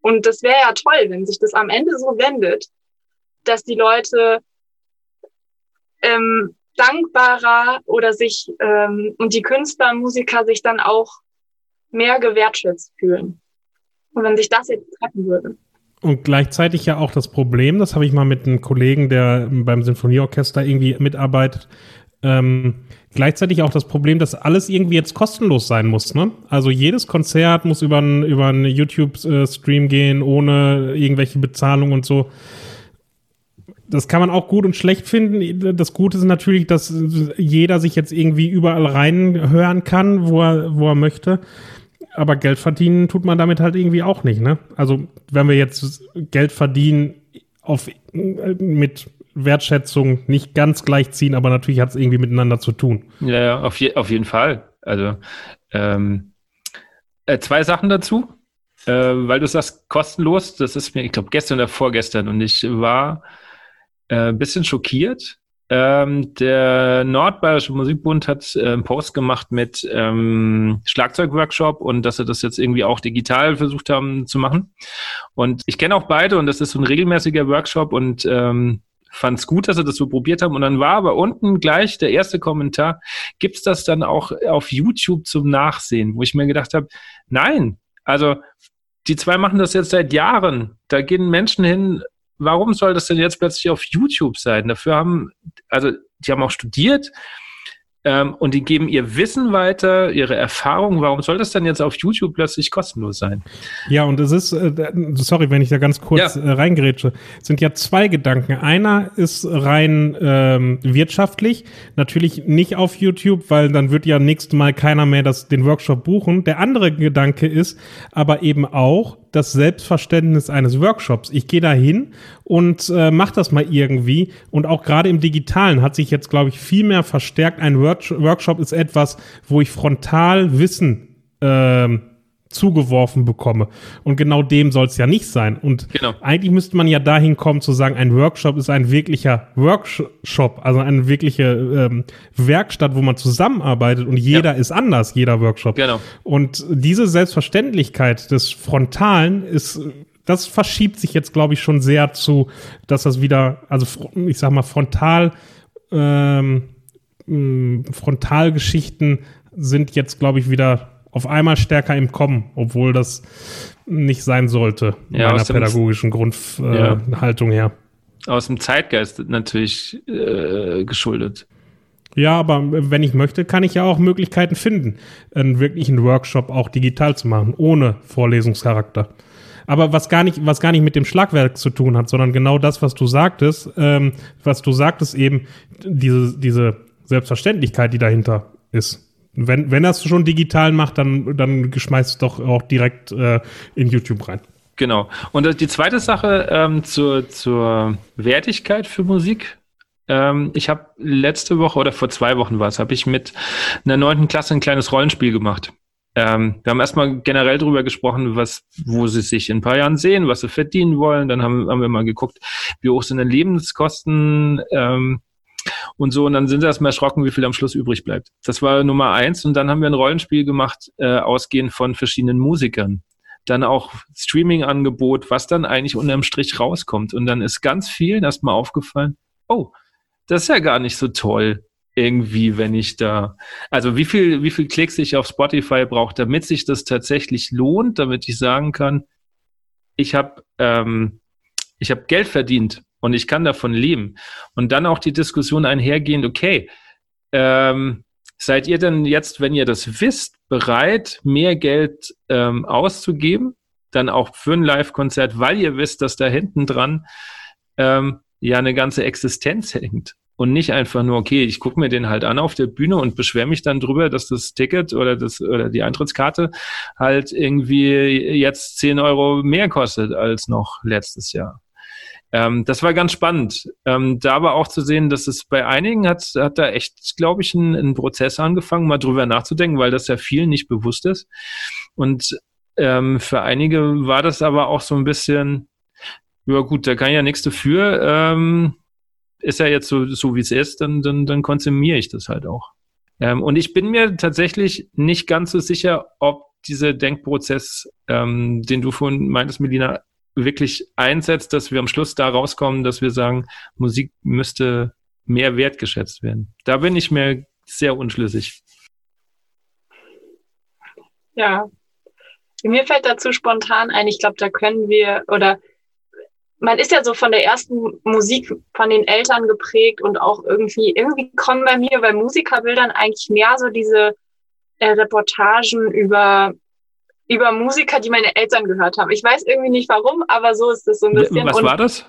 und das wäre ja toll, wenn sich das am Ende so wendet, dass die Leute ähm, dankbarer oder sich ähm, und die Künstler, Musiker sich dann auch mehr gewertschätzt fühlen. Und wenn sich das jetzt treffen würde. Und gleichzeitig ja auch das Problem, das habe ich mal mit einem Kollegen, der beim Sinfonieorchester irgendwie mitarbeitet, ähm, gleichzeitig auch das Problem, dass alles irgendwie jetzt kostenlos sein muss. Ne? Also jedes Konzert muss über einen über einen YouTube-Stream gehen, ohne irgendwelche Bezahlung und so. Das kann man auch gut und schlecht finden. Das Gute ist natürlich, dass jeder sich jetzt irgendwie überall reinhören kann, wo er, wo er möchte. Aber Geld verdienen tut man damit halt irgendwie auch nicht. Ne? Also wenn wir jetzt Geld verdienen auf, mit Wertschätzung nicht ganz gleichziehen, aber natürlich hat es irgendwie miteinander zu tun. Ja, ja auf, je, auf jeden Fall. Also ähm, äh, zwei Sachen dazu, äh, weil du sagst kostenlos, das ist mir, ich glaube, gestern oder vorgestern und ich war äh, ein bisschen schockiert. Ähm, der Nordbayerische Musikbund hat äh, einen Post gemacht mit ähm, Schlagzeugworkshop und dass sie das jetzt irgendwie auch digital versucht haben zu machen. Und ich kenne auch beide und das ist so ein regelmäßiger Workshop und ähm, fand es gut, dass sie das so probiert haben. Und dann war aber unten gleich der erste Kommentar, gibt's das dann auch auf YouTube zum Nachsehen, wo ich mir gedacht habe, nein, also die zwei machen das jetzt seit Jahren. Da gehen Menschen hin. Warum soll das denn jetzt plötzlich auf YouTube sein? Dafür haben, also die haben auch studiert, ähm, und die geben ihr Wissen weiter, ihre Erfahrung. Warum soll das dann jetzt auf YouTube plötzlich kostenlos sein? Ja, und es ist, äh, sorry, wenn ich da ganz kurz ja. äh, reingrätsche, sind ja zwei Gedanken. Einer ist rein ähm, wirtschaftlich, natürlich nicht auf YouTube, weil dann wird ja nächstes Mal keiner mehr das, den Workshop buchen. Der andere Gedanke ist aber eben auch, das Selbstverständnis eines Workshops. Ich gehe da hin und äh, mache das mal irgendwie. Und auch gerade im Digitalen hat sich jetzt, glaube ich, viel mehr verstärkt. Ein Work Workshop ist etwas, wo ich frontal Wissen ähm, zugeworfen bekomme. Und genau dem soll es ja nicht sein. Und genau. eigentlich müsste man ja dahin kommen zu sagen, ein Workshop ist ein wirklicher Workshop, also eine wirkliche ähm, Werkstatt, wo man zusammenarbeitet und jeder ja. ist anders, jeder Workshop. Genau. Und diese Selbstverständlichkeit des Frontalen ist das verschiebt sich jetzt, glaube ich, schon sehr zu, dass das wieder, also ich sag mal, frontal, ähm, Frontalgeschichten sind jetzt, glaube ich, wieder auf einmal stärker im Kommen, obwohl das nicht sein sollte, ja, meiner pädagogischen Grundhaltung äh, ja. her. Aus dem Zeitgeist natürlich äh, geschuldet. Ja, aber wenn ich möchte, kann ich ja auch Möglichkeiten finden, einen wirklichen Workshop auch digital zu machen, ohne Vorlesungscharakter. Aber was gar nicht, was gar nicht mit dem Schlagwerk zu tun hat, sondern genau das, was du sagtest, ähm, was du sagtest eben, diese, diese Selbstverständlichkeit, die dahinter ist. Wenn, wenn es schon digital macht, dann, dann schmeißt es doch auch direkt äh, in YouTube rein. Genau. Und die zweite Sache ähm, zur, zur Wertigkeit für Musik. Ähm, ich habe letzte Woche oder vor zwei Wochen war es, habe ich mit einer neunten Klasse ein kleines Rollenspiel gemacht. Ähm, wir haben erstmal generell darüber gesprochen, was, wo sie sich in ein paar Jahren sehen, was sie verdienen wollen. Dann haben, haben wir mal geguckt, wie hoch sind denn Lebenskosten ähm, und so. Und dann sind sie erstmal erschrocken, wie viel am Schluss übrig bleibt. Das war Nummer eins. Und dann haben wir ein Rollenspiel gemacht, äh, ausgehend von verschiedenen Musikern. Dann auch Streaming-Angebot, was dann eigentlich unterm Strich rauskommt. Und dann ist ganz vielen erstmal aufgefallen, oh, das ist ja gar nicht so toll irgendwie, wenn ich da, also wie viel, wie viel Klicks ich auf Spotify brauche, damit sich das tatsächlich lohnt, damit ich sagen kann, ich habe ähm, ich habe Geld verdient und ich kann davon leben. Und dann auch die Diskussion einhergehend, okay, ähm, seid ihr denn jetzt, wenn ihr das wisst, bereit, mehr Geld ähm, auszugeben? Dann auch für ein Live-Konzert, weil ihr wisst, dass da hinten dran ähm, ja eine ganze Existenz hängt. Und nicht einfach nur, okay, ich gucke mir den halt an auf der Bühne und beschwere mich dann drüber, dass das Ticket oder das oder die Eintrittskarte halt irgendwie jetzt 10 Euro mehr kostet als noch letztes Jahr. Ähm, das war ganz spannend. Ähm, da aber auch zu sehen, dass es bei einigen hat, hat da echt, glaube ich, ein, ein Prozess angefangen, mal drüber nachzudenken, weil das ja vielen nicht bewusst ist. Und ähm, für einige war das aber auch so ein bisschen, ja gut, da kann ja nichts dafür. Ähm, ist ja jetzt so, so wie es ist, dann, dann, dann konsumiere ich das halt auch. Ähm, und ich bin mir tatsächlich nicht ganz so sicher, ob dieser Denkprozess, ähm, den du vorhin meintest, Melina, wirklich einsetzt, dass wir am Schluss da rauskommen, dass wir sagen, Musik müsste mehr wertgeschätzt werden. Da bin ich mir sehr unschlüssig. Ja, mir fällt dazu spontan ein, ich glaube, da können wir oder man ist ja so von der ersten Musik von den Eltern geprägt und auch irgendwie, irgendwie kommen bei mir bei Musikerbildern eigentlich mehr so diese äh, Reportagen über, über Musiker, die meine Eltern gehört haben. Ich weiß irgendwie nicht warum, aber so ist es so ein bisschen. Was und, war das?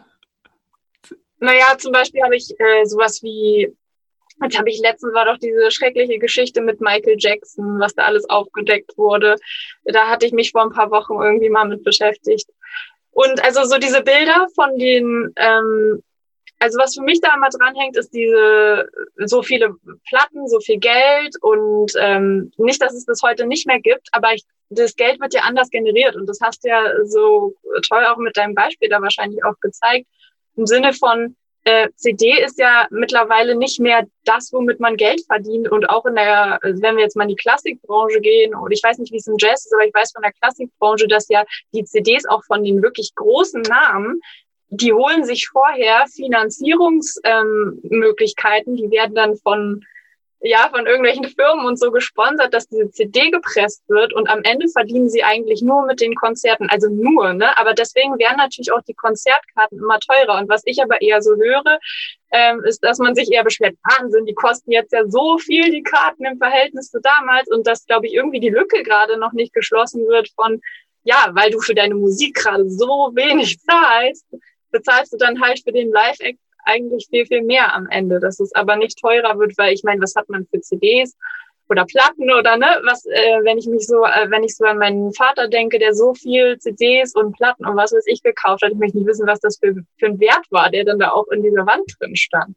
Naja, zum Beispiel habe ich äh, sowas wie, jetzt habe ich letztens war doch diese schreckliche Geschichte mit Michael Jackson, was da alles aufgedeckt wurde. Da hatte ich mich vor ein paar Wochen irgendwie mal mit beschäftigt. Und also so diese Bilder von den, ähm, also was für mich da immer dranhängt, ist diese so viele Platten, so viel Geld und ähm, nicht, dass es das heute nicht mehr gibt, aber ich, das Geld wird ja anders generiert und das hast du ja so toll auch mit deinem Beispiel da wahrscheinlich auch gezeigt, im Sinne von, äh, CD ist ja mittlerweile nicht mehr das, womit man Geld verdient und auch in der, wenn wir jetzt mal in die Klassikbranche gehen, und ich weiß nicht, wie es im Jazz ist, aber ich weiß von der Klassikbranche, dass ja die CDs auch von den wirklich großen Namen die holen sich vorher Finanzierungsmöglichkeiten, ähm, die werden dann von ja, von irgendwelchen Firmen und so gesponsert, dass diese CD gepresst wird und am Ende verdienen sie eigentlich nur mit den Konzerten, also nur, ne? Aber deswegen werden natürlich auch die Konzertkarten immer teurer. Und was ich aber eher so höre, ähm, ist, dass man sich eher beschwert, Wahnsinn, die kosten jetzt ja so viel, die Karten im Verhältnis zu damals und dass, glaube ich, irgendwie die Lücke gerade noch nicht geschlossen wird von, ja, weil du für deine Musik gerade so wenig zahlst, bezahlst du dann halt für den Live-Act eigentlich viel, viel mehr am Ende, dass es aber nicht teurer wird, weil ich meine, was hat man für CDs oder Platten oder ne, was, äh, wenn ich mich so, äh, wenn ich so an meinen Vater denke, der so viel CDs und Platten und was weiß ich gekauft hat, ich möchte nicht wissen, was das für, für ein Wert war, der dann da auch in dieser Wand drin stand.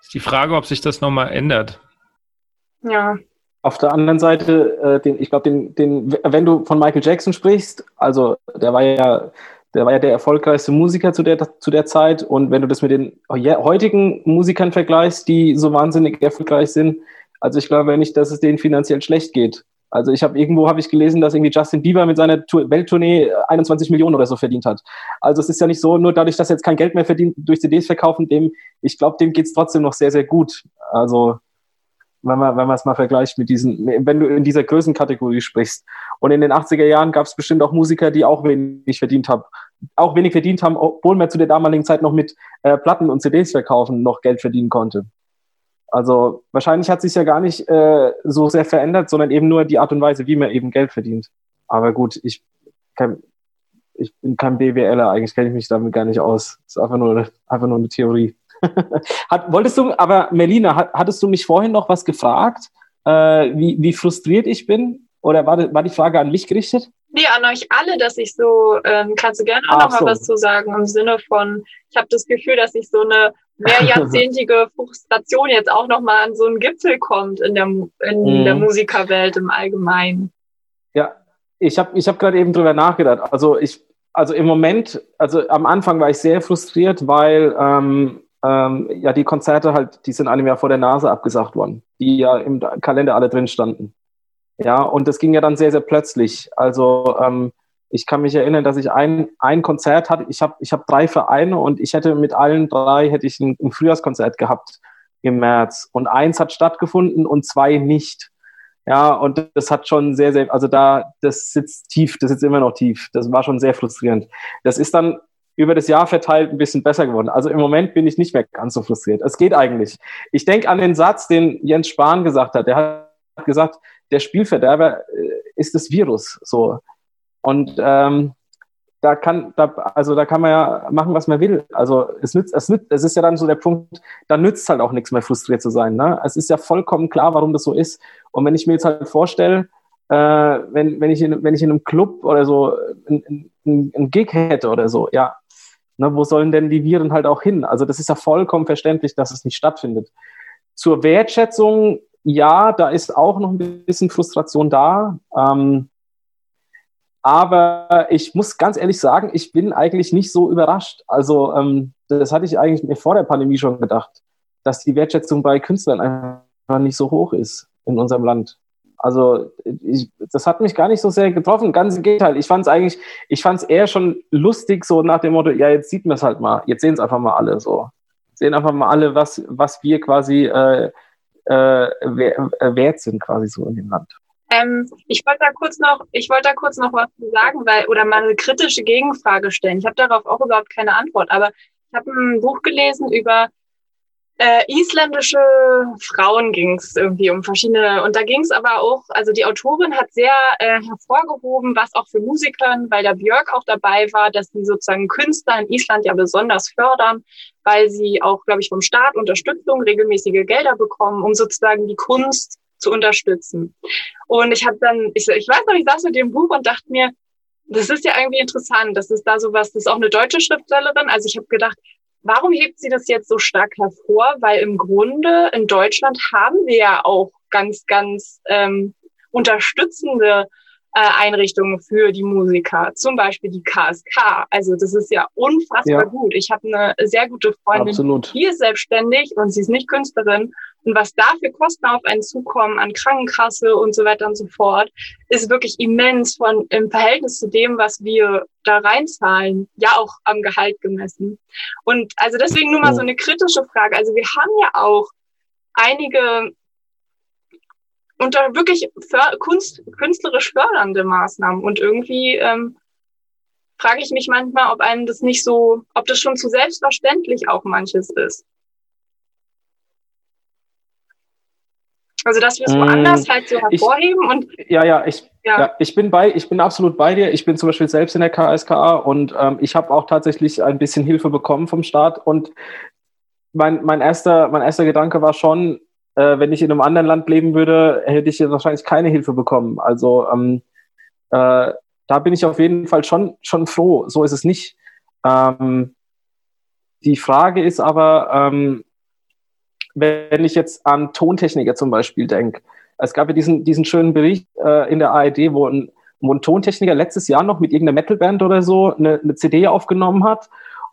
Ist die Frage, ob sich das nochmal ändert. Ja. Auf der anderen Seite, äh, den, ich glaube, den, den, wenn du von Michael Jackson sprichst, also der war ja der war ja der erfolgreichste Musiker zu der, zu der Zeit. Und wenn du das mit den heutigen Musikern vergleichst, die so wahnsinnig erfolgreich sind, also ich glaube nicht, dass es denen finanziell schlecht geht. Also ich habe irgendwo habe ich gelesen, dass irgendwie Justin Bieber mit seiner Tour, Welttournee 21 Millionen oder so verdient hat. Also es ist ja nicht so, nur dadurch, dass er jetzt kein Geld mehr verdient durch CDs verkaufen, dem, ich glaube, dem geht's trotzdem noch sehr, sehr gut. Also wenn man, wenn man es mal vergleicht mit diesen, wenn du in dieser Größenkategorie sprichst. Und in den 80er Jahren gab es bestimmt auch Musiker, die auch wenig verdient haben, auch wenig verdient haben, obwohl man zu der damaligen Zeit noch mit äh, Platten und CDs verkaufen noch Geld verdienen konnte. Also wahrscheinlich hat sich ja gar nicht äh, so sehr verändert, sondern eben nur die Art und Weise, wie man eben Geld verdient. Aber gut, ich, kann, ich bin kein BWLer, eigentlich kenne ich mich damit gar nicht aus. Ist einfach nur, einfach nur eine Theorie. Hat, wolltest du, aber Melina, hat, hattest du mich vorhin noch was gefragt, äh, wie, wie frustriert ich bin? Oder war, war die Frage an mich gerichtet? Nee, an euch alle, dass ich so, ähm, kannst du gerne auch Ach noch mal so. was zu sagen im Sinne von, ich habe das Gefühl, dass ich so eine mehrjahrzehntige Frustration jetzt auch noch mal an so einen Gipfel kommt in der, in mhm. der Musikerwelt im Allgemeinen. Ja, ich habe ich hab gerade eben drüber nachgedacht. Also ich, also im Moment, also am Anfang war ich sehr frustriert, weil ähm, ähm, ja die Konzerte halt, die sind einem ja vor der Nase abgesagt worden, die ja im Kalender alle drin standen. Ja, und das ging ja dann sehr, sehr plötzlich. Also ähm, ich kann mich erinnern, dass ich ein, ein Konzert hatte. Ich habe ich hab drei Vereine und ich hätte mit allen drei hätte ich ein, ein Frühjahrskonzert gehabt im März. Und eins hat stattgefunden und zwei nicht. Ja, und das hat schon sehr, sehr, also da, das sitzt tief, das sitzt immer noch tief. Das war schon sehr frustrierend. Das ist dann über das Jahr verteilt ein bisschen besser geworden. Also im Moment bin ich nicht mehr ganz so frustriert. Es geht eigentlich. Ich denke an den Satz, den Jens Spahn gesagt hat. Der hat gesagt, der Spielverderber äh, ist das Virus. So. Und ähm, da kann, da, also da kann man ja machen, was man will. Also es nützt, es nützt, es ist ja dann so der Punkt, da nützt halt auch nichts mehr, frustriert zu sein. Ne? Es ist ja vollkommen klar, warum das so ist. Und wenn ich mir jetzt halt vorstelle, äh, wenn, wenn, ich in, wenn ich in einem Club oder so einen ein Gig hätte oder so, ja, ne, wo sollen denn die Viren halt auch hin? Also das ist ja vollkommen verständlich, dass es nicht stattfindet. Zur Wertschätzung, ja, da ist auch noch ein bisschen Frustration da. Ähm, aber ich muss ganz ehrlich sagen, ich bin eigentlich nicht so überrascht. Also ähm, das hatte ich eigentlich mir vor der Pandemie schon gedacht, dass die Wertschätzung bei Künstlern einfach nicht so hoch ist in unserem Land. Also ich, das hat mich gar nicht so sehr getroffen. Ganz im Gegenteil. Ich fand es eigentlich, ich fand es eher schon lustig, so nach dem Motto, ja, jetzt sieht man es halt mal, jetzt sehen es einfach mal alle so. Sehen einfach mal alle, was, was wir quasi äh, äh, wert sind, quasi so in dem Land. Ähm, ich wollte da kurz noch, ich wollte da kurz noch was sagen, weil oder mal eine kritische Gegenfrage stellen. Ich habe darauf auch überhaupt keine Antwort, aber ich habe ein Buch gelesen über äh, isländische Frauen ging es irgendwie um verschiedene und da ging es aber auch, also die Autorin hat sehr äh, hervorgehoben, was auch für Musikern, weil der Björk auch dabei war, dass sie sozusagen Künstler in Island ja besonders fördern, weil sie auch, glaube ich, vom Staat Unterstützung, regelmäßige Gelder bekommen, um sozusagen die Kunst zu unterstützen. Und ich habe dann, ich, ich weiß noch, ich saß mit dem Buch und dachte mir, das ist ja irgendwie interessant, das ist da sowas, das ist auch eine deutsche Schriftstellerin. Also ich habe gedacht, warum hebt sie das jetzt so stark hervor? Weil im Grunde in Deutschland haben wir ja auch ganz, ganz ähm, unterstützende Einrichtungen für die Musiker, zum Beispiel die KSK. Also das ist ja unfassbar ja. gut. Ich habe eine sehr gute Freundin, Absolut. die ist selbstständig und sie ist nicht Künstlerin. Und was da für Kosten auf einen zukommen an Krankenkasse und so weiter und so fort, ist wirklich immens von im Verhältnis zu dem, was wir da reinzahlen, ja auch am Gehalt gemessen. Und also deswegen nur mal so eine kritische Frage. Also wir haben ja auch einige unter wirklich för Kunst, künstlerisch fördernde Maßnahmen. Und irgendwie ähm, frage ich mich manchmal, ob einem das nicht so, ob das schon zu selbstverständlich auch manches ist. Also dass wir es woanders mmh, halt so hervorheben ich, und ja, ja, ich, ja. ja. ich bin bei, ich bin absolut bei dir. Ich bin zum Beispiel selbst in der KSKA und ähm, ich habe auch tatsächlich ein bisschen Hilfe bekommen vom Staat und mein, mein erster, mein erster Gedanke war schon, äh, wenn ich in einem anderen Land leben würde, hätte ich wahrscheinlich keine Hilfe bekommen. Also ähm, äh, da bin ich auf jeden Fall schon, schon froh. So ist es nicht. Ähm, die Frage ist aber, ähm, wenn ich jetzt an Tontechniker zum Beispiel denke. Es gab ja diesen, diesen schönen Bericht äh, in der ARD, wo ein, wo ein Tontechniker letztes Jahr noch mit irgendeiner Metalband oder so eine, eine CD aufgenommen hat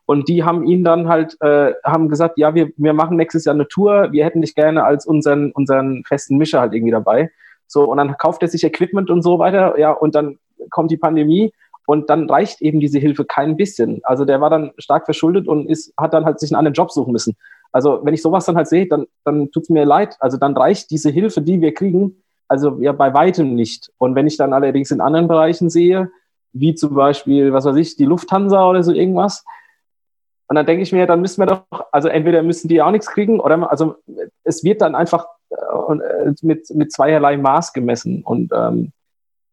und die haben ihn dann halt, äh, haben gesagt, ja, wir, wir machen nächstes Jahr eine Tour, wir hätten dich gerne als unseren, unseren festen Mischer halt irgendwie dabei. So, und dann kauft er sich Equipment und so weiter, ja, und dann kommt die Pandemie und dann reicht eben diese Hilfe kein bisschen. Also der war dann stark verschuldet und ist, hat dann halt sich einen anderen Job suchen müssen. Also wenn ich sowas dann halt sehe, dann, dann tut's mir leid. Also dann reicht diese Hilfe, die wir kriegen, also ja bei weitem nicht. Und wenn ich dann allerdings in anderen Bereichen sehe, wie zum Beispiel, was weiß ich, die Lufthansa oder so irgendwas, und dann denke ich mir, dann müssen wir doch, also entweder müssen die auch nichts kriegen oder also es wird dann einfach äh, mit, mit zweierlei Maß gemessen. Und ähm,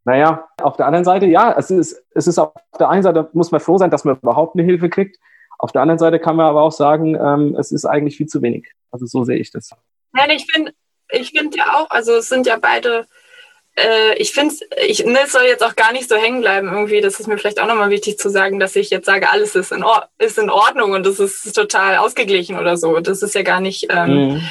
naja, auf der anderen Seite, ja, es ist, es ist auf der einen Seite muss man froh sein, dass man überhaupt eine Hilfe kriegt. Auf der anderen Seite kann man aber auch sagen, ähm, es ist eigentlich viel zu wenig. Also so sehe ich das. Nein, ich finde ich finde ja auch, also es sind ja beide äh, ich finde ich, ne, es soll jetzt auch gar nicht so hängen bleiben irgendwie. Das ist mir vielleicht auch nochmal wichtig zu sagen, dass ich jetzt sage, alles ist in, Or ist in Ordnung und das ist total ausgeglichen oder so. Das ist ja gar nicht, ähm, mhm.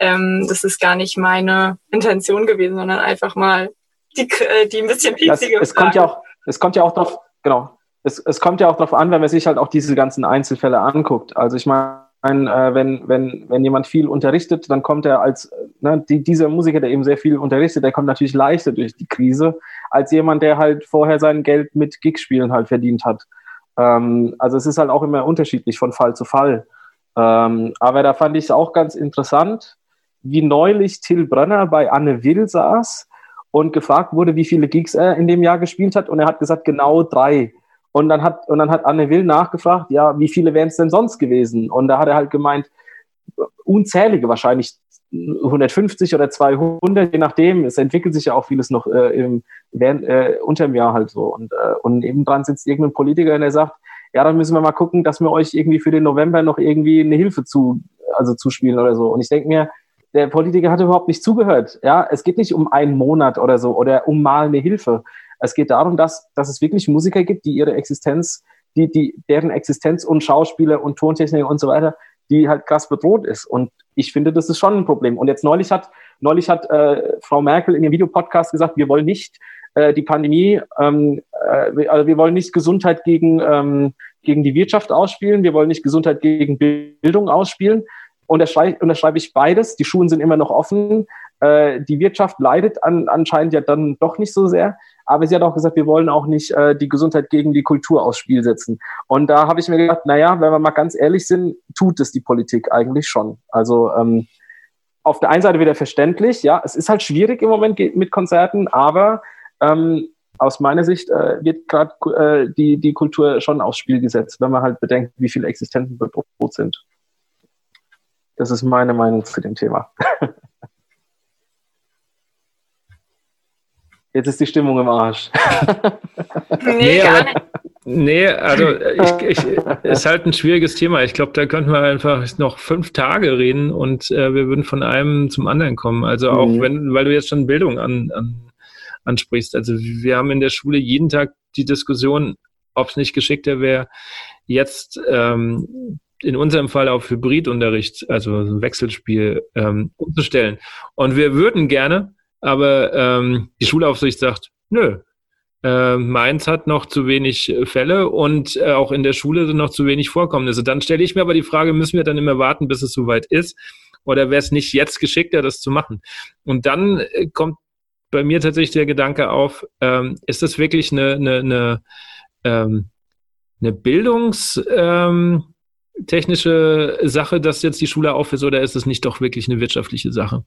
ähm, das ist gar nicht meine Intention gewesen, sondern einfach mal die, äh, die ein bisschen piezige es, es kommt ja auch, es kommt ja auch drauf, genau. Es, es kommt ja auch darauf an, wenn man sich halt auch diese ganzen Einzelfälle anguckt. Also ich meine, äh, wenn, wenn, wenn jemand viel unterrichtet, dann kommt er als, ne, die, dieser Musiker, der eben sehr viel unterrichtet, der kommt natürlich leichter durch die Krise, als jemand, der halt vorher sein Geld mit Gigspielen halt verdient hat. Ähm, also es ist halt auch immer unterschiedlich von Fall zu Fall. Ähm, aber da fand ich es auch ganz interessant, wie neulich Till Brenner bei Anne Will saß und gefragt wurde, wie viele Gigs er in dem Jahr gespielt hat. Und er hat gesagt, genau drei. Und dann hat, und dann hat Anne Will nachgefragt, ja, wie viele wären es denn sonst gewesen? Und da hat er halt gemeint, unzählige wahrscheinlich 150 oder 200, je nachdem. Es entwickelt sich ja auch vieles noch äh, im, während, äh, unter dem Jahr halt so. Und, äh, und nebendran sitzt irgendein Politiker, der sagt, ja, dann müssen wir mal gucken, dass wir euch irgendwie für den November noch irgendwie eine Hilfe zu, also zuspielen oder so. Und ich denke mir, der Politiker hat überhaupt nicht zugehört. Ja, es geht nicht um einen Monat oder so oder um mal eine Hilfe. Es geht darum, dass, dass es wirklich Musiker gibt, die ihre Existenz, die, die, deren Existenz und Schauspieler und Tontechniker und so weiter, die halt krass bedroht ist. Und ich finde, das ist schon ein Problem. Und jetzt neulich hat, neulich hat äh, Frau Merkel in ihrem Videopodcast gesagt, wir wollen nicht äh, die Pandemie, ähm, äh, also wir wollen nicht Gesundheit gegen, ähm, gegen die Wirtschaft ausspielen, wir wollen nicht Gesundheit gegen Bildung ausspielen. Und da schreibe ich beides. Die Schulen sind immer noch offen. Äh, die Wirtschaft leidet an, anscheinend ja dann doch nicht so sehr. Aber sie hat auch gesagt, wir wollen auch nicht äh, die Gesundheit gegen die Kultur aufs Spiel setzen. Und da habe ich mir gedacht, naja, wenn wir mal ganz ehrlich sind, tut es die Politik eigentlich schon. Also ähm, auf der einen Seite wieder verständlich, ja, es ist halt schwierig im Moment mit Konzerten, aber ähm, aus meiner Sicht äh, wird gerade äh, die, die Kultur schon aufs Spiel gesetzt, wenn man halt bedenkt, wie viele Existenzen bedroht sind. Das ist meine Meinung zu dem Thema. Jetzt ist die Stimmung im Arsch. nee, gar nicht. Nee, also ich, ich, ist halt ein schwieriges Thema. Ich glaube, da könnten wir einfach noch fünf Tage reden und äh, wir würden von einem zum anderen kommen. Also auch mhm. wenn, weil du jetzt schon Bildung an, an, ansprichst. Also wir haben in der Schule jeden Tag die Diskussion, ob es nicht geschickter wäre, jetzt ähm, in unserem Fall auf Hybridunterricht, also ein Wechselspiel, ähm, umzustellen. Und wir würden gerne, aber ähm, die Schulaufsicht sagt, nö, äh, Mainz hat noch zu wenig Fälle und äh, auch in der Schule sind noch zu wenig Vorkommnisse. Dann stelle ich mir aber die Frage, müssen wir dann immer warten, bis es soweit ist? Oder wäre es nicht jetzt geschickter, das zu machen? Und dann äh, kommt bei mir tatsächlich der Gedanke auf, ähm, ist das wirklich eine, eine, eine, ähm, eine Bildungs- ähm, Sache, dass jetzt die Schule auf ist, oder ist es nicht doch wirklich eine wirtschaftliche Sache?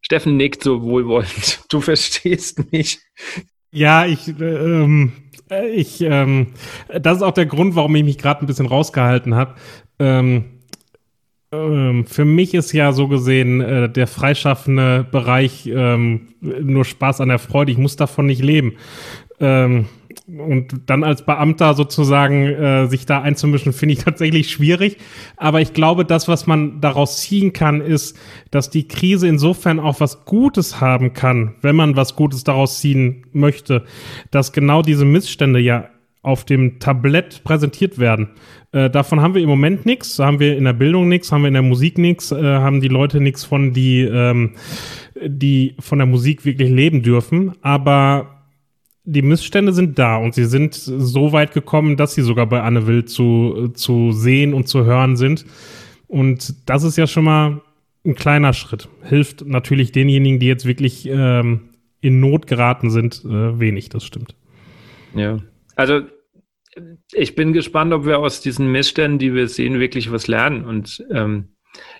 Steffen nickt so wohlwollend. Du verstehst mich. Ja, ich, ähm, ich, ähm, das ist auch der Grund, warum ich mich gerade ein bisschen rausgehalten habe. Ähm, ähm, für mich ist ja so gesehen äh, der freischaffende Bereich ähm, nur Spaß an der Freude. Ich muss davon nicht leben. Ähm, und dann als Beamter sozusagen äh, sich da einzumischen, finde ich tatsächlich schwierig. Aber ich glaube, das, was man daraus ziehen kann, ist, dass die Krise insofern auch was Gutes haben kann, wenn man was Gutes daraus ziehen möchte, dass genau diese Missstände ja auf dem Tablett präsentiert werden. Äh, davon haben wir im Moment nichts, haben wir in der Bildung nichts, haben wir in der Musik nichts, äh, haben die Leute nichts von, die, ähm, die von der Musik wirklich leben dürfen. Aber die Missstände sind da und sie sind so weit gekommen, dass sie sogar bei Anne Will zu, zu sehen und zu hören sind. Und das ist ja schon mal ein kleiner Schritt. Hilft natürlich denjenigen, die jetzt wirklich ähm, in Not geraten sind, äh, wenig, das stimmt. Ja, also ich bin gespannt, ob wir aus diesen Missständen, die wir sehen, wirklich was lernen. Und ähm,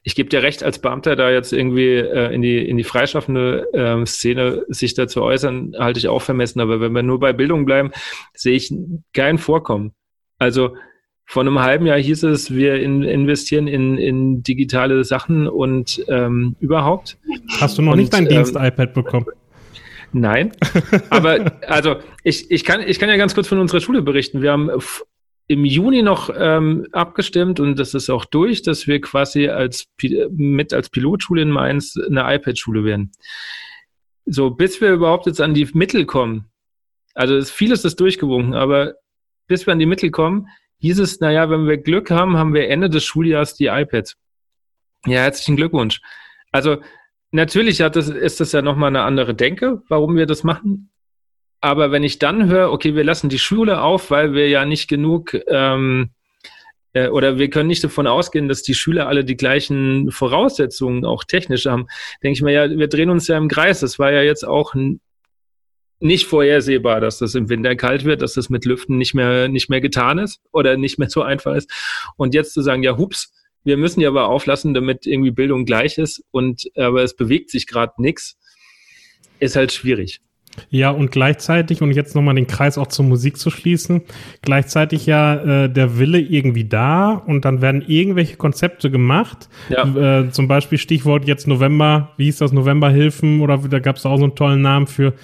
ich gebe dir recht, als Beamter da jetzt irgendwie äh, in die in die freischaffende äh, Szene sich dazu äußern, halte ich auch vermessen. Aber wenn wir nur bei Bildung bleiben, sehe ich kein Vorkommen. Also vor einem halben Jahr hieß es, wir in, investieren in, in digitale Sachen und ähm, überhaupt. Hast du noch und, nicht dein Dienst-iPad ähm, bekommen? Nein, aber also ich, ich, kann, ich kann ja ganz kurz von unserer Schule berichten. Wir haben im Juni noch ähm, abgestimmt und das ist auch durch, dass wir quasi als mit als Pilotschule in Mainz eine iPad-Schule werden. So, bis wir überhaupt jetzt an die Mittel kommen, also ist vieles ist durchgewunken, aber bis wir an die Mittel kommen, hieß es, naja, wenn wir Glück haben, haben wir Ende des Schuljahres die iPads. Ja, herzlichen Glückwunsch. Also natürlich hat das, ist das ja nochmal eine andere Denke, warum wir das machen. Aber wenn ich dann höre, okay, wir lassen die Schule auf, weil wir ja nicht genug ähm, äh, oder wir können nicht davon ausgehen, dass die Schüler alle die gleichen Voraussetzungen auch technisch haben, denke ich mir ja, wir drehen uns ja im Kreis. Das war ja jetzt auch nicht vorhersehbar, dass das im Winter kalt wird, dass das mit Lüften nicht mehr, nicht mehr getan ist oder nicht mehr so einfach ist. Und jetzt zu sagen, ja, hups, wir müssen ja aber auflassen, damit irgendwie Bildung gleich ist und aber es bewegt sich gerade nichts, ist halt schwierig. Ja, und gleichzeitig, und jetzt nochmal den Kreis auch zur Musik zu schließen, gleichzeitig ja äh, der Wille irgendwie da und dann werden irgendwelche Konzepte gemacht. Ja. Äh, zum Beispiel Stichwort jetzt November, wie hieß das, Novemberhilfen oder da gab es auch so einen tollen Namen für.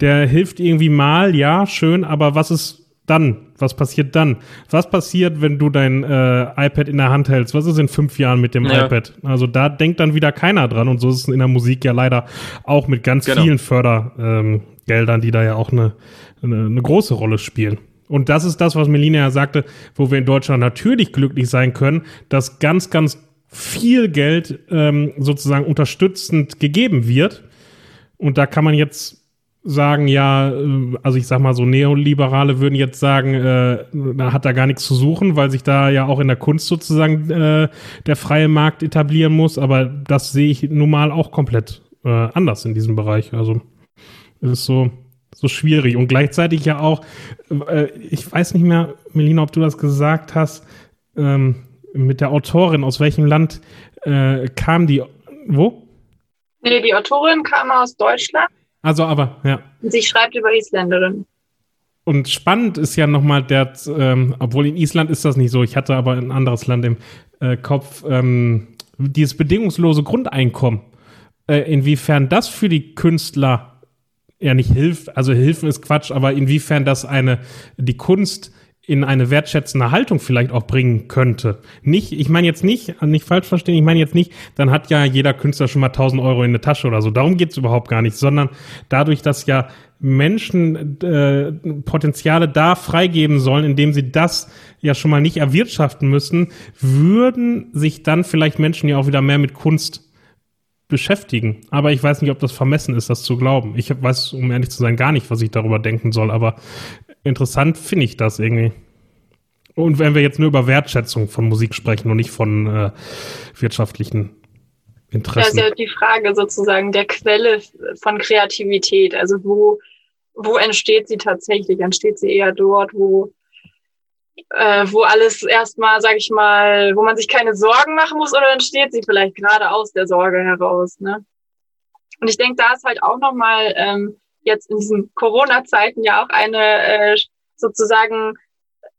Der hilft irgendwie mal, ja, schön, aber was ist dann? Was passiert dann? Was passiert, wenn du dein äh, iPad in der Hand hältst? Was ist in fünf Jahren mit dem ja. iPad? Also da denkt dann wieder keiner dran und so ist es in der Musik ja leider auch mit ganz genau. vielen Fördergeldern, ähm, die da ja auch eine, eine, eine große Rolle spielen. Und das ist das, was Melina ja sagte, wo wir in Deutschland natürlich glücklich sein können, dass ganz, ganz viel Geld ähm, sozusagen unterstützend gegeben wird. Und da kann man jetzt sagen, ja, äh, also ich sag mal so, Neoliberale würden jetzt sagen, äh, da hat da gar nichts zu suchen, weil sich da ja auch in der Kunst sozusagen äh, der freie Markt etablieren muss, aber das sehe ich nun mal auch komplett äh, anders in diesem Bereich. Also ist so, so schwierig und gleichzeitig ja auch, äh, ich weiß nicht mehr, Melina, ob du das gesagt hast, ähm, mit der Autorin, aus welchem Land äh, kam die, wo? Nee, die Autorin kam aus Deutschland also aber, ja. Und sie schreibt über Isländerin. Und spannend ist ja nochmal der, ähm, obwohl in Island ist das nicht so, ich hatte aber ein anderes Land im äh, Kopf, ähm, dieses bedingungslose Grundeinkommen. Äh, inwiefern das für die Künstler ja nicht hilft, also Hilfen ist Quatsch, aber inwiefern das eine, die Kunst in eine wertschätzende Haltung vielleicht auch bringen könnte. Nicht, ich meine jetzt nicht, nicht falsch verstehen, ich meine jetzt nicht, dann hat ja jeder Künstler schon mal 1000 Euro in der Tasche oder so. Darum geht's überhaupt gar nicht, sondern dadurch, dass ja Menschen äh, Potenziale da freigeben sollen, indem sie das ja schon mal nicht erwirtschaften müssen, würden sich dann vielleicht Menschen ja auch wieder mehr mit Kunst beschäftigen. Aber ich weiß nicht, ob das vermessen ist, das zu glauben. Ich weiß, um ehrlich zu sein, gar nicht, was ich darüber denken soll. Aber interessant finde ich das irgendwie. Und wenn wir jetzt nur über Wertschätzung von Musik sprechen und nicht von äh, wirtschaftlichen Interessen. Das ist ja die Frage sozusagen der Quelle von Kreativität. Also wo, wo entsteht sie tatsächlich? Entsteht sie eher dort, wo, äh, wo alles erstmal, sag ich mal, wo man sich keine Sorgen machen muss oder entsteht sie vielleicht gerade aus der Sorge heraus? Ne? Und ich denke, da ist halt auch nochmal ähm, jetzt in diesen Corona-Zeiten ja auch eine äh, sozusagen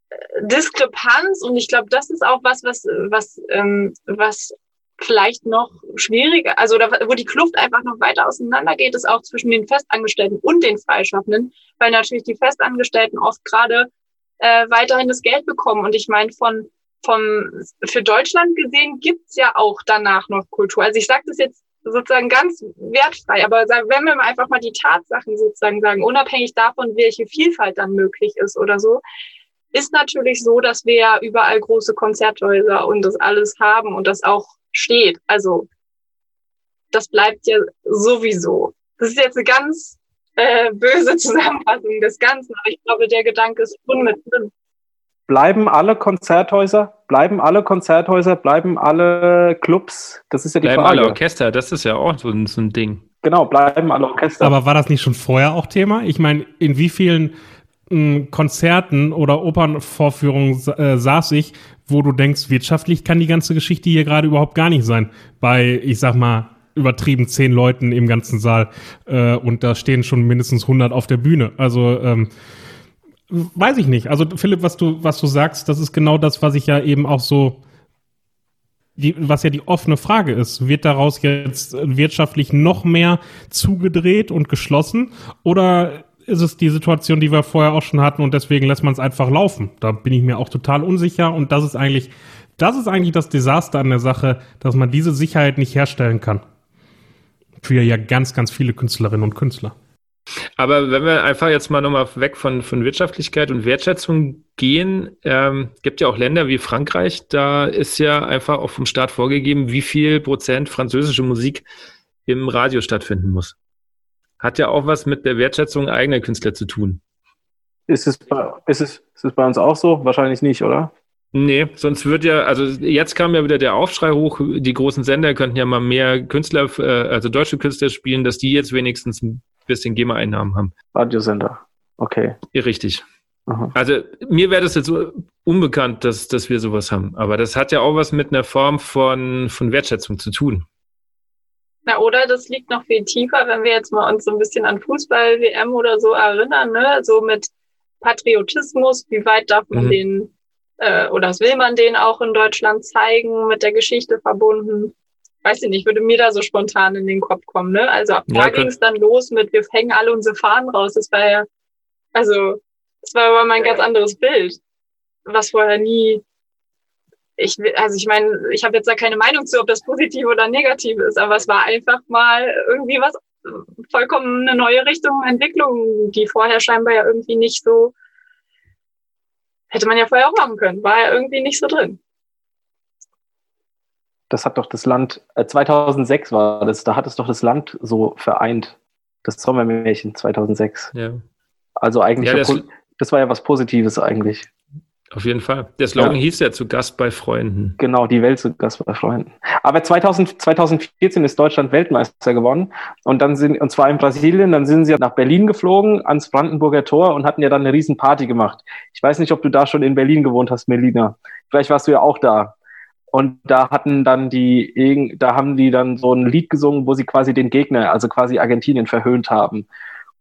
äh, Diskrepanz und ich glaube, das ist auch was, was, was, ähm, was vielleicht noch schwieriger, also da, wo die Kluft einfach noch weiter auseinander geht, ist auch zwischen den Festangestellten und den Freischaffenden, weil natürlich die Festangestellten oft gerade äh, weiterhin das Geld bekommen. Und ich meine, von vom für Deutschland gesehen gibt's ja auch danach noch Kultur. Also ich sage das jetzt sozusagen ganz wertfrei. Aber wenn wir einfach mal die Tatsachen sozusagen sagen, unabhängig davon, welche Vielfalt dann möglich ist oder so, ist natürlich so, dass wir ja überall große Konzerthäuser und das alles haben und das auch steht. Also das bleibt ja sowieso. Das ist jetzt eine ganz äh, böse Zusammenfassung des Ganzen, aber ich glaube, der Gedanke ist schon mit drin. Bleiben alle Konzerthäuser, bleiben alle Konzerthäuser, bleiben alle Clubs? Das ist ja die bleiben Frage. alle Orchester, das ist ja auch so ein, so ein Ding. Genau, bleiben alle Orchester. Aber war das nicht schon vorher auch Thema? Ich meine, in wie vielen mh, hm, Konzerten oder Opernvorführungen äh, saß ich, wo du denkst, wirtschaftlich kann die ganze Geschichte hier gerade überhaupt gar nicht sein. Bei, ich sag mal, übertrieben zehn Leuten im ganzen Saal äh, und da stehen schon mindestens 100 auf der Bühne. Also ähm, weiß ich nicht. Also Philipp, was du, was du sagst, das ist genau das, was ich ja eben auch so, die, was ja die offene Frage ist. Wird daraus jetzt wirtschaftlich noch mehr zugedreht und geschlossen oder ist es die Situation, die wir vorher auch schon hatten und deswegen lässt man es einfach laufen? Da bin ich mir auch total unsicher und das ist eigentlich, das ist eigentlich das Desaster an der Sache, dass man diese Sicherheit nicht herstellen kann. Für ja ganz, ganz viele Künstlerinnen und Künstler. Aber wenn wir einfach jetzt mal nochmal weg von, von Wirtschaftlichkeit und Wertschätzung gehen, ähm, gibt ja auch Länder wie Frankreich, da ist ja einfach auch vom Staat vorgegeben, wie viel Prozent französische Musik im Radio stattfinden muss. Hat ja auch was mit der Wertschätzung eigener Künstler zu tun. Ist es, bei, ist, es, ist es bei uns auch so? Wahrscheinlich nicht, oder? Nee, sonst wird ja, also jetzt kam ja wieder der Aufschrei hoch, die großen Sender könnten ja mal mehr Künstler, äh, also deutsche Künstler spielen, dass die jetzt wenigstens ein bisschen GEMA-Einnahmen haben. Radiosender, okay. Ja, richtig. Aha. Also mir wäre das jetzt so unbekannt, dass, dass wir sowas haben. Aber das hat ja auch was mit einer Form von, von Wertschätzung zu tun. Na, oder das liegt noch viel tiefer, wenn wir jetzt mal uns so ein bisschen an Fußball-WM oder so erinnern, ne? So mit Patriotismus, wie weit darf man mhm. den äh, oder was will man den auch in Deutschland zeigen, mit der Geschichte verbunden? Weiß ich nicht, würde mir da so spontan in den Kopf kommen, ne? Also ab ja, da ging es dann los mit, wir hängen alle unsere Fahnen raus. Das war ja, also, das war aber mal ein ganz anderes Bild, was vorher nie ich also ich meine, ich habe jetzt da keine Meinung zu, ob das positiv oder negativ ist, aber es war einfach mal irgendwie was vollkommen eine neue Richtung, Entwicklung, die vorher scheinbar ja irgendwie nicht so hätte man ja vorher auch machen können, war ja irgendwie nicht so drin. Das hat doch das Land, äh, 2006 war das, da hat es doch das Land so vereint. Das Sommermärchen 2006. Ja. Also eigentlich, ja, das, das war ja was Positives eigentlich. Auf jeden Fall. Der Slogan ja. hieß ja zu Gast bei Freunden. Genau, die Welt zu Gast bei Freunden. Aber 2000, 2014 ist Deutschland Weltmeister geworden und dann sind, und zwar in Brasilien, dann sind sie nach Berlin geflogen, ans Brandenburger Tor und hatten ja dann eine riesen Party gemacht. Ich weiß nicht, ob du da schon in Berlin gewohnt hast, Melina. Vielleicht warst du ja auch da. Und da hatten dann die, da haben die dann so ein Lied gesungen, wo sie quasi den Gegner, also quasi Argentinien verhöhnt haben.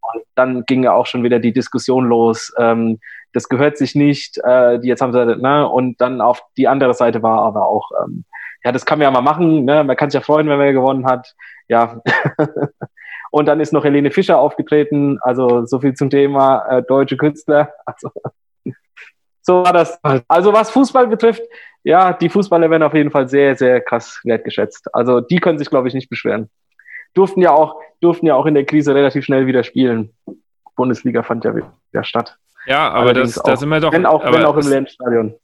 Und dann ging ja auch schon wieder die Diskussion los. Ähm, das gehört sich nicht, äh, die jetzt haben sie, ne, und dann auf die andere Seite war aber auch, ähm, ja, das kann man ja mal machen, ne, man kann sich ja freuen, wenn man gewonnen hat, ja. und dann ist noch Helene Fischer aufgetreten, also so viel zum Thema äh, deutsche Künstler, also so war das. Also was Fußball betrifft, ja, die Fußballer werden auf jeden Fall sehr, sehr krass wertgeschätzt. Also die können sich, glaube ich, nicht beschweren. Durften ja auch, durften ja auch in der Krise relativ schnell wieder spielen. Bundesliga fand ja wieder statt. Ja, aber das, da sind wir doch. Wenn auch, wenn auch im Lernstadion.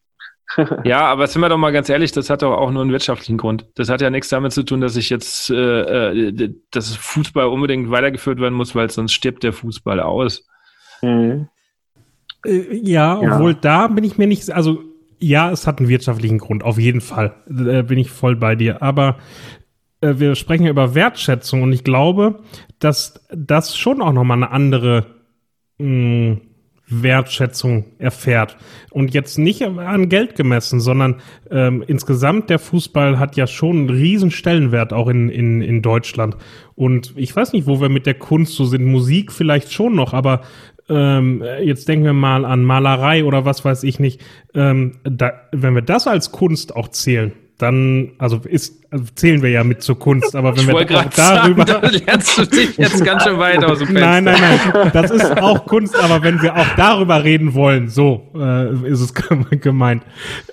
ja, aber sind wir doch mal ganz ehrlich, das hat doch auch nur einen wirtschaftlichen Grund. Das hat ja nichts damit zu tun, dass ich jetzt, äh, äh dass Fußball unbedingt weitergeführt werden muss, weil sonst stirbt der Fußball aus. Mhm. Äh, ja, ja, obwohl da bin ich mir nicht, also ja, es hat einen wirtschaftlichen Grund, auf jeden Fall. Da bin ich voll bei dir. Aber äh, wir sprechen ja über Wertschätzung und ich glaube, dass das schon auch nochmal eine andere mh, mm, Wertschätzung erfährt. Und jetzt nicht an Geld gemessen, sondern ähm, insgesamt der Fußball hat ja schon einen riesen Stellenwert auch in, in, in Deutschland. Und ich weiß nicht, wo wir mit der Kunst so sind. Musik vielleicht schon noch, aber ähm, jetzt denken wir mal an Malerei oder was weiß ich nicht. Ähm, da, wenn wir das als Kunst auch zählen, dann, also ist, also zählen wir ja mit zur Kunst, aber wenn ich wir auch darüber. Sagen, da lernst du dich jetzt ganz schön weit aus dem Fenster. Nein, nein, nein. Das ist auch Kunst, aber wenn wir auch darüber reden wollen, so äh, ist es gemeint.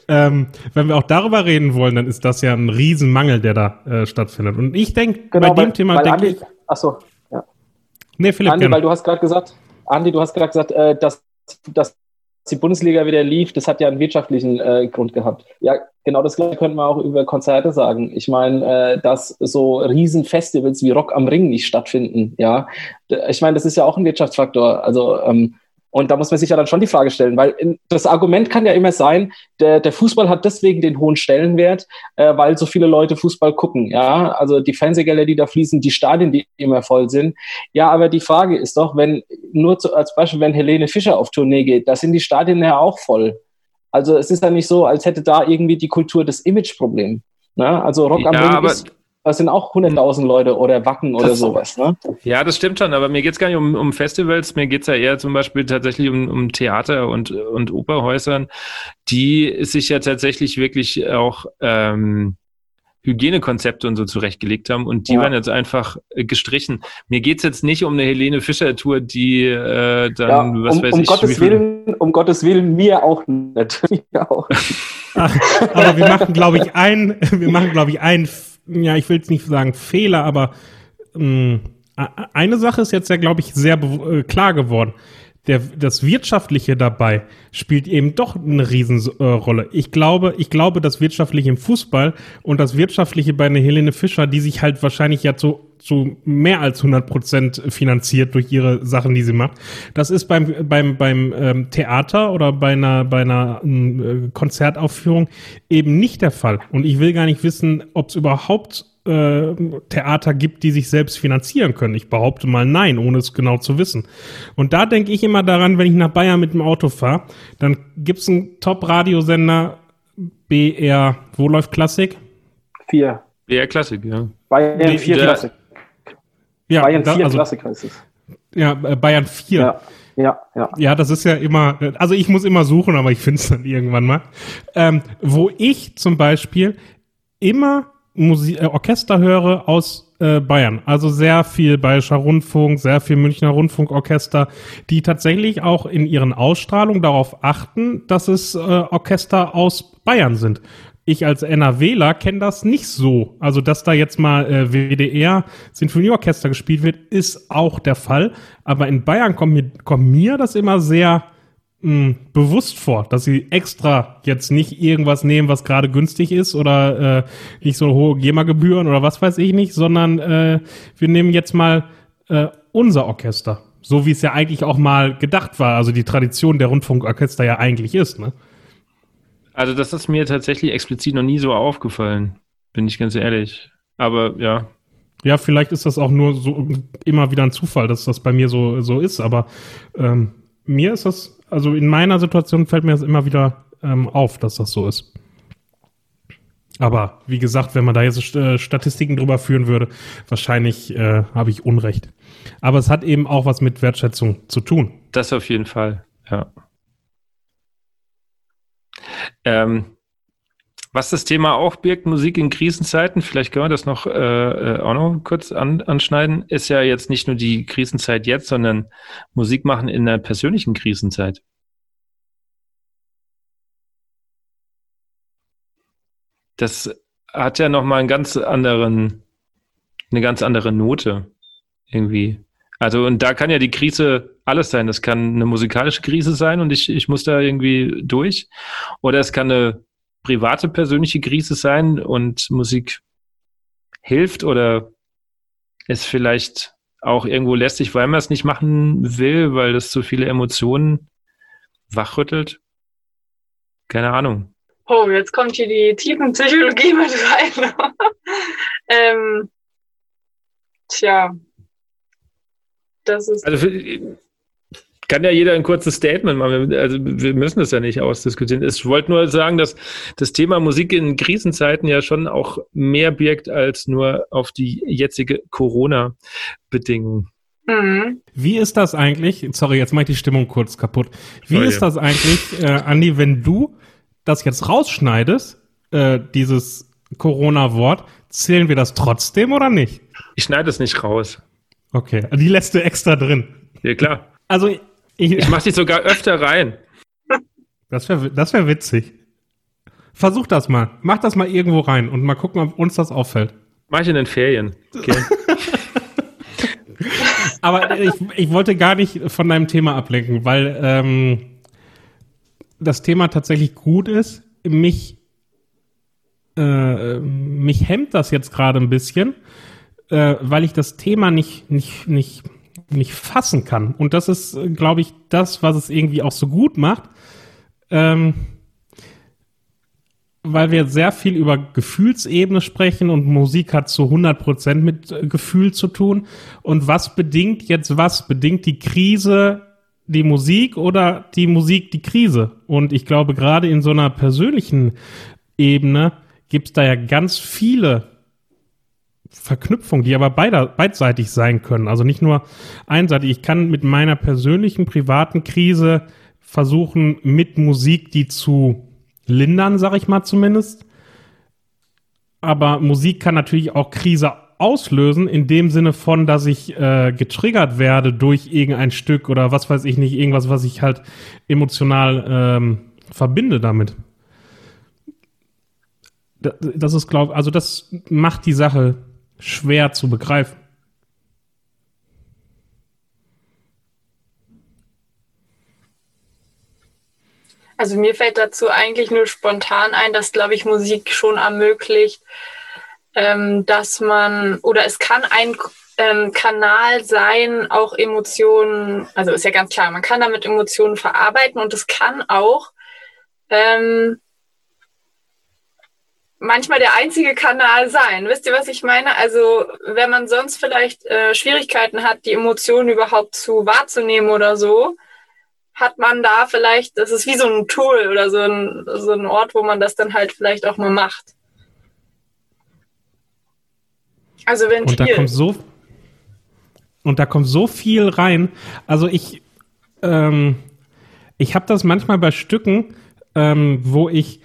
Ähm, wenn wir auch darüber reden wollen, dann ist das ja ein Riesenmangel, der da äh, stattfindet. Und ich denke, genau, bei dem Thema denke ich. Achso, ja. Nee, Philipp. Andi, weil du hast gerade gesagt, Andi, du hast gerade gesagt, äh, dass, dass die Bundesliga wieder lief, das hat ja einen wirtschaftlichen äh, Grund gehabt. Ja, genau das gleiche könnte man auch über Konzerte sagen. Ich meine, äh, dass so Riesenfestivals wie Rock am Ring nicht stattfinden, ja. Ich meine, das ist ja auch ein Wirtschaftsfaktor. Also ähm, und da muss man sich ja dann schon die Frage stellen, weil das Argument kann ja immer sein, der, der Fußball hat deswegen den hohen Stellenwert, äh, weil so viele Leute Fußball gucken. Ja, also die Fernsehgelder, die da fließen, die Stadien, die immer voll sind. Ja, aber die Frage ist doch, wenn nur zu, als Beispiel, wenn Helene Fischer auf Tournee geht, da sind die Stadien ja auch voll. Also es ist ja nicht so, als hätte da irgendwie die Kultur das Imageproblem. Ne? Also Rock am ja, Ring ist das sind auch 100.000 Leute oder Wacken oder das, sowas. Ne? Ja, das stimmt schon, aber mir geht es gar nicht um, um Festivals, mir geht es ja eher zum Beispiel tatsächlich um, um Theater und, und Operhäusern, die sich ja tatsächlich wirklich auch ähm, Hygienekonzepte und so zurechtgelegt haben und die ja. werden jetzt einfach gestrichen. Mir geht es jetzt nicht um eine Helene Fischer-Tour, die äh, dann, ja, was um, weiß um ich. Gottes Willen, um Gottes Willen, mir auch nicht. mir auch. Ach, aber wir machen, glaube ich, ein, wir machen, glaube ich, ein ja, ich will jetzt nicht sagen Fehler, aber mh, eine Sache ist jetzt ja, glaube ich, sehr äh, klar geworden. Der, das Wirtschaftliche dabei spielt eben doch eine Riesenrolle. Äh, ich glaube, ich glaube, das Wirtschaftliche im Fußball und das Wirtschaftliche bei einer Helene Fischer, die sich halt wahrscheinlich ja zu zu mehr als 100 Prozent finanziert durch ihre Sachen, die sie macht. Das ist beim beim beim ähm, Theater oder bei einer bei einer äh, Konzertaufführung eben nicht der Fall. Und ich will gar nicht wissen, ob es überhaupt äh, Theater gibt, die sich selbst finanzieren können. Ich behaupte mal nein, ohne es genau zu wissen. Und da denke ich immer daran, wenn ich nach Bayern mit dem Auto fahre, dann gibt's einen Top-Radiosender BR, wo läuft Klassik? Vier. BR Klassik, ja. Bayern 4 Klassik. Ja, Bayern da, 4 also, Klassiker ist es. ja, äh, Bayern 4. Ja, ja, ja. Ja, das ist ja immer, also ich muss immer suchen, aber ich finde es dann irgendwann mal. Ähm, wo ich zum Beispiel immer Musik, äh, Orchester höre aus äh, Bayern. Also sehr viel Bayerischer Rundfunk, sehr viel Münchner Rundfunkorchester, die tatsächlich auch in ihren Ausstrahlungen darauf achten, dass es äh, Orchester aus Bayern sind. Ich als NRWler kenne das nicht so. Also, dass da jetzt mal äh, WDR Sinfonieorchester gespielt wird, ist auch der Fall. Aber in Bayern kommt mir, kommt mir das immer sehr mh, bewusst vor, dass sie extra jetzt nicht irgendwas nehmen, was gerade günstig ist oder äh, nicht so hohe GEMA-Gebühren oder was weiß ich nicht, sondern äh, wir nehmen jetzt mal äh, unser Orchester. So wie es ja eigentlich auch mal gedacht war, also die Tradition der Rundfunkorchester ja eigentlich ist, ne? Also das ist mir tatsächlich explizit noch nie so aufgefallen, bin ich ganz ehrlich. Aber ja, Ja, vielleicht ist das auch nur so immer wieder ein Zufall, dass das bei mir so, so ist, aber ähm, mir ist das, also in meiner Situation fällt mir das immer wieder ähm, auf, dass das so ist. Aber wie gesagt, wenn man da jetzt äh, Statistiken drüber führen würde, wahrscheinlich äh, habe ich Unrecht. Aber es hat eben auch was mit Wertschätzung zu tun. das auf jeden Fall, ja. Ähm, was das Thema auch birgt, Musik in Krisenzeiten, vielleicht können wir das noch äh, äh, auch noch kurz an, anschneiden, ist ja jetzt nicht nur die Krisenzeit jetzt, sondern Musik machen in einer persönlichen Krisenzeit. Das hat ja nochmal einen ganz anderen, eine ganz andere Note irgendwie. Also, und da kann ja die Krise alles sein. Das kann eine musikalische Krise sein und ich, ich muss da irgendwie durch. Oder es kann eine private, persönliche Krise sein und Musik hilft oder ist vielleicht auch irgendwo lästig, weil man es nicht machen will, weil das zu viele Emotionen wachrüttelt. Keine Ahnung. Oh, jetzt kommt hier die Tiefenpsychologie mit rein. ähm, tja, das ist. Also für, kann ja jeder ein kurzes Statement machen. Also wir müssen das ja nicht ausdiskutieren. Ich wollte nur sagen, dass das Thema Musik in Krisenzeiten ja schon auch mehr birgt als nur auf die jetzige Corona-Bedingung. Mhm. Wie ist das eigentlich? Sorry, jetzt mache ich die Stimmung kurz kaputt. Wie Sorry. ist das eigentlich, äh, Andi, wenn du das jetzt rausschneidest, äh, dieses Corona-Wort, zählen wir das trotzdem oder nicht? Ich schneide es nicht raus. Okay, die lässt du extra drin. Ja, klar. Also, ich, Ich mache die sogar öfter rein. das wäre das wär witzig. Versuch das mal. Mach das mal irgendwo rein und mal gucken, ob uns das auffällt. Mache ich in den Ferien. Okay. Aber ich, ich wollte gar nicht von deinem Thema ablenken, weil ähm, das Thema tatsächlich gut ist. Mich, äh, mich hemmt das jetzt gerade ein bisschen, äh, weil ich das Thema nicht, nicht, nicht, nicht fassen kann. Und das ist, glaube ich, das, was es irgendwie auch so gut macht. Ähm, weil wir sehr viel über Gefühlsebene sprechen und Musik hat zu 100% mit äh, Gefühl zu tun. Und was bedingt jetzt was? Bedingt die Krise die Musik oder die Musik die Krise? Und ich glaube, gerade in so einer persönlichen Ebene gibt es da ja ganz viele Verknüpfungen, die aber beider, beidseitig sein können. Also nicht nur einseitig. Ich kann mit meiner persönlichen, privaten Krise versuchen, mit Musik die zu lindern, sag ich mal zumindest. Aber Musik kann natürlich auch Krise auslösen, in dem Sinne von, dass ich äh, getriggert werde durch irgendein Stück oder was weiß ich nicht, irgendwas, was ich halt emotional ähm, verbinde damit. Da- Das ist, glaube also das macht die Sache schwer zu begreifen. Also mir fällt dazu eigentlich nur spontan ein, dass, glaube ich, Musik schon ermöglicht, ähm, dass man, oder es kann ein ähm, Kanal sein, auch Emotionen, also ist ja ganz klar, man kann damit Emotionen verarbeiten und es kann auch ähm, manchmal der einzige Kanal sein. Wisst ihr, was ich meine? Also wenn man sonst vielleicht äh, Schwierigkeiten hat, die Emotionen überhaupt zu wahrzunehmen oder so, hat man da vielleicht, das ist wie so ein Tool oder so ein, so ein Ort, wo man das dann halt vielleicht auch mal macht. Also Und da kommt so, und da kommt so viel rein. Also ich, ähm, ich habe das manchmal bei Stücken, ähm, wo ich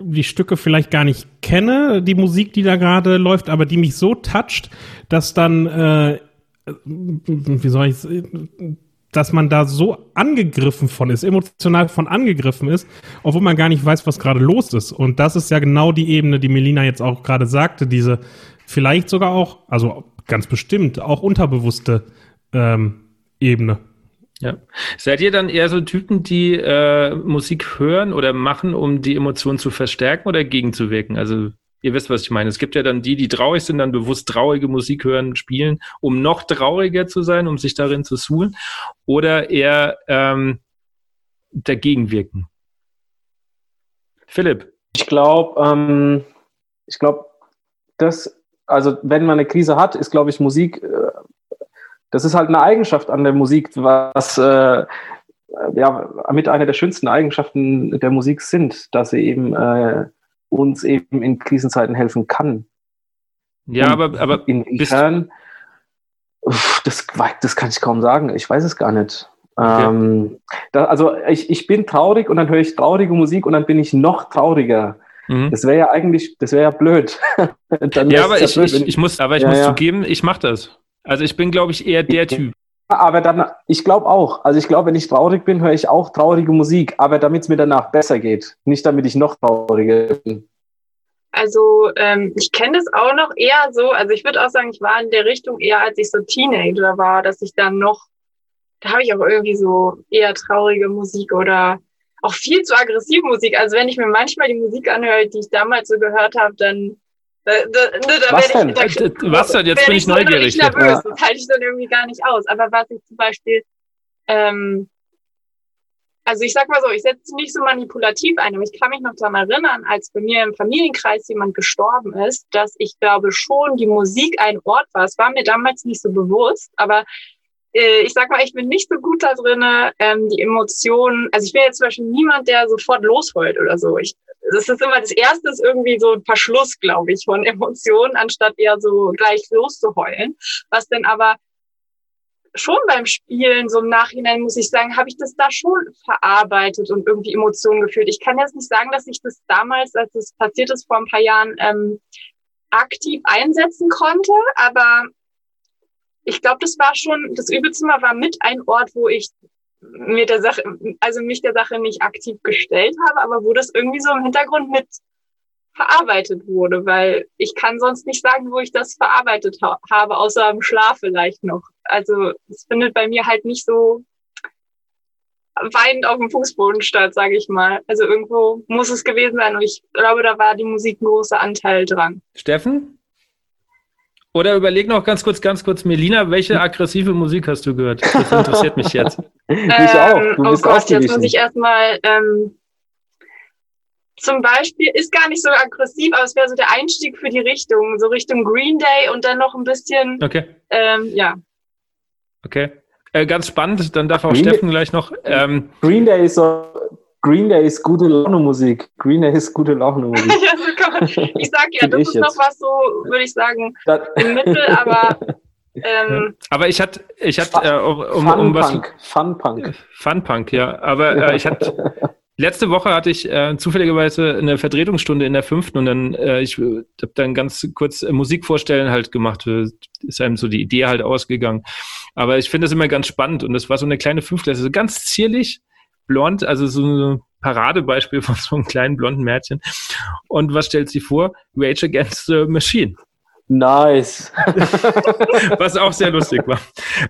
die Stücke vielleicht gar nicht kenne, die Musik, die da gerade läuft, aber die mich so toucht, dass dann, äh, wie soll ich dass man da so angegriffen von ist, emotional von angegriffen ist, obwohl man gar nicht weiß, was gerade los ist. Und das ist ja genau die Ebene, die Melina jetzt auch gerade sagte, diese vielleicht sogar auch, also ganz bestimmt, auch unterbewusste ähm, Ebene. Ja. Seid ihr dann eher so Typen, die äh, Musik hören oder machen, um die Emotionen zu verstärken oder gegenzuwirken? Also ihr wisst, was ich meine. Es gibt ja dann die, die traurig sind, dann bewusst traurige Musik hören, spielen, um noch trauriger zu sein, um sich darin zu suhlen, oder eher ähm, dagegen wirken. Philipp. Ich glaube, ähm, ich glaube, das, also wenn man eine Krise hat, ist, glaube ich, Musik äh, das ist halt eine Eigenschaft an der Musik, was äh, ja mit einer der schönsten Eigenschaften der Musik sind, dass sie eben äh, uns eben in Krisenzeiten helfen kann. Ja, Und aber, aber inwiefern, das, das kann ich kaum sagen. Ich weiß es gar nicht. Okay. Ähm, da, also ich, ich bin traurig und dann höre ich traurige Musik und dann bin ich noch trauriger. Mhm. Das wäre ja eigentlich, das wäre ja blöd. ja, aber ich, blöd, ich, ich, muss, aber ich ja, muss ja. zugeben, ich mache das. Also ich bin, glaube ich, eher der Typ. Aber dann, ich glaube auch. Also ich glaube, wenn ich traurig bin, höre ich auch traurige Musik, aber damit es mir danach besser geht. Nicht damit ich noch trauriger bin. Also ähm, ich kenne das auch noch eher so, also ich würde auch sagen, ich war in der Richtung eher, als ich so Teenager war, dass ich dann noch, da habe ich auch irgendwie so eher traurige Musik oder auch viel zu aggressive Musik. Also wenn ich mir manchmal die Musik anhöre, die ich damals so gehört habe, dann da, da, da was denn? Ich, da, was denn? Jetzt bin ich neugierig. nervös. Das halte ich dann irgendwie gar nicht aus. Aber was ich zum Beispiel, ähm, also ich sag mal so, ich setze nicht so manipulativ ein, aber ich kann mich noch daran erinnern, als bei mir im Familienkreis jemand gestorben ist, dass ich glaube schon die Musik ein Ort war. Es war mir damals nicht so bewusst, aber äh, ich sag mal, ich bin nicht so gut da drin, ähm, die Emotionen, also ich bin jetzt zum Beispiel niemand, der sofort losheult oder so. Ich, das ist immer das erste ist irgendwie so ein Verschluss, glaube ich, von Emotionen, anstatt eher so gleich loszuheulen. Was denn aber schon beim Spielen, so im Nachhinein muss ich sagen, habe ich das da schon verarbeitet und irgendwie Emotionen gefühlt. Ich kann jetzt nicht sagen, dass ich das damals, als es passiert ist vor ein paar Jahren, ähm, aktiv einsetzen konnte, aber ich glaube, das war schon, das Übelzimmer war mit ein Ort, wo ich mir der Sache, also mich der Sache nicht aktiv gestellt habe, aber wo das irgendwie so im Hintergrund mit verarbeitet wurde, weil ich kann sonst nicht sagen, wo ich das verarbeitet ha habe, außer im Schlaf vielleicht noch. Also es findet bei mir halt nicht so weinend auf dem Fußboden statt, sage ich mal. Also irgendwo muss es gewesen sein und ich glaube, da war die Musik ein großer Anteil dran. Steffen? Oder überleg noch ganz kurz, ganz kurz, Melina, welche aggressive Musik hast du gehört? Das interessiert mich jetzt. ich auch. Du ähm, oh Gott, jetzt muss ich erstmal ähm, zum Beispiel, ist gar nicht so aggressiv, aber es wäre so der Einstieg für die Richtung, so Richtung Green Day und dann noch ein bisschen. Okay. Ähm, ja. Okay. Äh, ganz spannend, dann darf auch Green Steffen gleich noch. Ähm, Green Day ist so Green Day ist gute Laune Musik. Green Day ist gute Laune Musik. ja, so kann man, ich sag ja, das ist jetzt. noch was so, würde ich sagen, das im Mittel, aber. Ähm, aber ich hatte, ich hatte, äh, um, um, um was. Fun Punk. Fun Punk, ja. Aber äh, ich hatte, letzte Woche hatte ich äh, zufälligerweise eine Vertretungsstunde in der fünften und dann, äh, ich habe dann ganz kurz äh, Musik vorstellen halt gemacht. Ist einem so die Idee halt ausgegangen. Aber ich finde das immer ganz spannend und das war so eine kleine Fünftklässler, ganz zierlich blond, also so ein Paradebeispiel von so einem kleinen blonden Mädchen. Und was stellt sie vor? Rage Against the Machine. Nice. Was auch sehr lustig war.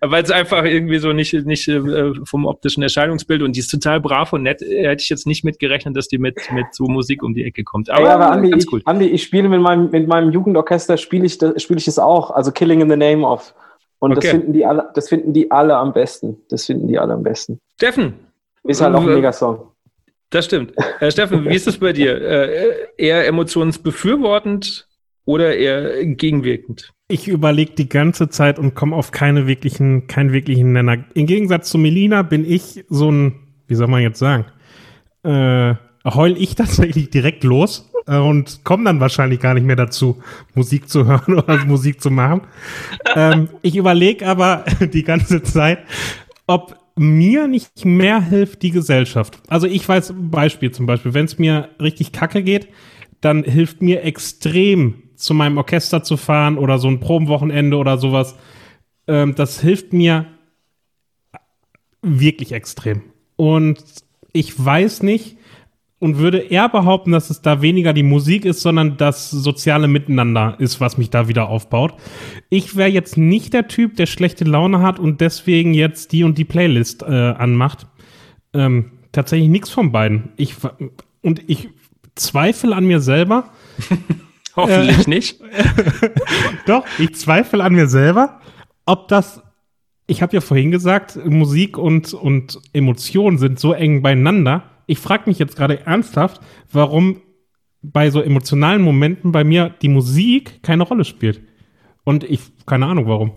Weil es einfach irgendwie so nicht, nicht äh, vom optischen Erscheinungsbild und die ist total brav und nett. Hätte ich jetzt nicht mitgerechnet, dass die mit, mit so Musik um die Ecke kommt. Aber, ja, aber Andi, ganz cool. Ich, Andi, ich spiele mit meinem, mit meinem Jugendorchester, spiele ich, spiel ich es auch. Also Killing in the Name of. Und okay. das, finden die alle, das finden die alle am besten. Das finden die alle am besten. Steffen, ist halt auch ein Megasong. Das stimmt. Äh, Steffen, wie ist es bei dir? Äh, eher emotionsbefürwortend oder eher gegenwirkend? Ich überlege die ganze Zeit und komme auf keine wirklichen, keinen wirklichen Nenner. Im Gegensatz zu Melina bin ich so ein, wie soll man jetzt sagen, äh, heul ich tatsächlich direkt los. äh, und komme dann wahrscheinlich gar nicht mehr dazu, Musik zu hören oder Musik zu machen. ähm, ich überlege aber die ganze Zeit, ob mir nicht mehr hilft die Gesellschaft. Also ich weiß, Beispiel zum Beispiel, wenn es mir richtig kacke geht, dann hilft mir extrem, zu meinem Orchester zu fahren oder so ein Probenwochenende oder sowas. Ähm, das hilft mir wirklich extrem. Und ich weiß nicht und würde eher behaupten, dass es da weniger die Musik ist, sondern das soziale Miteinander ist, was mich da wieder aufbaut. Ich wäre jetzt nicht der Typ, der schlechte Laune hat und deswegen jetzt die und die Playlist äh, anmacht. Ähm, tatsächlich nichts von beiden. Ich, und ich zweifle an mir selber. Hoffentlich äh, nicht. Doch, ich zweifle an mir selber, ob das ich habe ja vorhin gesagt, Musik und, und Emotionen sind so eng beieinander. Ich frage mich jetzt gerade ernsthaft, warum bei so emotionalen Momenten bei mir die Musik keine Rolle spielt. Und ich, keine Ahnung warum.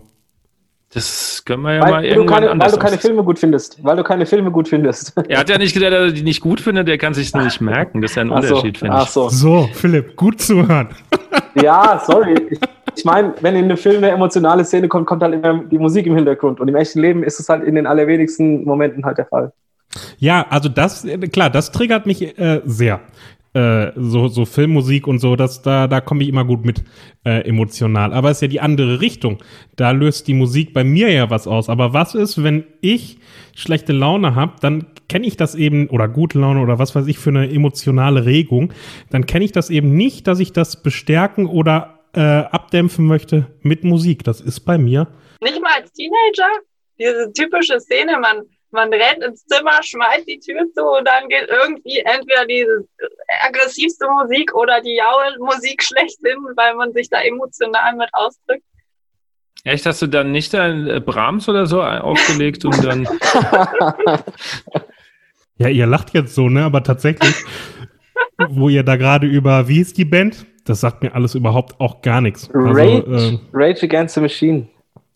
Das können wir ja weil mal irgendwann keine, anders Weil du keine Filme gut findest. Weil du keine Filme gut findest. Er hat ja nicht gesagt, dass er die nicht gut findet, der kann sich nur nicht merken. Das ist ja ein Ach so, Unterschied, finde ach ich. so. So, Philipp, gut zuhören. Ja, sorry. Ich, ich meine, wenn in einem Film eine emotionale Szene kommt, kommt halt immer die Musik im Hintergrund. Und im echten Leben ist es halt in den allerwenigsten Momenten halt der Fall. Ja, also das, klar, das triggert mich äh, sehr. Äh, so, so Filmmusik und so, das, da, da komme ich immer gut mit äh, emotional. Aber es ist ja die andere Richtung. Da löst die Musik bei mir ja was aus. Aber was ist, wenn ich schlechte Laune habe, dann kenne ich das eben, oder gute Laune oder was weiß ich für eine emotionale Regung, dann kenne ich das eben nicht, dass ich das bestärken oder äh, abdämpfen möchte mit Musik. Das ist bei mir. Nicht mal als Teenager? Diese typische Szene, man, man rennt ins Zimmer, schmeißt die Tür zu und dann geht irgendwie entweder diese aggressivste Musik oder die jaue Musik schlechthin, weil man sich da emotional mit ausdrückt. Echt, hast du dann nicht ein äh, Brahms oder so aufgelegt und dann. Ja, ihr lacht jetzt so, ne? Aber tatsächlich, wo ihr da gerade über, wie hieß die Band? Das sagt mir alles überhaupt auch gar nichts. Also, Rage, äh, Rage Against the Machine.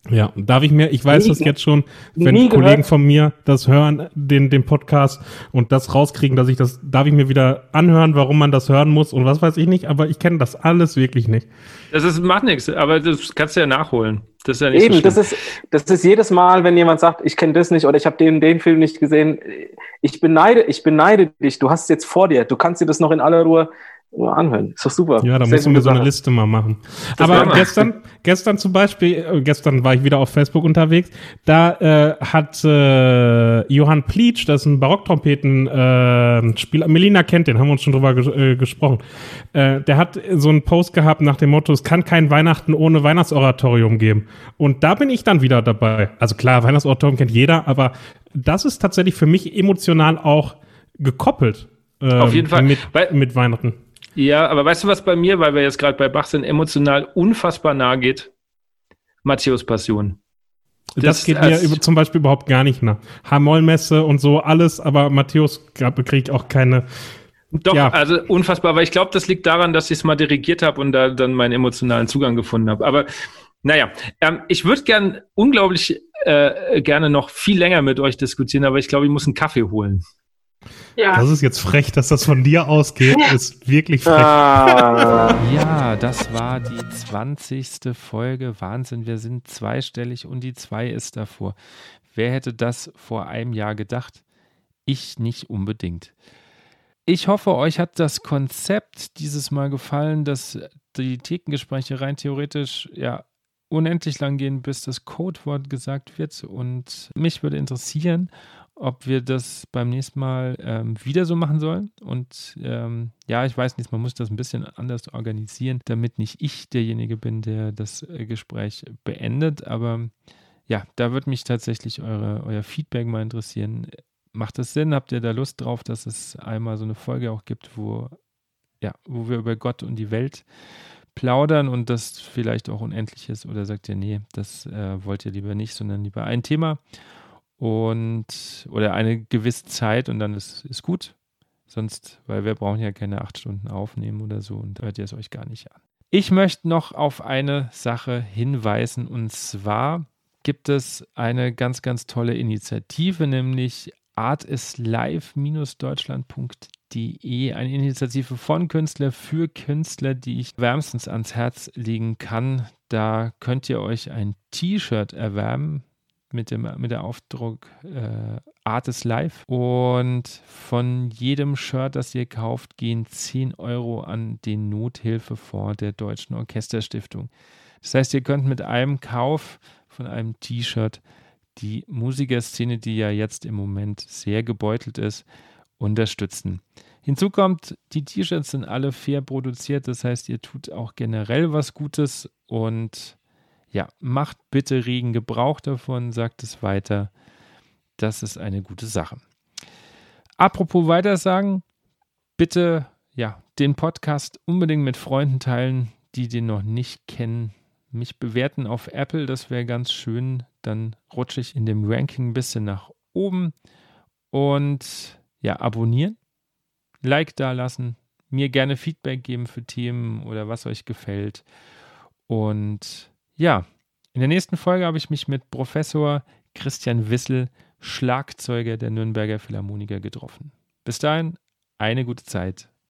Ja, darf ich mir, ich weiß Nie das jetzt schon, wenn nie Kollegen gehört. von mir das hören, den, den Podcast und das rauskriegen, dass ich das, darf ich mir wieder anhören, warum man das hören muss und was weiß ich nicht, aber ich kenne das alles wirklich nicht. Das ist, macht nichts, aber das kannst du ja nachholen. Das ist ja nicht Eben, so das ist, das ist jedes Mal, wenn jemand sagt, ich kenne das nicht oder ich habe den, den Film nicht gesehen. Ich beneide, ich beneide dich. Du hast es jetzt vor dir. Du kannst dir das noch in aller Ruhe, Ruhe anhören. Ist doch super. Ja, da Sehr musst du mir gute so eine. Liste mal machen. Das Aber wir. gestern, gestern zum Beispiel, äh, gestern war ich wieder auf Facebook unterwegs, da äh, hat äh, Johann Pleitsch, das ist ein Barocktrompeten-Spieler, Melina kennt den, haben wir uns schon drüber ges äh, gesprochen, äh, der hat so einen Post gehabt nach dem Motto, es kann kein Weihnachten ohne Weihnachtsoratorium geben. Und da bin ich dann wieder dabei. Also klar, Weihnachtsoratorium kennt jeder, aber das ist tatsächlich für mich emotional auch gekoppelt. ähm, Auf jeden Fall. Mit, Weil- mit Weihnachten. Ja, aber weißt du, was bei mir, weil wir jetzt gerade bei Bach sind, emotional unfassbar nahe geht? Matthäus Passion. Das, Das- geht mir über, zum Beispiel überhaupt gar nicht nach. H-Moll-Messe und so, alles, aber Matthäus kriegt auch keine. Doch, Ja. also unfassbar, aber ich glaube, das liegt daran, dass ich es mal dirigiert habe und da dann meinen emotionalen Zugang gefunden habe. Aber naja, ähm, ich würde gern unglaublich äh, gerne noch viel länger mit euch diskutieren, aber ich glaube, ich muss einen Kaffee holen. Ja. Das ist jetzt frech, dass das von dir ausgeht. Ja. Ist wirklich frech. Ah, Ja, das war die 20. Folge. Wahnsinn, wir sind zweistellig und die 2 ist davor. Wer hätte das vor einem Jahr gedacht? Ich nicht unbedingt. Ich hoffe, euch hat das Konzept dieses Mal gefallen, dass die Thekengespräche rein theoretisch ja unendlich lang gehen, bis das Codewort gesagt wird. Und mich würde interessieren, ob wir das beim nächsten Mal ähm, wieder so machen sollen. Und ähm, ja, ich weiß nicht, man muss das ein bisschen anders organisieren, damit nicht ich derjenige bin, der das äh, Gespräch beendet. Aber ja, da würde mich tatsächlich eure, euer Feedback mal interessieren. Macht das Sinn? Habt ihr da Lust drauf, dass es einmal so eine Folge auch gibt, wo, ja, wo wir über Gott und die Welt plaudern und das vielleicht auch unendlich ist? Oder sagt ihr, nee, das äh, wollt ihr lieber nicht, sondern lieber ein Thema und oder eine gewisse Zeit und dann ist, ist gut. Sonst, weil wir brauchen ja keine acht Stunden aufnehmen oder so und hört ihr es euch gar nicht an. Ich möchte noch auf eine Sache hinweisen und zwar gibt es eine ganz, ganz tolle Initiative, nämlich artislive-deutschland.de eine Initiative von Künstler für Künstler, die ich wärmstens ans Herz legen kann. Da könnt ihr euch ein T-Shirt erwärmen mit, dem, mit der Aufdruck äh, Art is Life. Und von jedem Shirt, das ihr kauft, gehen 10 Euro an den Nothilfefonds der Deutschen Orchesterstiftung. Das heißt, ihr könnt mit einem Kauf von einem T-Shirt die Musikerszene, die ja jetzt im Moment sehr gebeutelt ist, unterstützen. Hinzu kommt, die T-Shirts sind alle fair produziert, das heißt, ihr tut auch generell was Gutes und ja, macht bitte regen Gebrauch davon, sagt es weiter. Das ist eine gute Sache. Apropos weitersagen, bitte ja, den Podcast unbedingt mit Freunden teilen, die den noch nicht kennen. Mich bewerten auf Apple, das wäre ganz schön. Dann rutsche ich in dem Ranking ein bisschen nach oben. Und ja, abonnieren, Like da lassen, mir gerne Feedback geben für Themen oder was euch gefällt. Und ja, in der nächsten Folge habe ich mich mit Professor Christian Wissel, Schlagzeuger der Nürnberger Philharmoniker, getroffen. Bis dahin, eine gute Zeit.